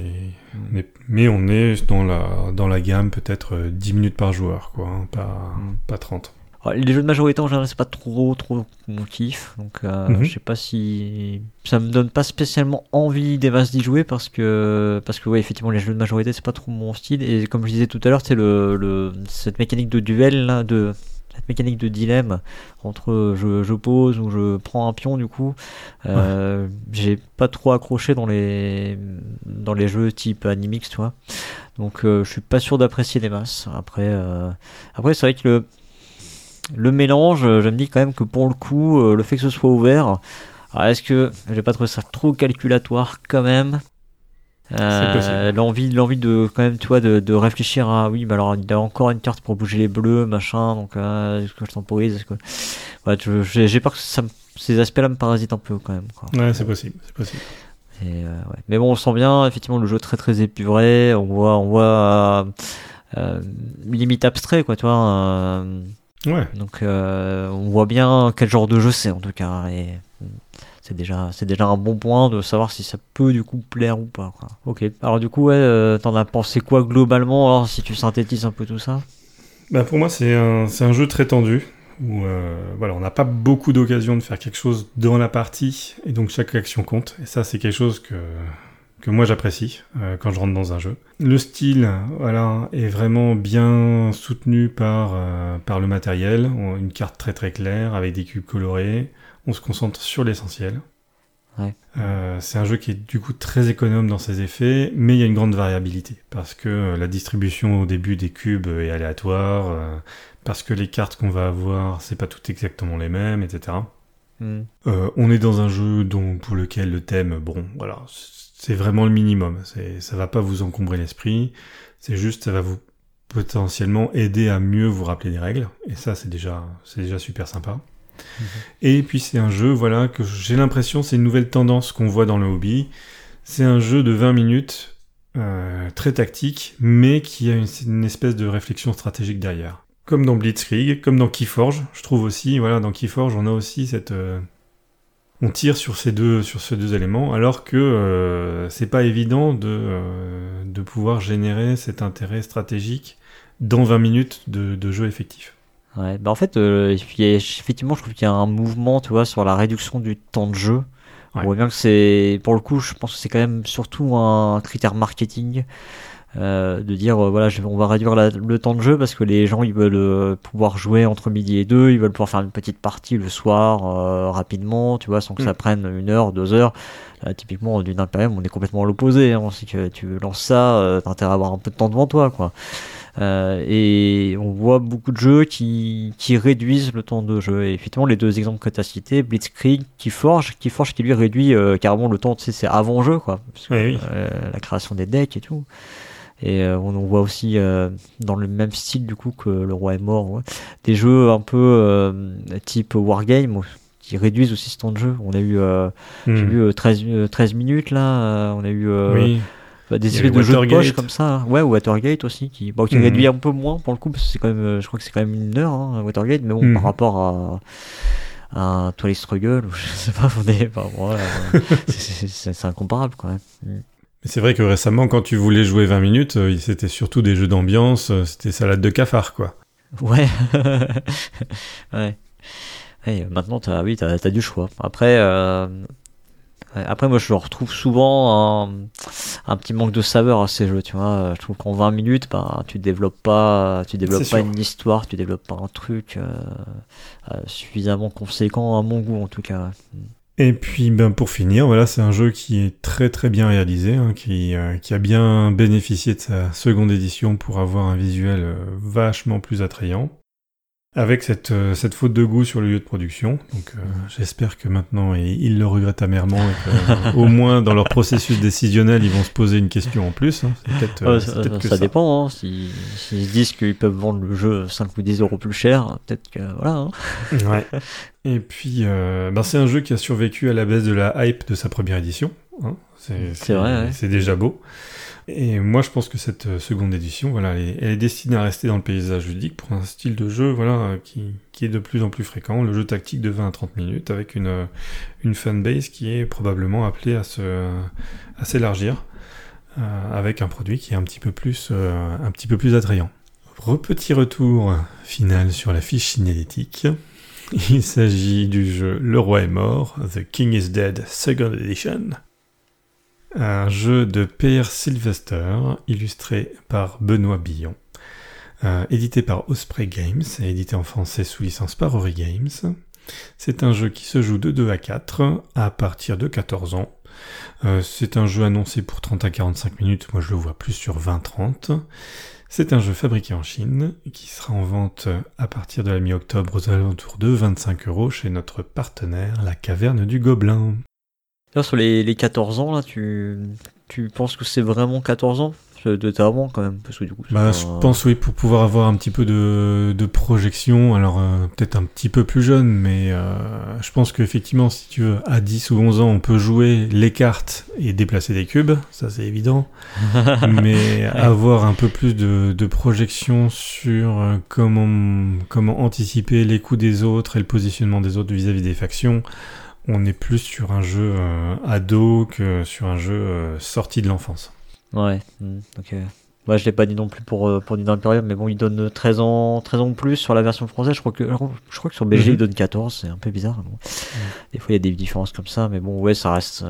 mais, mais on est dans la, dans la gamme peut-être euh, 10 minutes par joueur, quoi, hein, pas, Mm. pas 30. Alors, Les jeux de majorité en général, c'est pas trop, trop mon kiff. Donc, euh, Mhm. je sais pas si. Ça me donne pas spécialement envie des masses d'y jouer parce que, parce que, ouais, effectivement, les jeux de majorité, c'est pas trop mon style. Et comme je disais tout à l'heure, c'est le, le, cette mécanique de duel, là, de. Cette mécanique de dilemme entre je, je pose ou je prends un pion, du coup. Euh, J'ai pas trop accroché dans les, dans les jeux type Animix, tu vois. Donc, euh, je suis pas sûr d'apprécier des masses. Après, euh, après c'est vrai que le le mélange, je me dis quand même que pour le coup, le fait que ce soit ouvert, alors est-ce que j'ai pas trouvé ça trop calculatoire quand même? Euh, l'envie l'envie de quand même tu vois de, de réfléchir à oui mais alors il a encore une carte pour bouger les bleus machin donc euh, est-ce que je temporise est-ce que ouais, j'ai peur que ça me- ces aspects-là me parasitent un peu quand même quoi. Ouais, c'est possible, c'est possible. Et, euh, ouais. Mais bon, on sent bien, effectivement, le jeu très très épuré. On voit, on voit euh, euh, limite abstrait, quoi, tu vois. Ouais, donc, on voit bien quel genre de jeu c'est, en tout cas. Et c'est déjà, c'est déjà un bon point de savoir si ça peut du coup plaire ou pas. Quoi. Ok. Alors du coup, ouais, euh, t'en as pensé quoi globalement Alors, si tu synthétises un peu tout ça? Bah pour moi, c'est un, c'est un jeu très tendu où euh, voilà, on n'a pas beaucoup d'occasion de faire quelque chose dans la partie et donc chaque action compte. Et ça, c'est quelque chose que, que moi j'apprécie euh, quand je rentre dans un jeu. Le style, voilà, est vraiment bien soutenu par, euh, par le matériel. Une carte très très claire avec des cubes colorés. On se concentre sur l'essentiel. Ouais. Euh, c'est un jeu qui est du coup très économe dans ses effets, mais il y a une grande variabilité parce que euh, la distribution au début des cubes est aléatoire, euh, parce que les cartes qu'on va avoir, c'est pas toutes exactement les mêmes, etc. Mm. Euh, on est dans un jeu dont, pour lequel le thème, bon, voilà, c'est vraiment le minimum. Ça va pas vous encombrer l'esprit. C'est juste, ça va vous potentiellement aider à mieux vous rappeler des règles. Et ça, c'est déjà, c'est déjà super sympa. Et puis c'est un jeu, voilà, que j'ai l'impression, c'est une nouvelle tendance qu'on voit dans le hobby. C'est un jeu de 20 minutes, euh, très tactique, mais qui a une, espèce de réflexion stratégique derrière. Comme dans Blitzkrieg, comme dans Keyforge, je trouve aussi, voilà, dans Keyforge, on a aussi cette, euh, on tire sur ces deux, sur ces deux éléments, alors que euh, c'est pas évident de, euh, de pouvoir générer cet intérêt stratégique dans 20 minutes de jeu effectif. Ouais, bah en fait, euh, il y a- effectivement, je trouve qu'il y a un mouvement, tu vois, sur la réduction du temps de jeu. On Ouais. voit bien que c'est, pour le coup, je pense que c'est quand même surtout un critère marketing euh, de dire, euh, voilà, je- on va réduire la- le temps de jeu parce que les gens, ils veulent euh, pouvoir jouer entre midi et deux, ils veulent pouvoir faire une petite partie le soir euh, rapidement, tu vois, sans que ça Mm. prenne une heure, deux heures. Là, typiquement, d'une Imperium, on est complètement à l'opposé. Hein, c'est que tu lances ça, t'as intérêt à avoir un peu de temps devant toi, quoi. Euh, et on voit beaucoup de jeux qui, qui réduisent le temps de jeu. Et effectivement, les deux exemples que tu as cités, Blitzkrieg, qui forge, qui forge, qui lui réduit euh, carrément le temps, tu sais, c'est avant jeu, quoi. Parce que, Oui, oui. euh, la création des decks et tout. Et on en voit aussi dans le même style du coup que Le Roi est mort, ouais. des jeux un peu type Wargame qui réduisent aussi ce temps de jeu. On a eu, euh, j'ai Hmm. vu euh, 13, euh, 13 minutes là, on a eu oui. Bah, des espèces de jeux de poche comme ça. hein. Ouais, ou Watergate aussi, qui, bon, qui Mhm. réduit un peu moins pour le coup, parce que c'est quand même, euh, je crois que c'est quand même une heure, hein, Watergate, mais bon, Mhm. par rapport à, un Twilight Struggle, ou [LAUGHS] je sais pas, on est, voilà, euh, c'est- incomparable quand même. Mhm. Mais c'est vrai que récemment, quand tu voulais jouer 20 minutes, euh, c'était surtout des jeux d'ambiance, c'était salade de cafard, quoi. Ouais. [LAUGHS] ouais. Ouais, maintenant, t'as, oui, t'as, t'as du choix. Après, euh, après, moi, je retrouve souvent un, un petit manque de saveur à ces jeux, tu vois. Je trouve qu'en 20 minutes, bah, tu développes pas, tu développes pas sûr. une histoire, tu développes pas un truc euh, euh, suffisamment conséquent à mon goût, en tout cas. Et puis, ben, pour finir, voilà, c'est un jeu qui est très très bien réalisé, hein, qui, euh, qui a bien bénéficié de sa seconde édition pour avoir un visuel vachement plus attrayant. Avec cette, euh, cette faute de goût sur le lieu de production. Donc, euh, j'espère que maintenant, ils, ils le regrettent amèrement et que, euh, au [LAUGHS] moins dans leur processus décisionnel, ils vont se poser une question en plus. hein. Peut-être euh, Ouais, ça, peut-être que ça ça. dépend, hein. Si- S'ils se disent qu'ils peuvent vendre le jeu 5 ou 10 euros plus cher, peut-être que, voilà, hein. Ouais. [LAUGHS] Et puis, euh, ben, c'est un jeu qui a survécu à la baisse de la hype de sa première édition. hein. C'est C'est vrai, ouais. C'est déjà beau. Et moi, je pense que cette euh, seconde édition, voilà, elle est, destinée à rester dans le paysage ludique pour un style de jeu, voilà, euh, qui, est de plus en plus fréquent. Le jeu tactique de 20 à 30 minutes avec une, euh, une fanbase qui est probablement appelée à se, à s'élargir avec un produit qui est un petit peu plus, un petit peu plus attrayant. Petit retour final sur la fiche signalétique. Il s'agit du jeu Le Roi est mort, The King is Dead Second Edition. Un jeu de Pierre Sylvester, illustré par Benoît Billon. Euh, édité par Osprey Games et édité en français sous licence par Ori Games. C'est un jeu qui se joue de 2 à 4 à partir de 14 ans. Euh, c'est un jeu annoncé pour 30 à 45 minutes, moi je le vois plus sur 20-30. C'est un jeu fabriqué en Chine qui sera en vente à partir de la mi-octobre aux alentours de 25 euros chez notre partenaire, la Caverne du Gobelin. D'ailleurs, sur les, les 14 ans, là, tu, tu penses que c'est vraiment 14 ans? De de avant quand même parce que du coup, Bah, je pense oui pour pouvoir avoir un petit peu de, de projection. Alors euh, peut-être un petit peu plus jeune, mais euh, je pense qu'effectivement, si tu veux, à 10 ou 11 ans, on peut jouer les cartes et déplacer des cubes, ça c'est évident. [LAUGHS] mais avoir un peu plus de, de projection sur euh, comment comment anticiper les coups des autres et le positionnement des autres vis-à-vis des factions. On est plus sur un jeu euh, ado que sur un jeu euh, sorti de l'enfance. Ouais, hmm, ok. Moi, je l'ai pas dit non plus pour, euh, pour Nino Imperium, mais bon, il donne 13 ans, 13 ans de plus sur la version française. Je crois que, je crois que sur BG, Mhm. il donne 14, c'est un peu bizarre. Bon. Des fois, il y a des différences comme ça, mais bon, ouais, ça reste.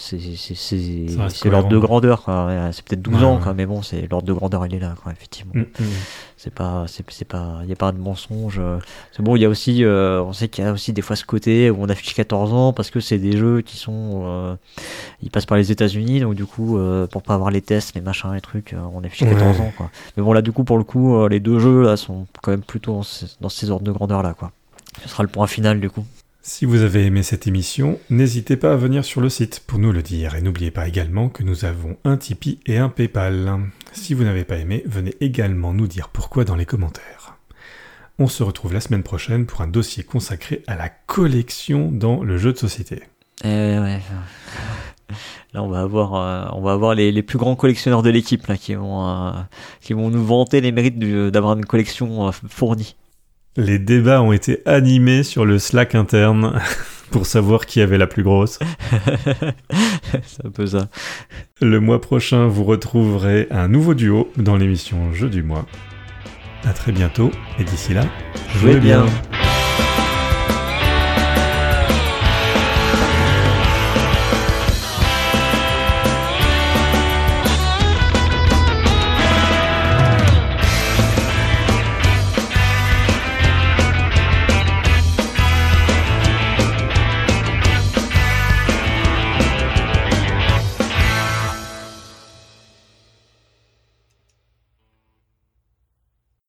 C'est l'ordre de grandeur, C'est peut-être 12 Ouais, ans, ouais. quoi, mais bon, c'est l'ordre de grandeur, il est là, quoi, effectivement. Mm, mm. C'est pas, c'est pas, il y a pas de mensonge. euh. C'est bon, il y a aussi, euh, on sait qu'il y a aussi des fois ce côté où on affiche 14 ans parce que c'est des jeux qui sont, euh, ils passent par les États-Unis, donc du coup, euh, pour pas avoir les tests, les machins, les trucs, on affiche 14 Ouais. ans, quoi. Mais bon, là, du coup, pour le coup, les deux jeux là sont quand même plutôt dans ces, dans ces ordres de grandeur là, quoi. Ce sera le point final, du coup. Si vous avez aimé cette émission, n'hésitez pas à venir sur le site pour nous le dire et n'oubliez pas également que nous avons un Tipeee et un PayPal. Si vous n'avez pas aimé, venez également nous dire pourquoi dans les commentaires. On se retrouve la semaine prochaine pour un dossier consacré à la collection dans le jeu de société. Eh. Là, on va avoir, euh, les, plus grands collectionneurs de l'équipe là qui vont, euh, qui vont nous vanter les mérites d'avoir une collection euh, fournie. Les débats ont été animés sur le Slack interne. [LAUGHS] pour savoir qui avait la plus grosse. [LAUGHS] C'est un peu ça. Le mois prochain, vous retrouverez un nouveau duo dans l'émission Jeu du mois. À très bientôt et d'ici là, Jouez bien.